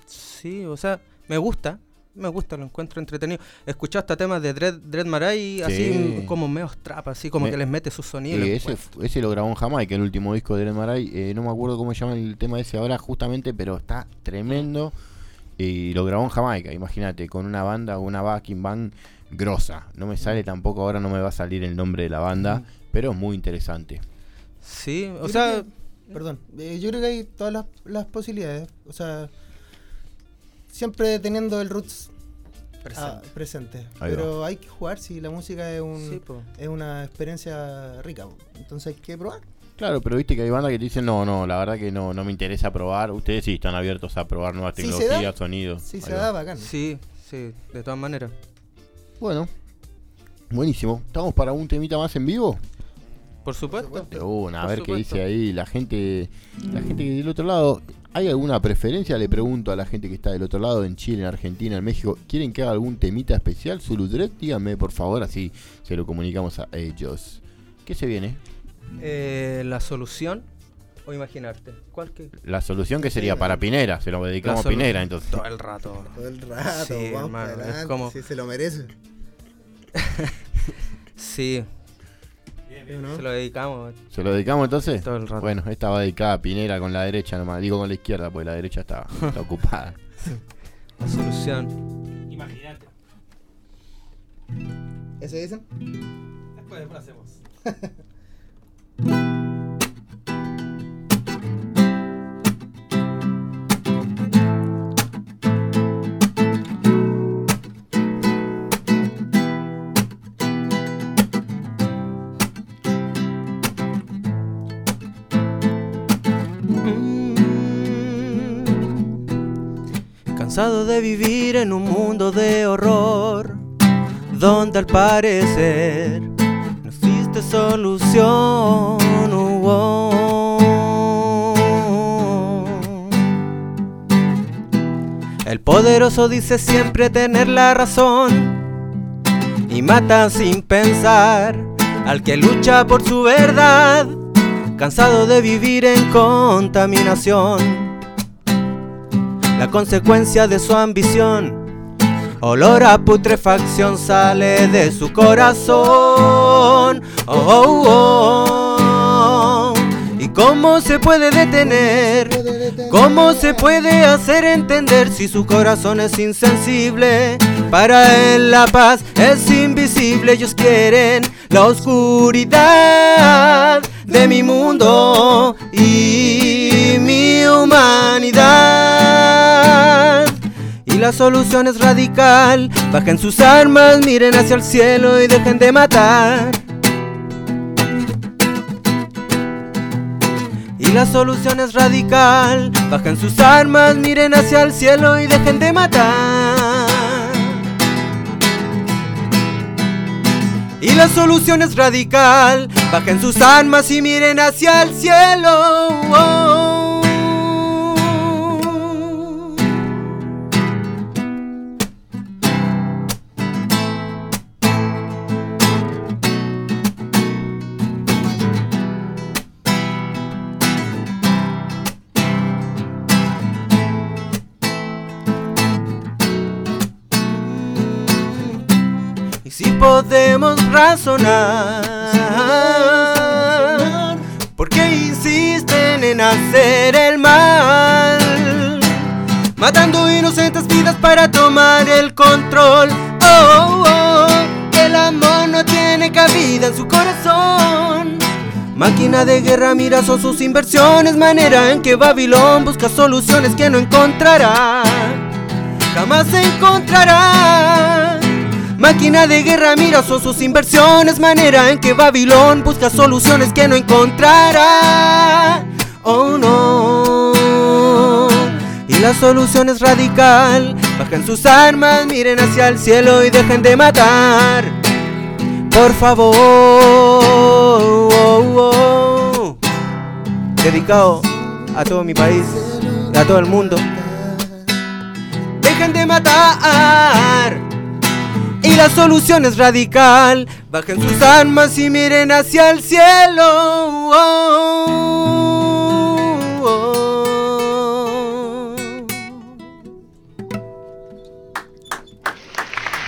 sí, o sea, me gusta, me gusta, lo encuentro entretenido. Escuché hasta temas de Dread, Dread Marai, así Sí. mm, como medio trap, así como Me- que les mete sus sonidos. Eh, ese, ese lo grabó en Jamaica, el último disco de Eren Maray. eh, no me acuerdo cómo se llama el tema ese ahora justamente, pero está tremendo. Y lo grabó en Jamaica, imagínate, con una banda, una backing band grosa. No me sale tampoco, ahora no me va a salir el nombre de la banda, pero es muy interesante. Sí, o sea, que- perdón, eh, yo creo que hay todas las, las posibilidades. O sea, siempre teniendo el roots Presente. ah, presente. Pero hay que jugar si la música es, un, Sí, es una experiencia rica. po. Entonces hay que probar. Claro, pero viste que hay bandas que te dicen, no, no, la verdad que no, no me interesa probar. Ustedes sí están abiertos a probar nuevas Si se da, tecnologías, sonidos. Si Ahí se va. da, bacán. sí, sí, de todas maneras. Bueno, buenísimo. ¿Estamos para un temita más en vivo? Por supuesto. De una, a Por ver qué dice ahí la gente, la gente que del otro lado. ¿Hay alguna preferencia? Le pregunto a la gente que está del otro lado, en Chile, en Argentina, en México. ¿Quieren que haga algún temita especial? Zuludret, díganme por favor, así se lo comunicamos a ellos. ¿Qué se viene? Eh, la solución o imaginarte. ¿Cuál que? La solución que sería para Pinera, se lo dedicamos a Pinera entonces. Todo el rato. Todo el rato, Sí, vamos hermano, es como- si se lo merece. Sí. ¿No? Se lo dedicamos. ¿Se lo dedicamos entonces? Todo el rato. Bueno, esta va dedicada a Pinera con la derecha nomás. Digo con la izquierda, porque la derecha está, está ocupada. La solución. Imagínate. ¿Ese dicen? Después, después hacemos. Cansado de vivir en un mundo de horror, donde al parecer no existe solución. oh. El poderoso dice siempre tener la razón y mata sin pensar al que lucha por su verdad, cansado de vivir en contaminación la consecuencia de su ambición. Olor a putrefacción sale de su corazón. Oh, oh, oh. ¿Y cómo se puede detener? ¿Cómo se puede hacer entender si su corazón es insensible? Para él la paz es invisible. Ellos quieren la oscuridad de mi mundo y mi humanidad. La solución es radical. Bajen sus armas, miren hacia el cielo y dejen de matar. Y la solución es radical. Bajen sus armas, miren hacia el cielo y dejen de matar. Y la solución es radical. Bajen sus armas y miren hacia el cielo. Y podemos razonar, ¿por qué insisten en hacer el mal? Matando inocentes vidas para tomar el control. Oh, oh, el amor no tiene cabida en su corazón. Máquina de guerra, mira, son sus inversiones. Manera en que Babilón busca soluciones que no encontrará. Jamás encontrará. Máquina de guerra, mira, son sus inversiones. Manera en que Babilón busca soluciones que no encontrará. Oh no. Y la solución es radical. Bajen sus armas, miren hacia el cielo y dejen de matar. Por favor. Dedicado a todo mi país, a todo el mundo. Dejen de matar. Y la solución es radical. Bajen sus armas y miren hacia el cielo.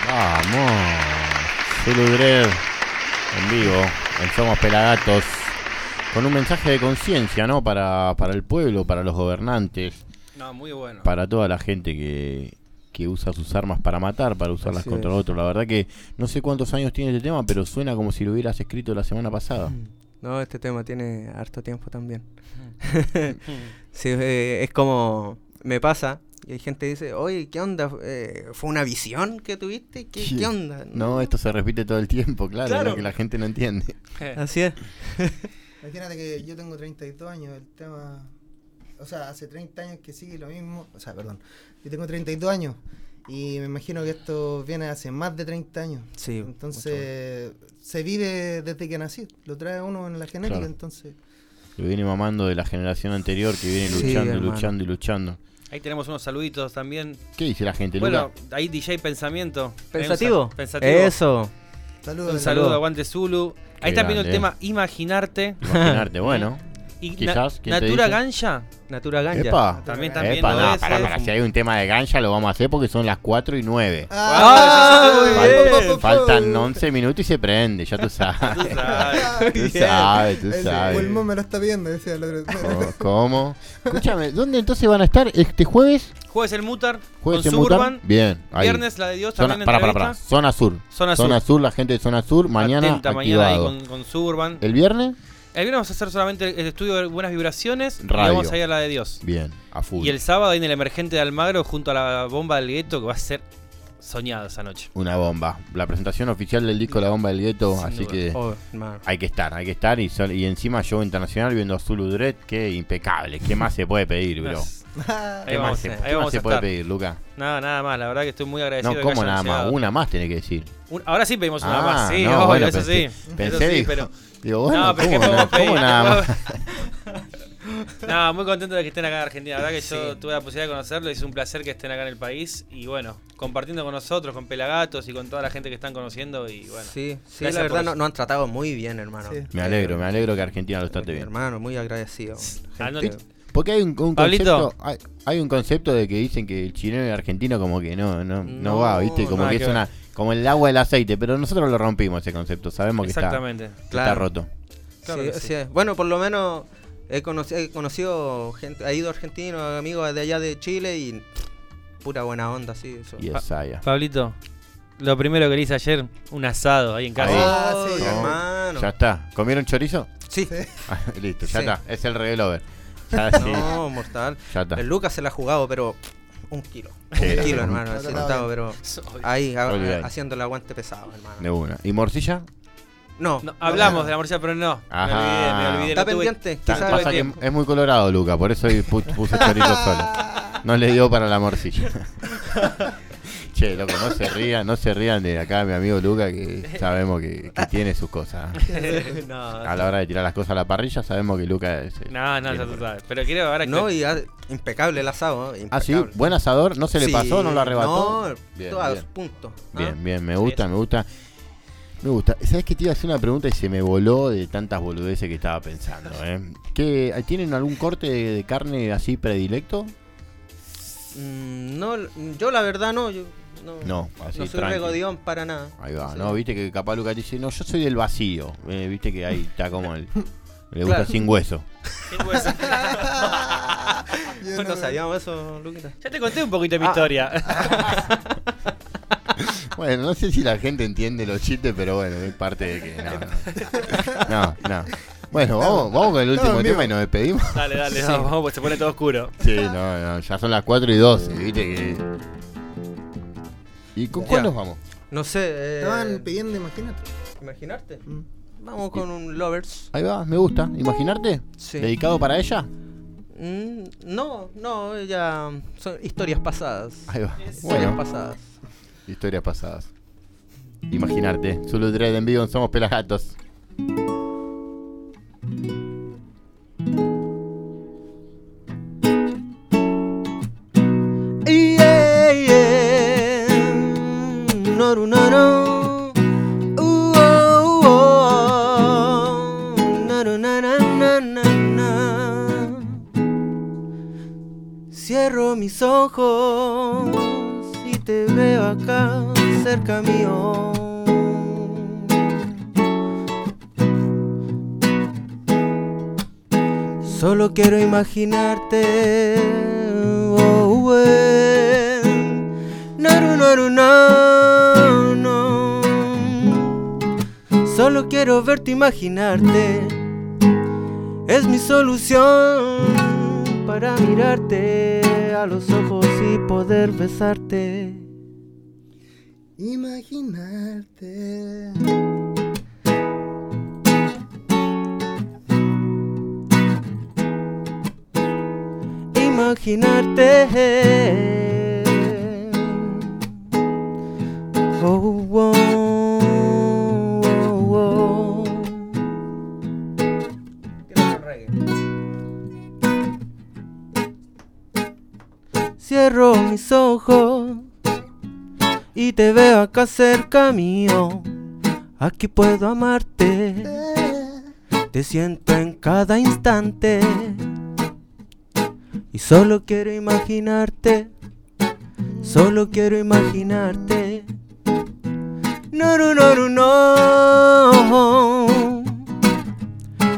Vamos. Zuludred en vivo, en Somos Pelagatos. Con un mensaje de conciencia, ¿no? Para, para el pueblo, para los gobernantes. No, muy bueno. Para toda la gente que, que usa sus armas para matar, para usarlas Así contra es. otro. La verdad que no sé cuántos años tiene este tema, pero suena como si lo hubieras escrito la semana pasada. No, este tema tiene harto tiempo también. sí, eh, es como me pasa y hay gente que dice, oye, ¿qué onda? Eh, ¿Fue una visión que tuviste? ¿Qué, qué onda? No, esto se repite todo el tiempo, claro, Claro. es lo que la gente no entiende. Así es. Imagínate que yo tengo 32 años, el tema. O sea, hace 30 años que sigue lo mismo. O sea, perdón. Yo tengo 32 años y me imagino que esto viene hace más de 30 años. Sí, Entonces, se vive desde que nací. Lo trae uno en la genética, Claro. entonces. Lo viene mamando de la generación anterior que viene Sí, luchando, y luchando y luchando. Ahí tenemos unos saluditos también. ¿Qué dice la gente, Bueno, Luca? ahí DJ Pensamiento. ¿Pensativo? Pensativo. Eso. Saludos. Un saludo, aguante Zulu. Ahí Qué están viendo el tema Imaginarte. Imaginarte, bueno. Y na- Quizás, ¿quién te Natura? Ganja. Natura Ganja. Epa. También están Epa, viendo no, ese. pará, pará, si hay un tema de gancha lo vamos a hacer porque son las 4 y 9. Ah, Fal- Faltan 11 minutos y se prende, ya tú sabes. Tú sabes. Tú sabes, tú El sabes. pulmón me lo está pidiendo, decía el otro. ¿Cómo? Escúchame, ¿dónde entonces van a estar este jueves? Jueves el Mutar. Jueves con Mutar. Suburban. Bien, ahí. Viernes la de Dios Zona, también para, para, para. Zona Sur. Zona Sur. la gente de Zona Sur, mañana Atenta mañana ahí activado. con, con Suburban. ¿El viernes? El viernes vamos a hacer solamente el estudio de Buenas Vibraciones Radio. y vamos a ir a la de Dios. Bien, a full. Y el sábado ahí en el Emergente de Almagro junto a la bomba del gueto que va a ser soñado esa noche. Una bomba. La presentación oficial del disco La Bomba del Gueto, Sin así duda. que Oh, hay que estar, hay que estar. Y, sol- y encima show internacional viendo a Zulu Dread, que impecable. ¿Qué más se puede pedir, bro? Ahí ¿Qué más vamos, se, ahí vamos se a puede estar. pedir, Luca? Nada, nada más, la verdad que estoy muy agradecido. No, de que ¿cómo hayan nada más? Una más tiene que decir. Un- ahora sí pedimos una Ah, más, sí, no, obvio, bueno, eso pensé- sí. pensé, eso sí, digo- pero. digo, bueno, no, pero ¿cómo nada ¿Qué más? No, muy contento de que estén acá en Argentina. La verdad que yo tuve la posibilidad de conocerlo y es un placer que estén acá en el país. Y bueno, compartiendo con nosotros, con Pelagatos y con toda la gente que están conociendo. Y bueno, Sí, sí, la verdad eso. no- nos han tratado muy bien, hermano. Me alegro, me alegro que Argentina lo trate bien. Hermano, muy agradecido. Ah, Gente- Porque hay un, concepto, hay, hay un concepto de que dicen que el chileno y el argentino como que no, no, no, No, va, viste, como que que es una, como el agua del aceite, pero nosotros lo rompimos ese concepto, sabemos que está, Exactamente. que está Claro. roto. Claro Sí, que sí. sí. Bueno, por lo menos he conocido, he conocido gente, ha ido argentinos, amigos de allá de Chile y pura buena onda, sí. Eso. Y es Saya. Pablito, lo primero que le hice ayer, un asado ahí en casa. Ahí. Ah, sí, Oh, No, hermano. Ya está. ¿Comieron chorizo? Sí. Ah, Listo, ya Sí. está. Es el revelover. Sí. No, mortal. El Lucas se la ha jugado, pero un kilo. Sí, un kilo, hermano. Lo así bien. pero ahí, a- haciendo el aguante pesado, hermano. De una. ¿Y morcilla? No. No, hablamos de la morcilla, pero no. Ajá. Me olvidé, me olvidé. Está pendiente, pasa que es muy colorado, Luca, por eso puse chorito solo. No le dio para la morcilla. Che, loco, no se rían, no se rían de acá mi amigo Luca, que sabemos que, que tiene sus cosas. No, A la hora de tirar las cosas a la parrilla, sabemos que Luca es. el- No, no, ya tú sabes. Pero quiero ahora que. No, y ah, impecable el asado. ¿eh? Ah, sí, impecable. buen asador, no se le Sí, pasó, no lo arrebató. No, Bien, todas, bien. punto. Bien, bien, me gusta, me gusta. Me gusta. ¿Sabes que te iba a hacer una pregunta y se me voló de tantas boludeces que estaba pensando? ¿eh? ¿Qué, ¿Tienen algún corte de, de carne así predilecto? Mm, no, yo la verdad no. Yo, no, No, así, no soy tranqui. regodión para nada. Ahí va, Sí. ¿no? Viste que capaz Lucas dice, no, yo soy del vacío. Eh, Viste que ahí está como el... Le gusta Claro. sin hueso. Sin hueso. no sabíamos eso, Luquita. Ya te conté un poquito de mi Ah. historia. Bueno, no sé si la gente entiende los chistes, pero bueno, es parte de que... No, no. no, no. Bueno, vamos, vamos con el último No, tema y nos despedimos. Dale, dale, Sí. vamos, vamos, pues se pone todo oscuro. Sí, no, no, ya son las 4 y 12, viste que... ¿Y con cuál nos vamos? No sé. eh, Estaban pidiendo, imagínate. Imaginarte. Vamos con un Lovers. Ahí va, me gusta. ¿Imaginarte? Sí. ¿Dedicado para ella? Mm, no, no, ella. Son historias pasadas. Ahí va. Historias Bueno. pasadas. Historias pasadas. Imaginarte. Zulu Dread en vivo en Somos Pelagatos. Cierro mis ojos y te veo acá cerca mío. Solo quiero imaginarte. Oh, eh. No, no, no, no, no, no. Solo quiero verte imaginarte. Es mi solución para mirarte a los ojos y poder besarte. Imaginarte. imaginarte. Oh, oh, Cierro mis ojos y te veo acá cerca mío. Aquí puedo amarte. Te siento en cada instante. Y solo quiero imaginarte, solo quiero imaginarte. No, no, no, no, no.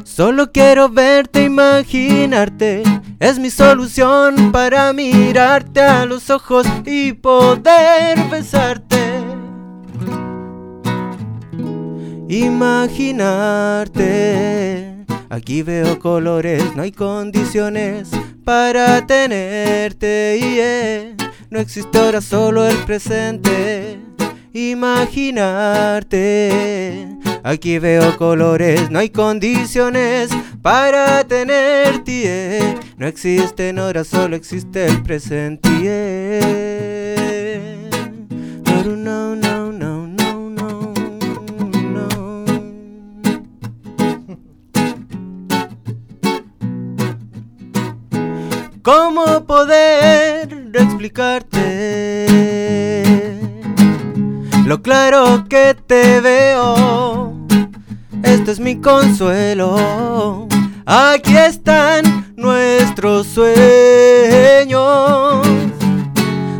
Solo quiero verte, imaginarte. Es mi solución para mirarte a los ojos y poder besarte. Imaginarte. Aquí veo colores, no hay condiciones para tenerte. yeah. No existe ahora, solo el presente. Imaginarte. Aquí veo colores, no hay condiciones para tenerte. yeah. No existen horas, solo existe el presente. No, no, no, no, no, no, no. ¿Cómo poder explicarte lo claro que te veo? Este es mi consuelo. Aquí están nuestros sueños,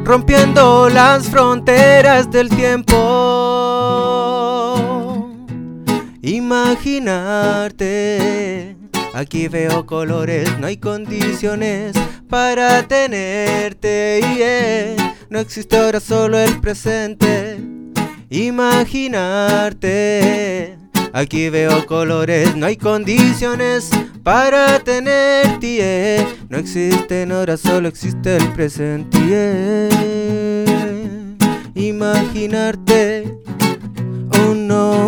rompiendo las fronteras del tiempo. Imaginarte. Aquí veo colores, no hay condiciones para tenerte. yeah. No existe ahora, solo el presente. Imaginarte. Aquí veo colores, no hay condiciones para tenerte. yeah. No existen horas, solo existe el presente. yeah. Imaginarte. Oh no,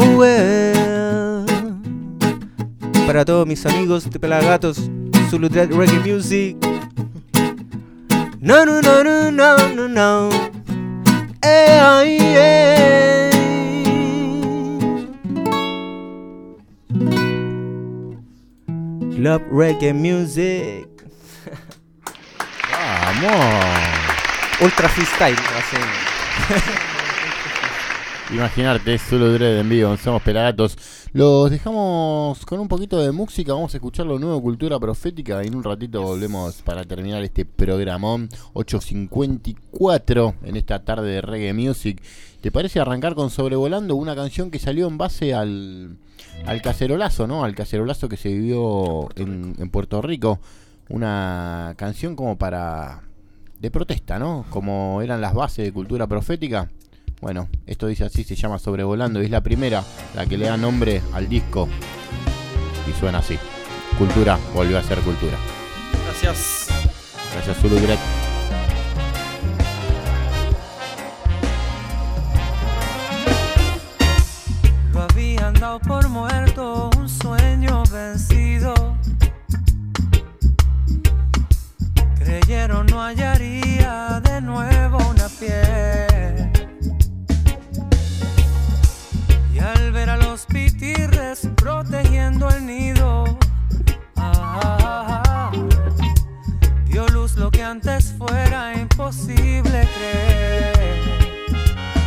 para todos mis amigos de Pelagatos, Zulu Reggae Music. No, no, no, no, no, no, no. Eh, ay, eh. Club Reggae Music. Vamos. Ultra freestyle. así. Imaginarte, es solo Dread en vivo, somos pelagatos. Los dejamos con un poquito de música, vamos a escuchar lo nuevo Cultura Profética y en un ratito volvemos para terminar este programón 8.54 en esta tarde de Reggae Music. ¿Te parece arrancar con Sobrevolando, una canción que salió en base al, al cacerolazo, ¿no? Al cacerolazo que se vivió en, en Puerto Rico. Una canción como para... de protesta, ¿no? Como eran las bases de Cultura Profética. Bueno, esto dice así, se llama Sobrevolando y es la primera, la que le da nombre al disco. Y suena así. Cultura, volvió a ser cultura. Gracias. Gracias, Zulu Direct. Dado por muerto, un sueño vencido. Creyeron no hallaría de nuevo una piel. Y al ver a los pitirres protegiendo el nido, ah, dio luz lo que antes fuera imposible creer.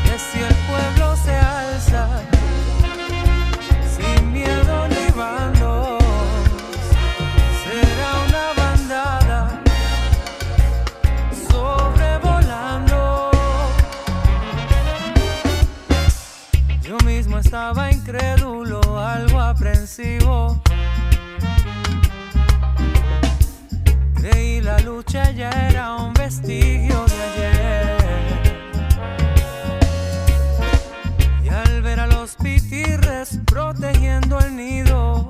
Que si el pueblo se alza, estaba incrédulo, algo aprensivo. Creí la lucha ya era un vestigio de ayer. Y al ver a los pitirres protegiendo el nido,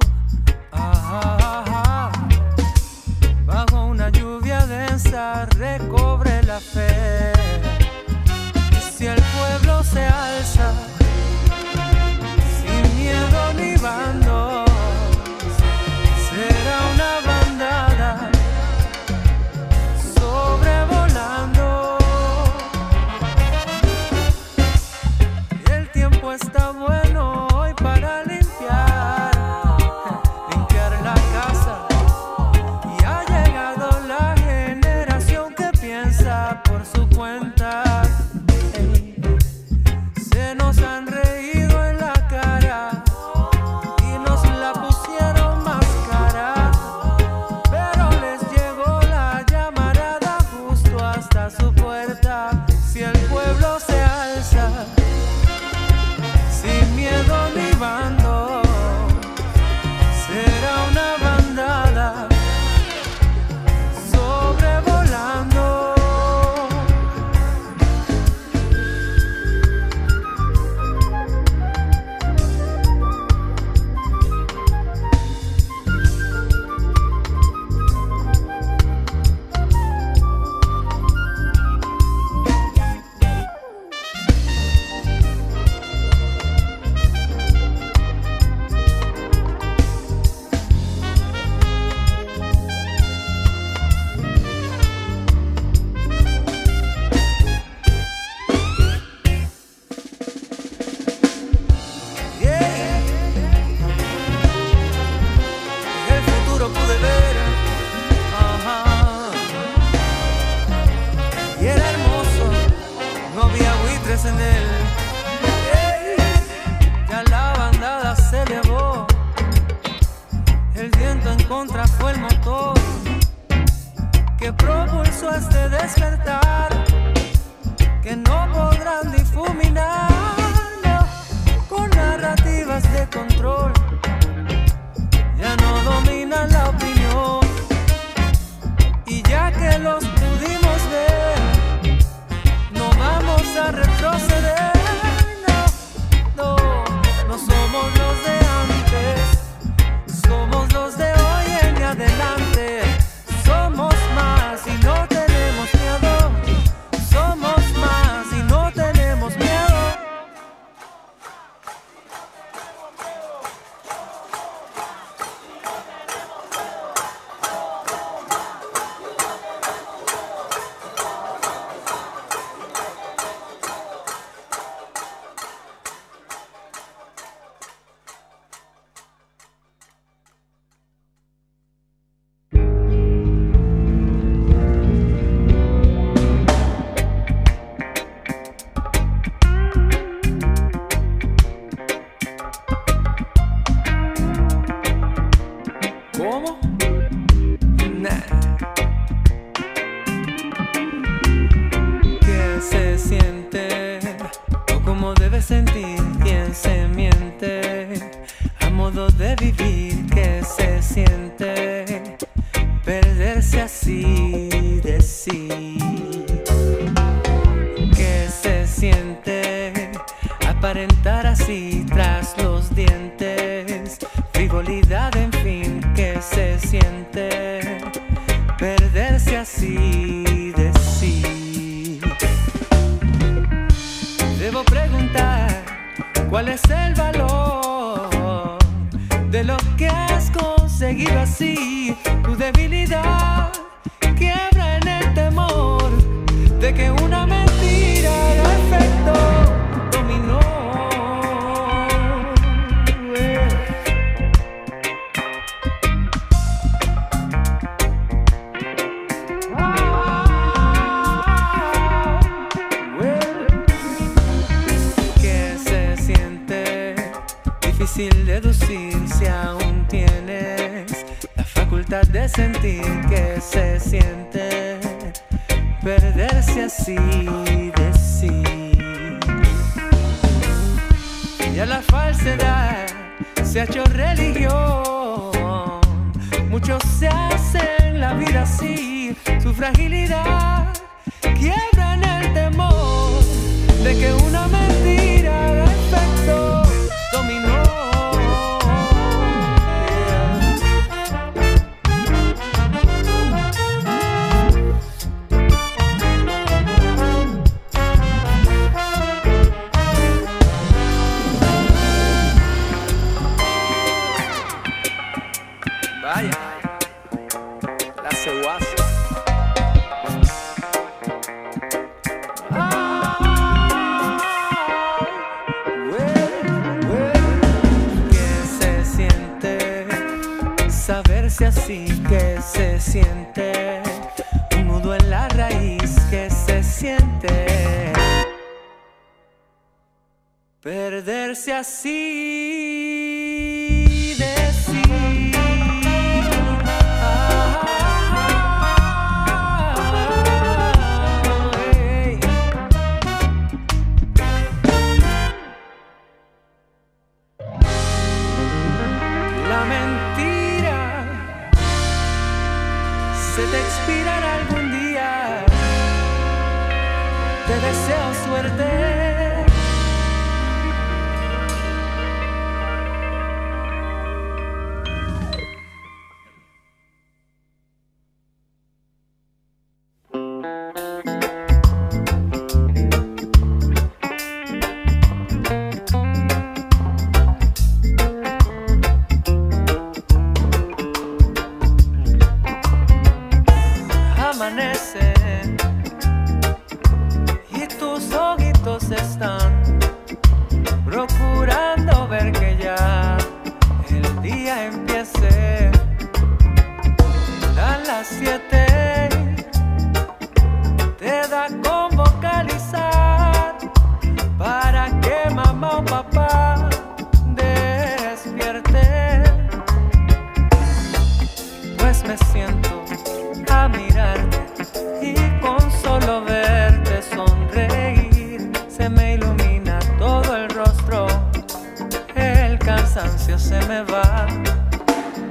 bajo una lluvia densa recobre la fe. Y si el pueblo se alza,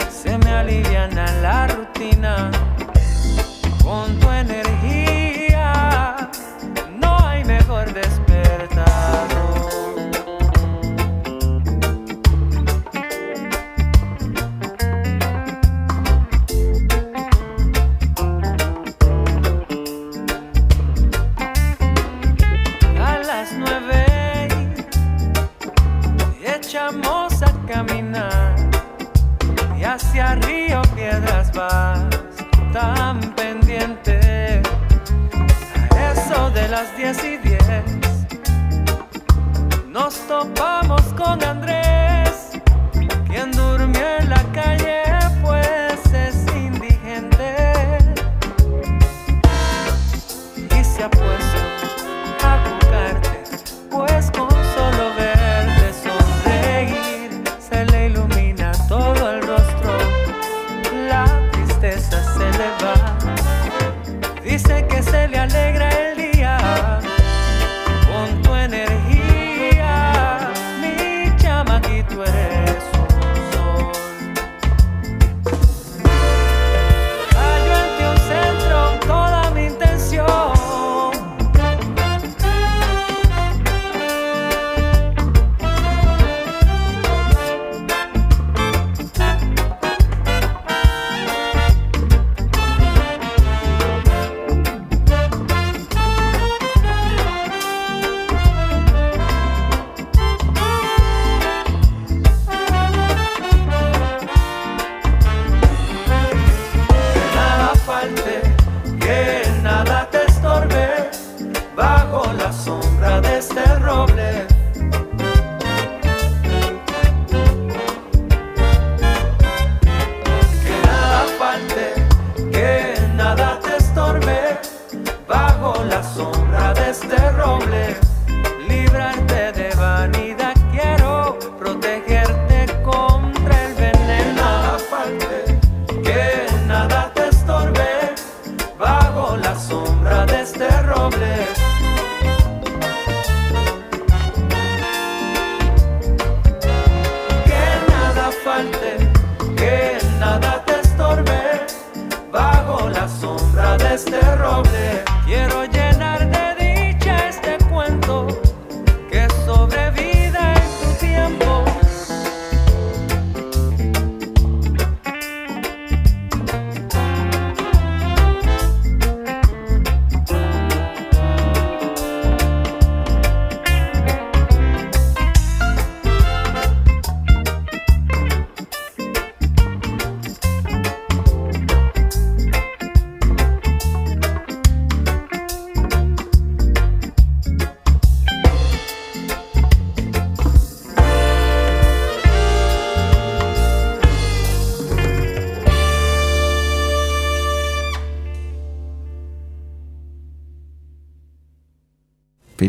se me aliviana la rutina con tu energía.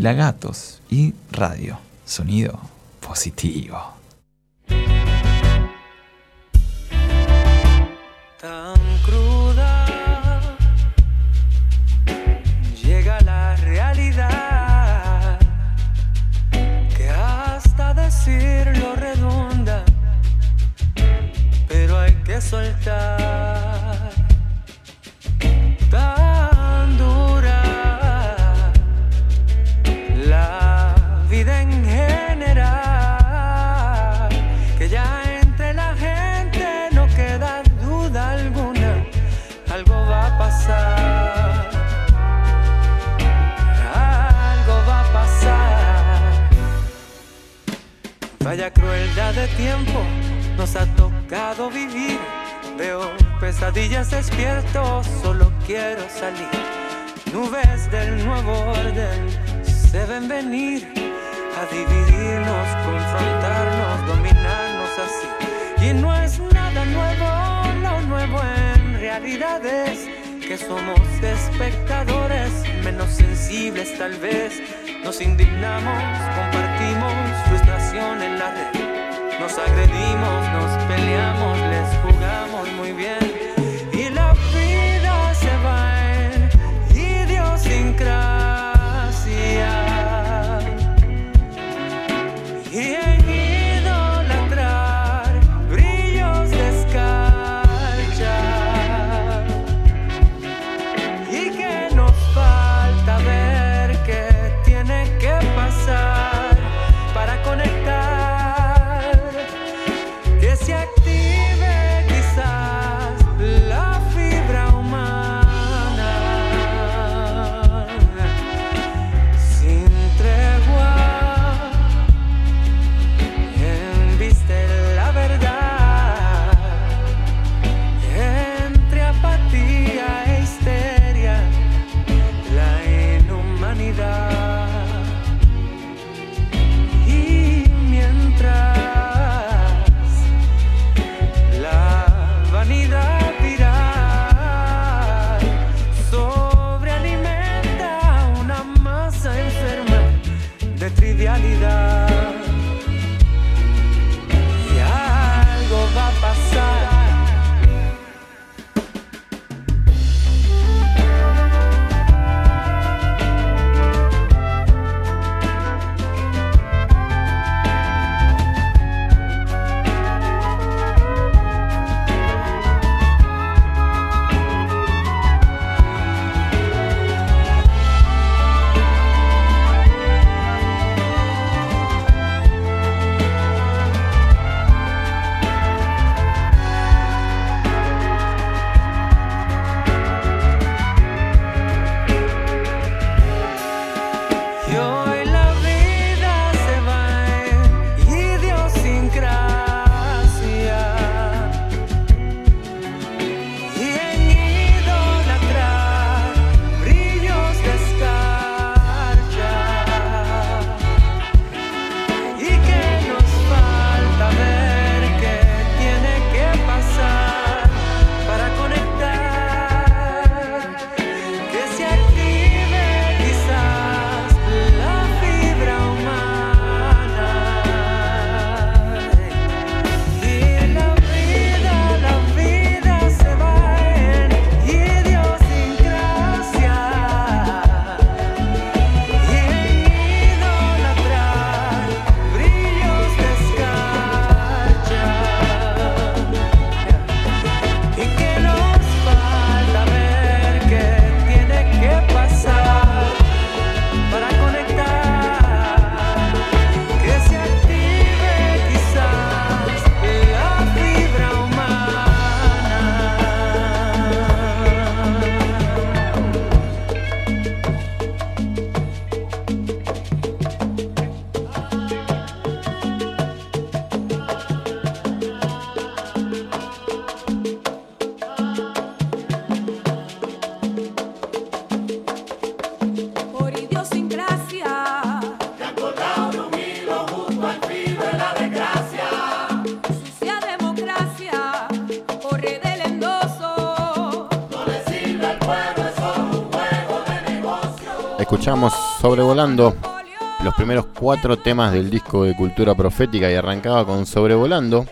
Pelagatos y radio. Sonido positivo. Sobrevolando los primeros cuatro temas del disco de Cultura Profética y arrancaba con sobrevolando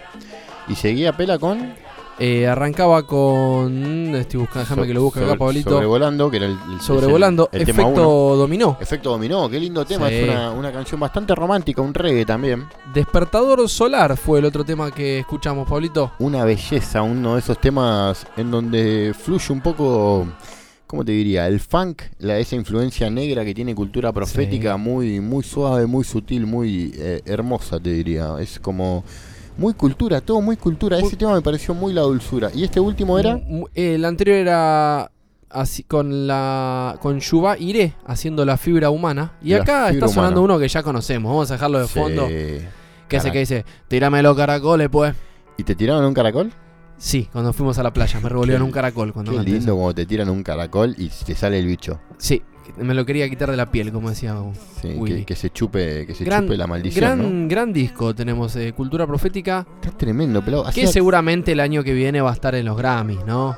y seguía Pela con Eh, arrancaba con. Estoy buscando, déjame So- que lo busque acá, Pablito. Sobrevolando, que era el, el- Sobrevolando, el- efecto dominó. Efecto dominó, qué lindo tema, Sí. es una, una canción bastante romántica, un reggae también. Despertador solar fue el otro tema que escuchamos, Pablito. Una belleza, uno de esos temas en donde fluye un poco, ¿cómo te diría? El funk, la, esa influencia negra que tiene cultura profética, muy, muy suave, muy sutil, muy eh, hermosa, te diría. Es como muy cultura, todo muy cultura. Ese tema me pareció muy la dulzura. Y este último era... Mm, El anterior era así con la con Yuba Iré haciendo la fibra humana y La acá está sonando humana. uno que ya conocemos. Vamos a dejarlo de Sí. fondo. Que ese Carac- que dice, "Tírame los caracoles, pues." ¿Y te tiraron un caracol? Sí, cuando fuimos a la playa me revolvieron un caracol cuando Qué lindo cuando te tiran un caracol y te sale el bicho. Sí, me lo quería quitar de la piel, como decía Sí, Willy. que, que se chupe, que se gran, chupe la maldición, gran, ¿no? gran disco tenemos, eh, Cultura Profética. Está tremendo, pelado. Que seguramente el año que viene va a estar en los Grammys, ¿no?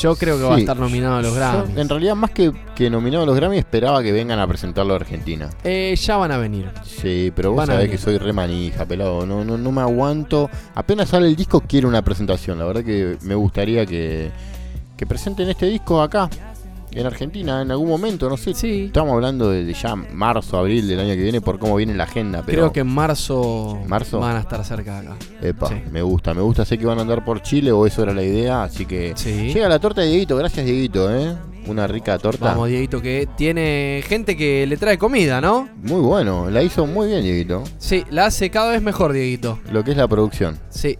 Yo creo que va a Sí. estar nominado a los Yo, Grammys. en realidad, más que, que nominado a los Grammy, esperaba que vengan a presentarlo a Argentina. Eh, ya van a venir. Sí, pero vos Van a sabés venir. que soy re manija, pelado. No, no, no me aguanto. Apenas sale el disco, quiero una presentación. La verdad que me gustaría que, que presenten este disco acá, en Argentina, en algún momento. No sé. Estamos hablando de, ya marzo, abril del año que viene, por cómo viene la agenda. Pero Creo que en marzo, ¿Marzo? van a estar cerca de acá. Epa, Sí. me gusta, me gusta. Sé que van a andar por Chile o eso era la idea. Así que llega la torta de Dieguito. Gracias, Dieguito, ¿eh? Una rica torta. Vamos, Dieguito, que tiene gente que le trae comida, ¿no? Muy bueno, la hizo muy bien, Dieguito. Sí, la hace cada vez mejor, Dieguito. Lo que es la producción. Sí.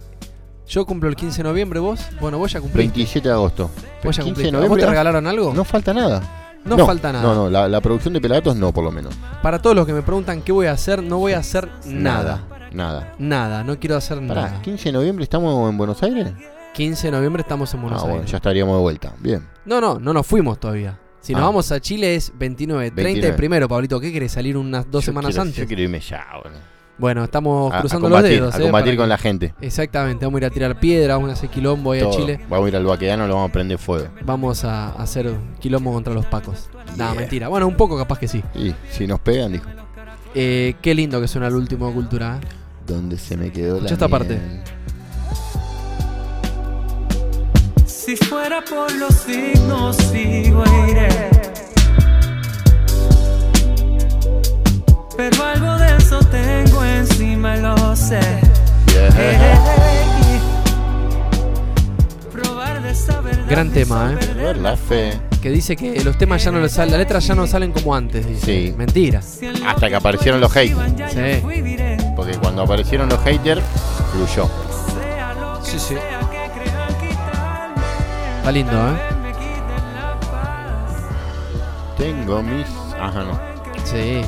Yo cumplo el 15 de noviembre, vos. Bueno, vos ya cumpliste. 27 de agosto. Vos ya 15 de cumpliste. ¿A noviembre. ¿Vos te regalaron algo? No falta nada. No falta nada. No, no, la, la producción de Pelagatos no, por lo menos. Para todos los que me preguntan qué voy a hacer, no voy a hacer nada. Nada. Nada, no quiero hacer Pará, nada. 15 de noviembre estamos en Buenos Aires. 15 de noviembre estamos en Buenos ah, bueno, Aires. ya estaríamos de vuelta. Bien. No, no, no nos fuimos todavía. Si nos Ah. vamos a Chile es 29, 30 29. de primero, Pablito. ¿Qué querés salir unas dos Yo semanas quiero- antes? Yo quiero irme ya, bueno. Bueno, estamos A- a cruzando combatir, los dedos. a eh, combatir con que- la gente. Exactamente, vamos a ir a tirar piedra, vamos a hacer quilombo ahí a. Chile. Vamos a ir al vaquedano, lo vamos a prender fuego. Vamos a hacer quilombo contra los pacos. Nada, mentira. Bueno, un poco capaz que sí. Y si nos pegan, dijo. Eh, qué lindo que suena el último de Cultura. ¿eh? ¿Dónde se me quedó Escucha la esta miel? parte. Si fuera por los signos, sigo iré. Pero algo de eso tengo encima, y lo sé. Ey, probar de esa verdad Gran tema, ¿eh? Ver la fe. Que dice que los temas ya no les salen, las letras ya no salen como antes. Dice. Sí. Mentira. Hasta que aparecieron los haters. Sí. Porque cuando aparecieron los haters, fluyó. Sí, sí. Está lindo, ¿eh? Tengo mis. Ajá, no. Sí.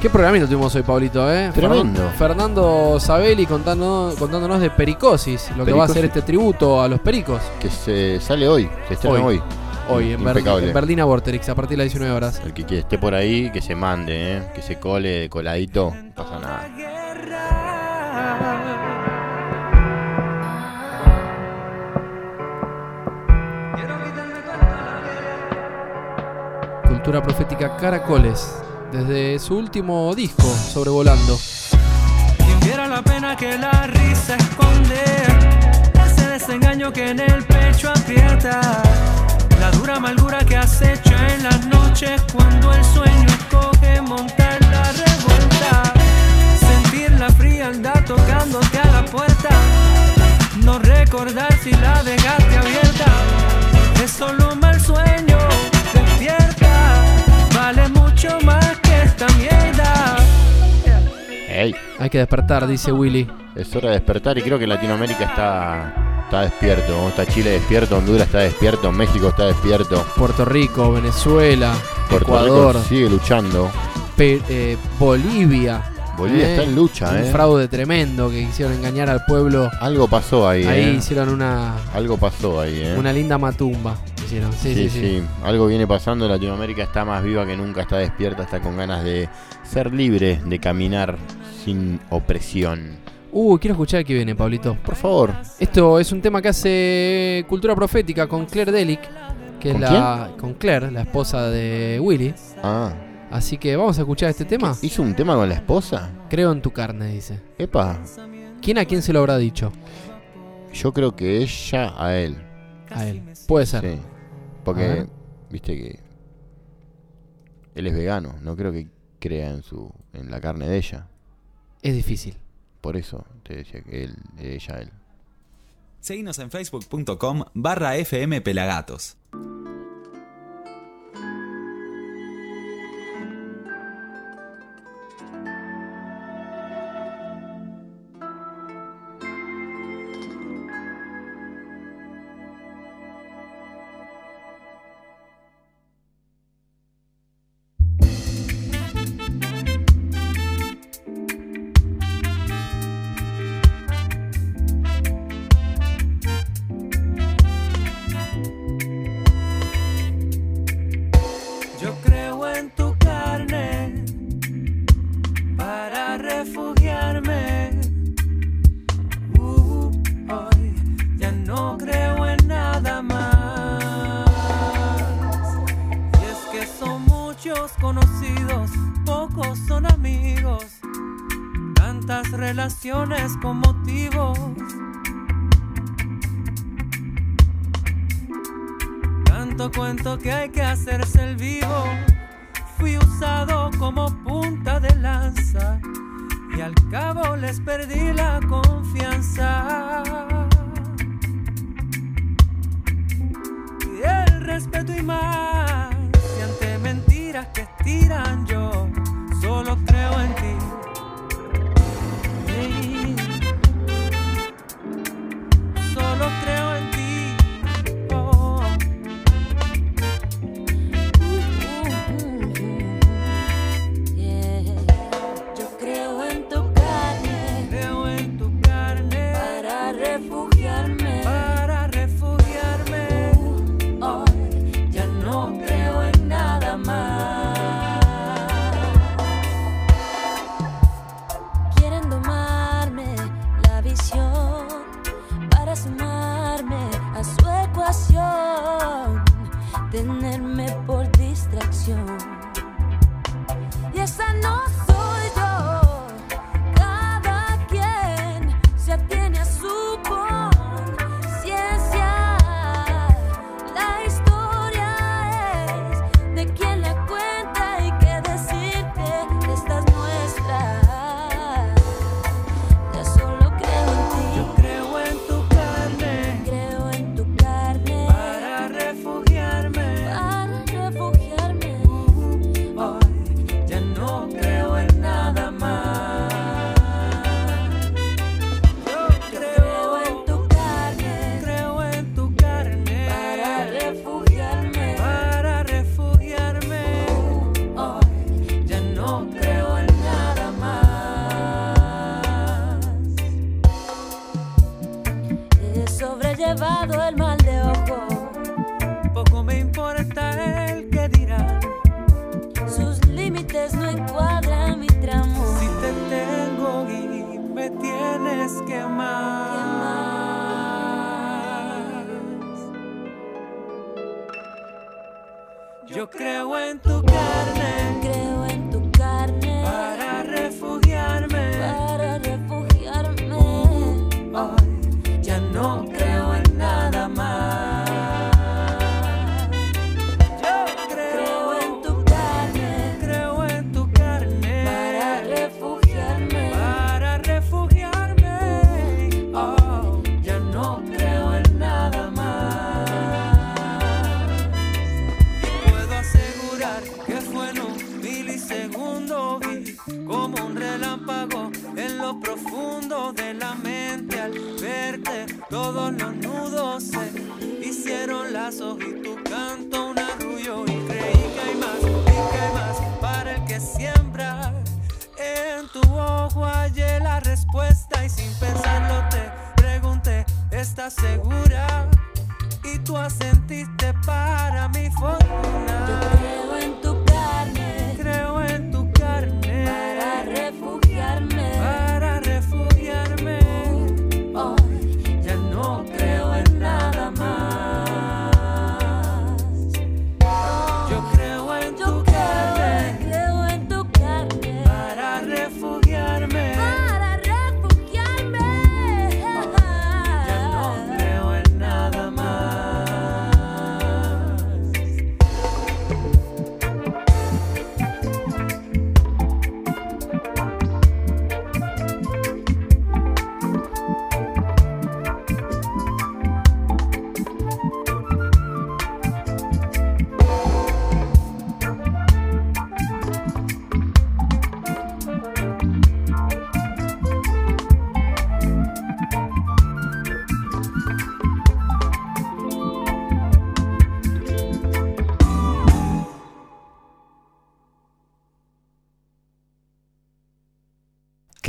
Qué programito tuvimos hoy, Pablito, ¿eh? Tremendo. Fernan- Fernando Sabelli contándonos, contándonos de Pericosis, lo que va a hacer Pericosis. este tributo a los pericos. Que se sale hoy, se estrena hoy. Hoy, en, Ber- Impecable. en Berlina Vorterix, a partir de las 19 horas. El que, que esté por ahí, que se mande, ¿eh? que se cole de coladito, no pasa nada. Cultura profética Caracoles, desde su último disco, Sobrevolando. Quien viera la pena que la risa esconde, ese desengaño que en el pecho aprieta, la dura amargura que acecha en las noches cuando el sueño escoge montar la revuelta, sentir la frialdad tocándote a la puerta, no recordar si la dejaste abierta, Ey, Hay que despertar, dice Willy. es hora de despertar y creo que Latinoamérica está, está despierto. Está Chile despierto, Honduras está despierto, México está despierto. Puerto Rico, Venezuela, Puerto Ecuador, Rico sigue luchando. Pe- eh, Bolivia. Bolivia está en lucha, Un ¿eh? fraude tremendo que quisieron engañar al pueblo. Algo pasó ahí, Ahí ¿eh? hicieron una, Algo pasó ahí, ¿eh? una linda matumba. Sí sí, Algo viene pasando, Latinoamérica está más viva que nunca, está despierta, está con ganas de ser libre, de caminar sin opresión. Uh, quiero escuchar que viene, Pablito. Por favor. Esto es un tema que hace Cultura Profética con Claire Delic, que es la. Con Claire, la esposa de Willy. Ah. Así que vamos a escuchar este tema. ¿Hizo un tema con la esposa? Creo en tu carne, dice. Epa. ¿Quién a quién se lo habrá dicho? Yo creo que ella a él. A él. Puede ser. Sí. Porque, viste que él es vegano, no creo que crea en su en la carne de ella. Es difícil. Por eso te decía que él, ella, él. Seguinos en facebook.com barra fmpelagatos.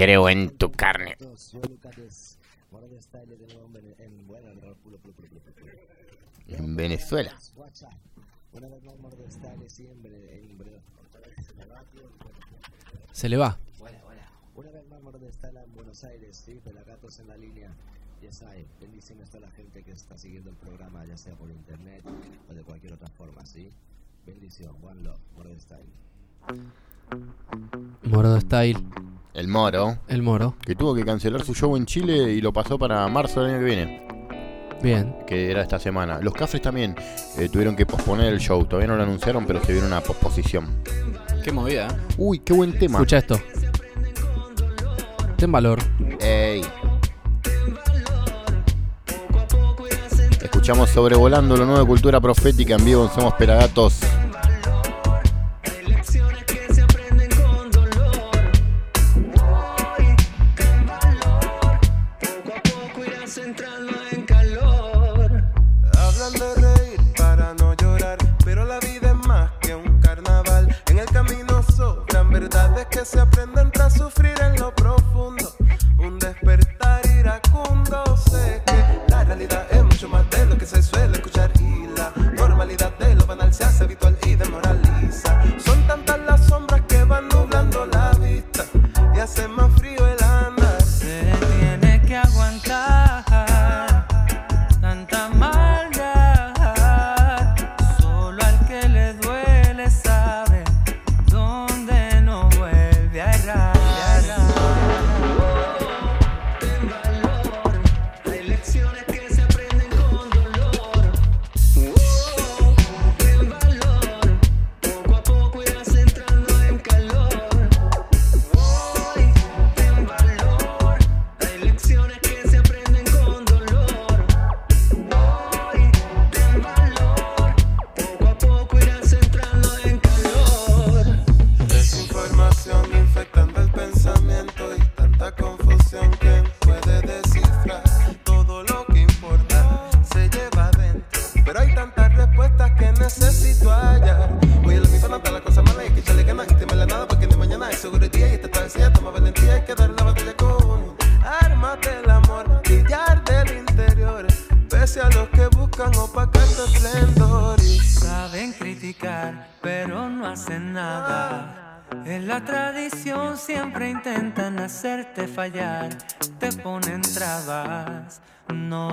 creo en tu carne. En Venezuela. Se le va. Una vez más Mordestala en Buenos Aires, sí, Pelagatos en la línea. Ya sabe, bendiciones a la gente que está siguiendo el programa, ya sea por internet o de cualquier otra forma, ¿sí? Bendición, one love, Mordestyle. Mordo el Moro. El Moro. Que tuvo que cancelar su show en Chile y lo pasó para marzo del año que viene. Bien. Que era esta semana. Los Cafres también eh, tuvieron que posponer el show. Todavía no lo anunciaron, pero se vieron una posposición. Qué movida. ¿eh? Uy, qué buen tema. Escucha esto. Ten valor. Ey. Escuchamos sobrevolando lo nuevo de cultura profética en vivo en Somos Pelagatos. que se aprende entre sufrir en lo profundo. Un despertar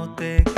te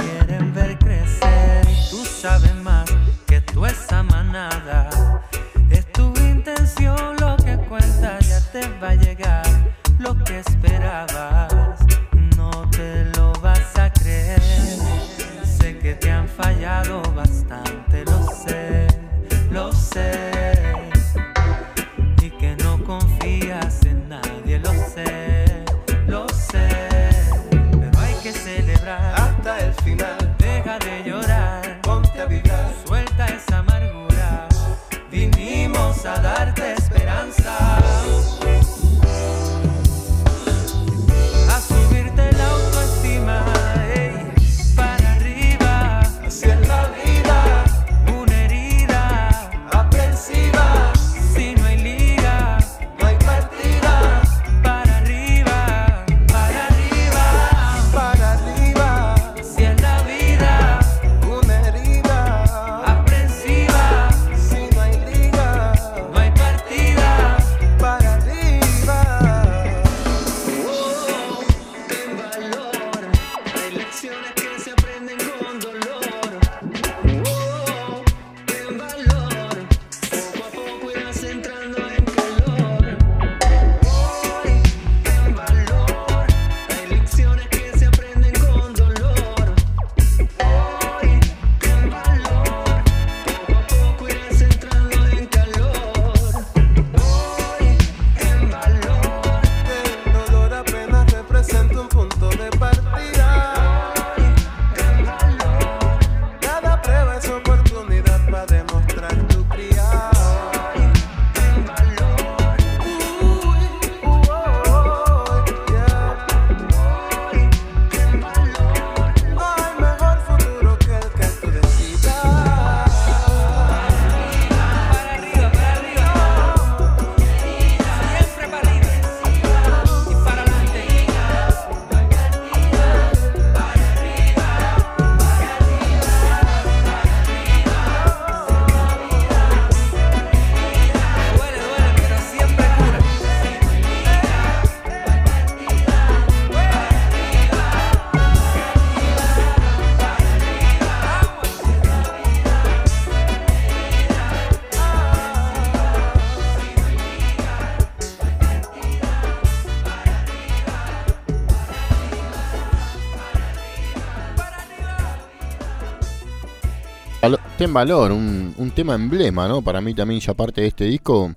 valor, un, un tema emblema, ¿no? Para mí también ya parte de este disco,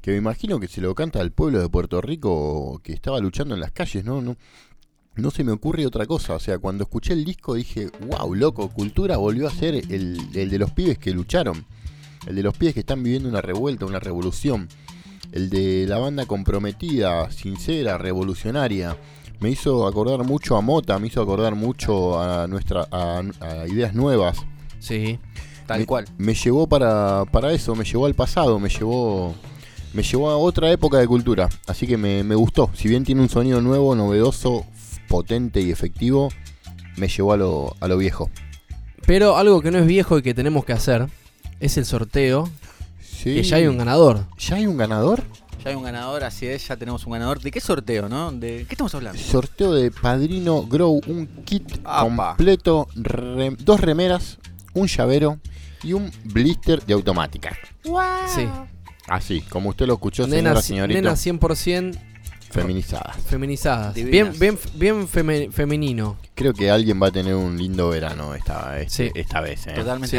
que me imagino que se lo canta al pueblo de Puerto Rico que estaba luchando en las calles, ¿no? No, no se me ocurre otra cosa, o sea, cuando escuché el disco dije, wow, loco, Cultura volvió a ser el, el de los pibes que lucharon, el de los pibes que están viviendo una revuelta, una revolución, el de la banda comprometida, sincera, revolucionaria. Me hizo acordar mucho a Mota, me hizo acordar mucho a nuestra a, a ideas nuevas. Sí, tal Me- cual. Me llevó para, para eso, me llevó al pasado, me llevó me llevó a otra época de cultura. Así que me, me gustó. Si bien tiene un sonido nuevo, novedoso, potente y efectivo, me llevó a lo, a lo viejo. Pero algo que no es viejo y que tenemos que hacer es el sorteo. Sí. Que ya hay un ganador. ¿Ya hay un ganador? Ya hay un ganador, así es, ya tenemos un ganador. ¿De qué sorteo, no? ¿De qué estamos hablando? Sorteo de Padrino Grow, un kit Apa. completo, re- dos remeras, un llavero y un blister de automática. Sí. Así, como usted lo escuchó, señora, Nenas, señorita. nenas 100% Feminizadas. feminizadas. Bien, Divinas. bien, bien feme- femenino. Creo que alguien va a tener un lindo verano esta, este- Sí. esta vez. ¿eh? Sí.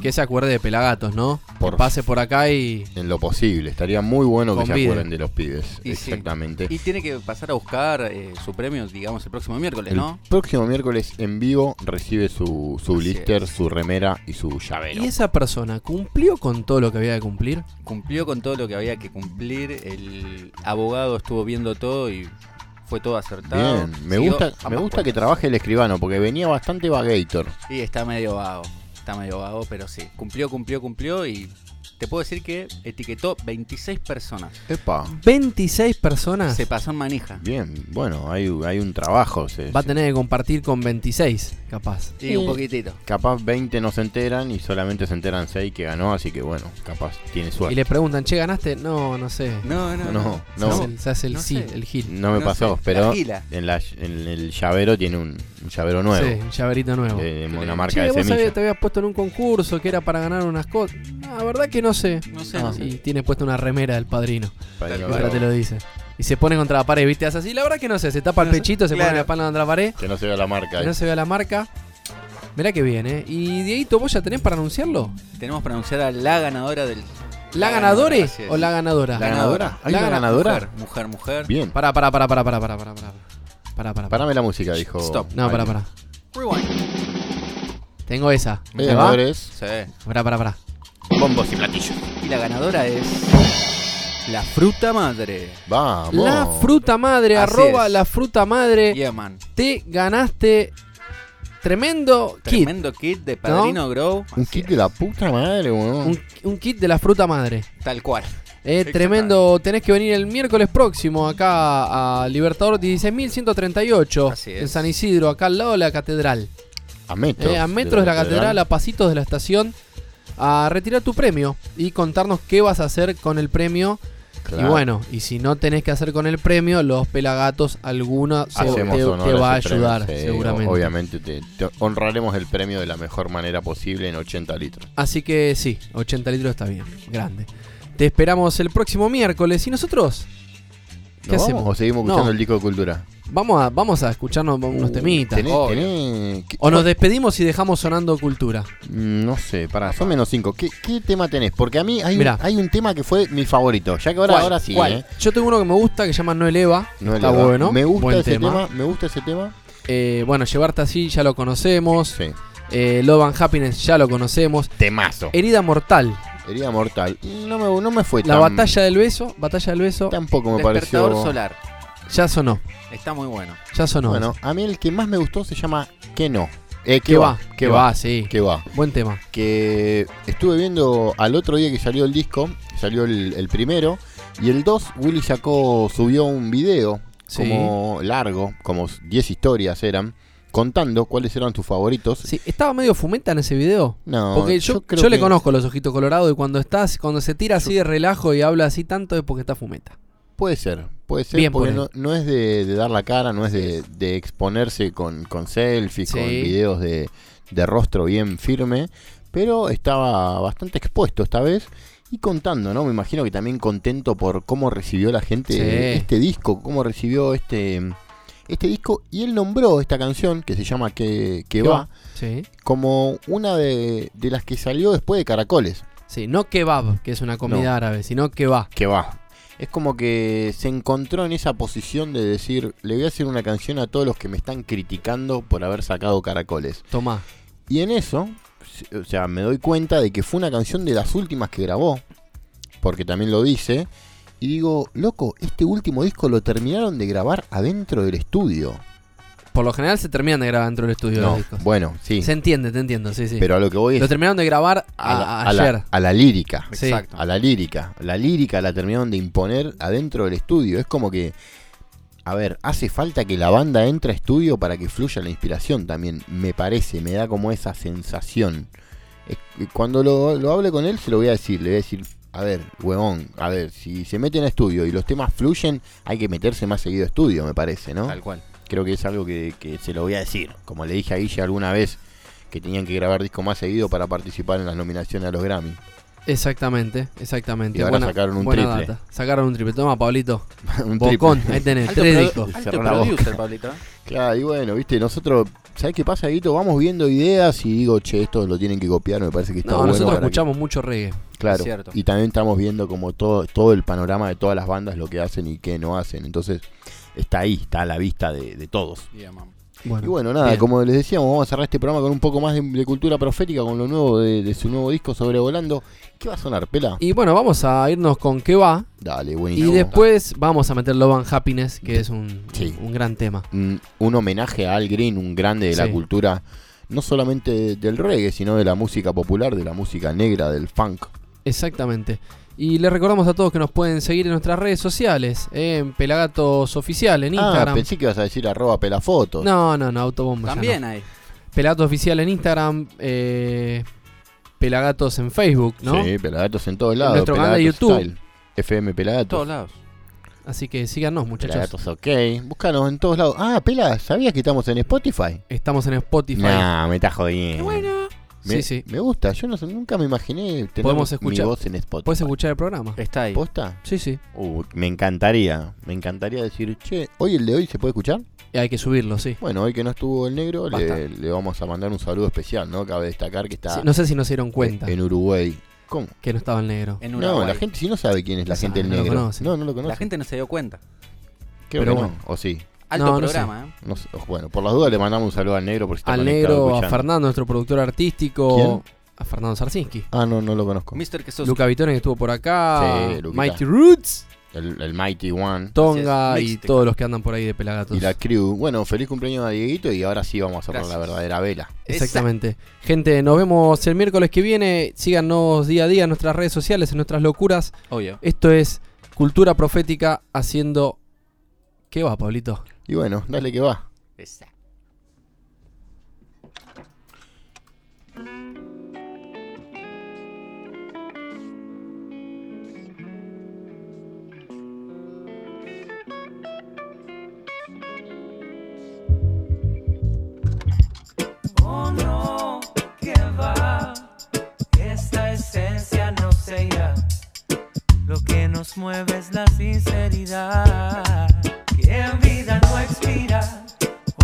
Que se acuerde de Pelagatos, ¿no? Por- Que pase por acá y. En lo posible. Estaría muy bueno que se acuerden de los pibes. Y sí. Exactamente. Y tiene que pasar a buscar eh, su premio, digamos, el próximo miércoles, El ¿no? próximo miércoles en vivo recibe su, su blister, su remera y su llavero. ¿Y esa persona cumplió con todo lo que había que cumplir? Cumplió con todo lo que había que cumplir. El abogado estuvo viendo todo y fue todo acertado. Bien, me gusta, me gusta que trabaje el escribano porque venía bastante vagator. Sí, está medio vago. Está medio vago, pero sí. Cumplió, cumplió, cumplió y te puedo decir que etiquetó 26 personas. Epa. 26 personas. Se pasó en manija. Bien, bueno, hay, hay un trabajo. se- Va a tener que compartir con 26, capaz. Y un poquitito. Capaz 20 no se enteran y solamente se enteran 6 que ganó, así que bueno, capaz tiene Y suerte. le preguntan, che, ¿ganaste? No, no sé. No, no, No, Se no. hace el- Se hace el, No sí, sé. el gil. No me No pasó, sé, pero la en, la, en el llavero tiene un, un llavero nuevo. Sí, un llaverito nuevo. De una Che, marca de vos semilla. te habías puesto en un concurso que era para ganar unas cosas. La verdad que no sé. No sé, Ah. no sé. Y tiene puesto una remera del padrino. Padrino Grow. te lo dice. Y se pone contra la pared, ¿viste? Hace así. La verdad que no sé. Se tapa el pechito, se claro. pone la espalda contra la pared. Que no se vea la marca. Que ahí. no se vea la marca. Mirá que bien, ¿eh? Y Dieguito, ¿vos ya tenés para anunciarlo? Tenemos para anunciar a la ganadora del. ¿La ganadora así es. o la ganadora? ¿La ganadora? ¿Hay La ganadora? Mujer, mujer, mujer. Bien. Pará, pará, pará, pará, pará, pará, pará, pará. Pará, pará. Parame la música, dijo. Stop. No, pará, pará. Rewind. Tengo esa. ¿Me va? ganadores, Sí. Pará, pará, pará. bombos y platillos. Y la ganadora es. La fruta madre. Vamos. La fruta madre, Así arroba es. la fruta madre. Yeah, man. Te ganaste tremendo kit. Tremendo kit de Padrino Grow. Un Así kit es. de la puta madre, weón. Un, un kit de la fruta madre. Tal cual. Eh, tremendo, tenés que venir el miércoles próximo acá a Libertador 16.138 Así es. en San Isidro, acá al lado de la catedral. A metros. Eh, a metros de la catedral, a pasitos de la estación, a retirar tu premio y contarnos qué vas a hacer con el premio. Claro. Y bueno, y si no tenés que hacer con el premio, los pelagatos, alguna se- te, va a premio, ayudar, sí, seguramente. Obviamente te, te honraremos el premio de la mejor manera posible en 80 litros. Así que sí, 80 litros está bien, grande. Te esperamos el próximo miércoles. ¿Y nosotros? ¿Qué ¿Nos hacemos? vamos ¿O seguimos No. escuchando el disco de cultura? Vamos a, vamos a escucharnos unos temitas. tenés- Obvio. tenés- ¿qué- O nos despedimos y dejamos sonando cultura. Mm, No sé, pará, son menos 5. ¿Qué, qué tema tenés? Porque a mí hay, un, hay un tema que fue mi favorito. Ya que ahora, ¿Cuál? ahora sí. ¿eh? Yo tengo uno que me gusta que se llama No Eleva. No está eleva. bueno. Me gusta buen ese tema. Me gusta ese tema. Eh, bueno, Llevarte así ya lo conocemos. Sí. Eh, Love and Happiness ya lo conocemos. Temazo. Herida Mortal. Herida mortal. No me, no me fue La tan- batalla del beso. Batalla del beso. Tampoco me Despertador pareció. solar. Ya sonó. Está muy bueno. Ya sonó. Bueno, a mí el que más me gustó se llama Que no. Eh, ¿Qué va? ¿Qué ¿Qué va? va? Sí. ¿Qué va? Buen tema. Que estuve viendo al otro día que salió el disco, salió el, el primero, y el 2, Willy sacó, subió un video Sí. como largo, como 10 historias eran, contando cuáles eran tus favoritos. Sí, estaba medio fumeta en ese video. No, Porque yo, yo creo yo le que- conozco los ojitos colorados y cuando estás, cuando se tira así de relajo y habla así tanto es porque está fumeta. Puede ser, puede ser, Bien por porque no, no es de, de dar la cara, no es de, de exponerse con, con selfies, Sí. con videos de, de rostro bien firme, pero estaba bastante expuesto esta vez y contando, ¿no? Me imagino que también contento por cómo recibió la gente Sí. este disco, cómo recibió este este disco y él nombró esta canción que se llama Que, que Que va, va, sí. como una de, de las que salió después de Caracoles. Sí, no kebab, que es una comida No. árabe, sino que va. Que va. Es como que se encontró en esa posición de decir, le voy a hacer una canción a todos los que me están criticando por haber sacado Caracoles. Tomá. Y en eso, o sea, me doy cuenta de que fue una canción de las últimas que grabó, porque también lo dice, y digo, loco, este último disco lo terminaron de grabar adentro del estudio. Por lo general se terminan de grabar dentro del estudio No, los discos. bueno, sí. Se entiende, te entiendo, sí, sí. Pero a lo que voy es... Lo terminaron de grabar a- a la, a ayer. la- a la lírica. Sí. A la lírica. La lírica la terminaron de imponer adentro del estudio. Es como que, a ver, hace falta que la banda entre a estudio para que fluya la inspiración también. Me parece, me da como esa sensación. Es- Cuando lo, lo hable con él, se lo voy a decir. Le voy a decir, a ver, huevón, a ver, si se meten a estudio y los temas fluyen, hay que meterse más seguido a estudio, me parece, ¿no? Tal cual. Creo que es algo que, que se lo voy a decir. Como le dije a Guille alguna vez, que tenían que grabar disco más seguido para participar en las nominaciones a los Grammy. Exactamente, exactamente. Y ahora sacaron un buena triple. data. Sacaron un triple. Toma, Pablito. Un Bocón, triple. ahí tenés, Alto tres discos. alto producer, Pablito. Claro, y bueno, viste, nosotros, ¿sabes qué pasa, Guito? Vamos viendo ideas y digo, che, esto lo tienen que copiar, me parece que está No, bueno. nosotros para que- escuchamos mucho reggae. Claro, Es cierto. y también estamos viendo como todo, todo el panorama de todas las bandas, lo que hacen y qué no hacen. Entonces, está ahí, está a la vista de, de todos. Bueno, y bueno, nada, bien. como les decíamos, vamos a cerrar este programa con un poco más de, de cultura profética, con lo nuevo de, de su nuevo disco Sobrevolando. ¿Qué va a sonar, Pela? Y bueno, vamos a irnos con que va. Dale, Y buenísimo. después vamos a meter Love and Happiness, que es un, Sí. un gran tema. un, un homenaje a Al Green, un grande de la cultura, no solamente del reggae, sino de la música popular, de la música negra, del funk. Exactamente. Y les recordamos a todos que nos pueden seguir en nuestras redes sociales, eh, en Pelagatos Oficial, en Ah, Instagram. pensé que ibas a decir arroba pelafotos. No, no, no, autobomba. También no. hay. Pelagatos Oficial en Instagram, eh, Pelagatos en Facebook, ¿no? Sí, Pelagatos en todos lados. nuestro canal de YouTube. Style, FM Pelagatos. todos lados. Así que síganos, muchachos. Pelagatos, ok. Búscanos en todos lados. Ah, Pela, ¿sabías que estamos en Spotify? Estamos en Spotify. Nah, me está jodiendo. Bueno. Me, Sí, sí. Me gusta, yo no nunca me imaginé tener Podemos mi escuchar. voz en Spotify. Puedes escuchar el programa. Está ahí. ¿Posta? Sí, sí. Uh, me encantaría, me encantaría decir, che, hoy el de hoy se puede escuchar. Y hay que subirlo, sí. Bueno, hoy que no estuvo el negro, le, le vamos a mandar un saludo especial, ¿no? Cabe destacar que está Sí, no sé si no se dieron cuenta en Uruguay. ¿Cómo? que no estaba el negro. En No, la gente si no sabe quién es la No gente del no lo negro. conoce. No, no lo conoce. La gente no se dio cuenta. Creo pero que no, bueno. o sí. Alto No, no programa, ¿eh? No sé, Bueno, por las dudas le mandamos un saludo al negro por si está Al negro, a. Fernando, nuestro productor artístico. ¿Quién? A Fernando Sarsinski. Ah, no, no lo conozco. Mr. Luca Vitone que estuvo por acá. Sí. Mighty Roots. El, el Mighty One. Tonga y todos los que andan por ahí de pelagatos. Y la crew. Bueno, feliz cumpleaños a Dieguito y ahora sí vamos a cerrar la verdadera vela. Exactamente. Gente, nos vemos el miércoles que viene. Síganos día a día en nuestras redes sociales, en nuestras locuras. Obvio. Esto es Cultura Profética haciendo... ¿Qué va, Pablito? Y bueno, dale que va. Oh no, que va, Lo que nos mueve es la sinceridad, que vida no expira.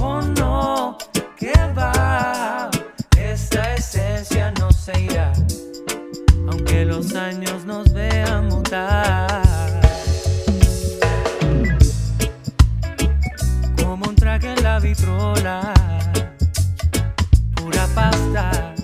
Oh no, que va, esta esencia no se irá. Aunque los años nos vean mutar. Como un traje en la vitrola pura pasta.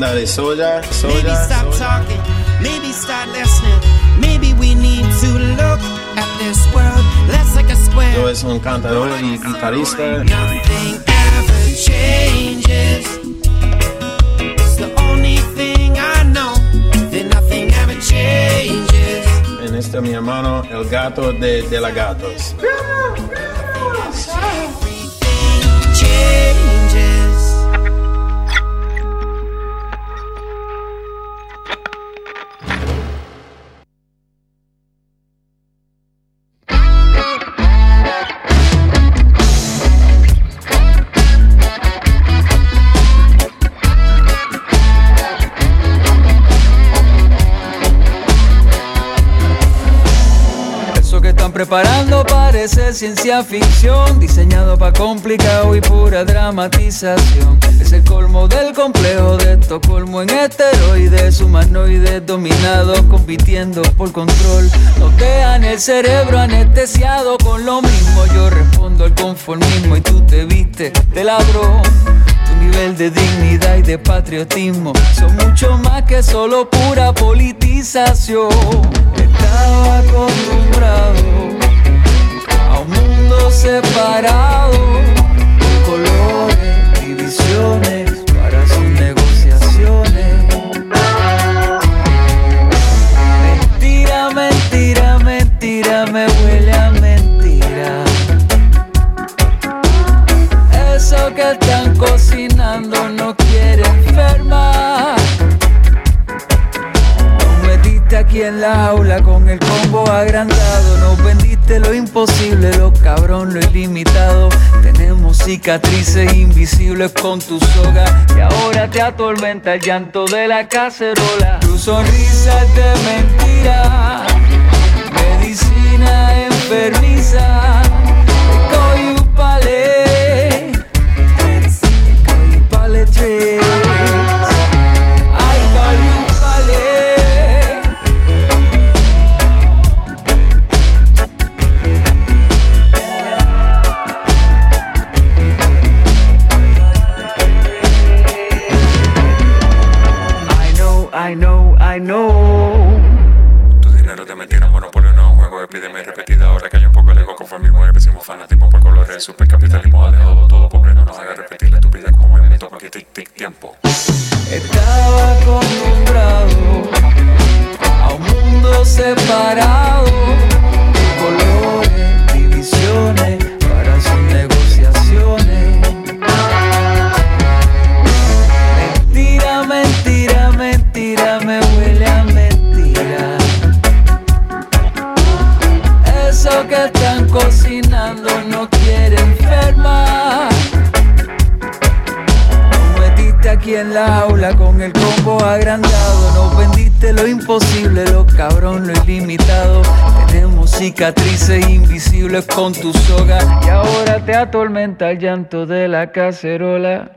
Banda de Soya. Maybe Soya. stop talking, maybe start listening. Maybe we need to look at this world less like a square. Yo es un cantador y guitarrista. Nothing ever changes. It's the only thing I know that nothing ever changes. En este mi hermano, el gato de, de la gatos. Ciencia ficción, diseñado para complicado y pura dramatización. Es el colmo del complejo de Estocolmo en esteroides, humanoides dominados, compitiendo por control. Nos el cerebro anestesiado con lo mismo. Yo respondo al conformismo y tú te viste de ladrón. Tu nivel de dignidad y de patriotismo son mucho más que solo pura politización. Estaba acostumbrado separado colores, divisiones para sus negociaciones. Mentira, mentira, mentira, me huele a mentira. Eso que están cocinando en la aula con el combo agrandado. Nos vendiste lo imposible, lo cabrón, lo ilimitado. Tenemos cicatrices invisibles con tu soga. Y ahora te atormenta el llanto de la cacerola. Tu sonrisa es de mentira. Medicina enfermiza. They call cicatrices invisibles con tu soga. Y ahora te atormenta el llanto de la cacerola.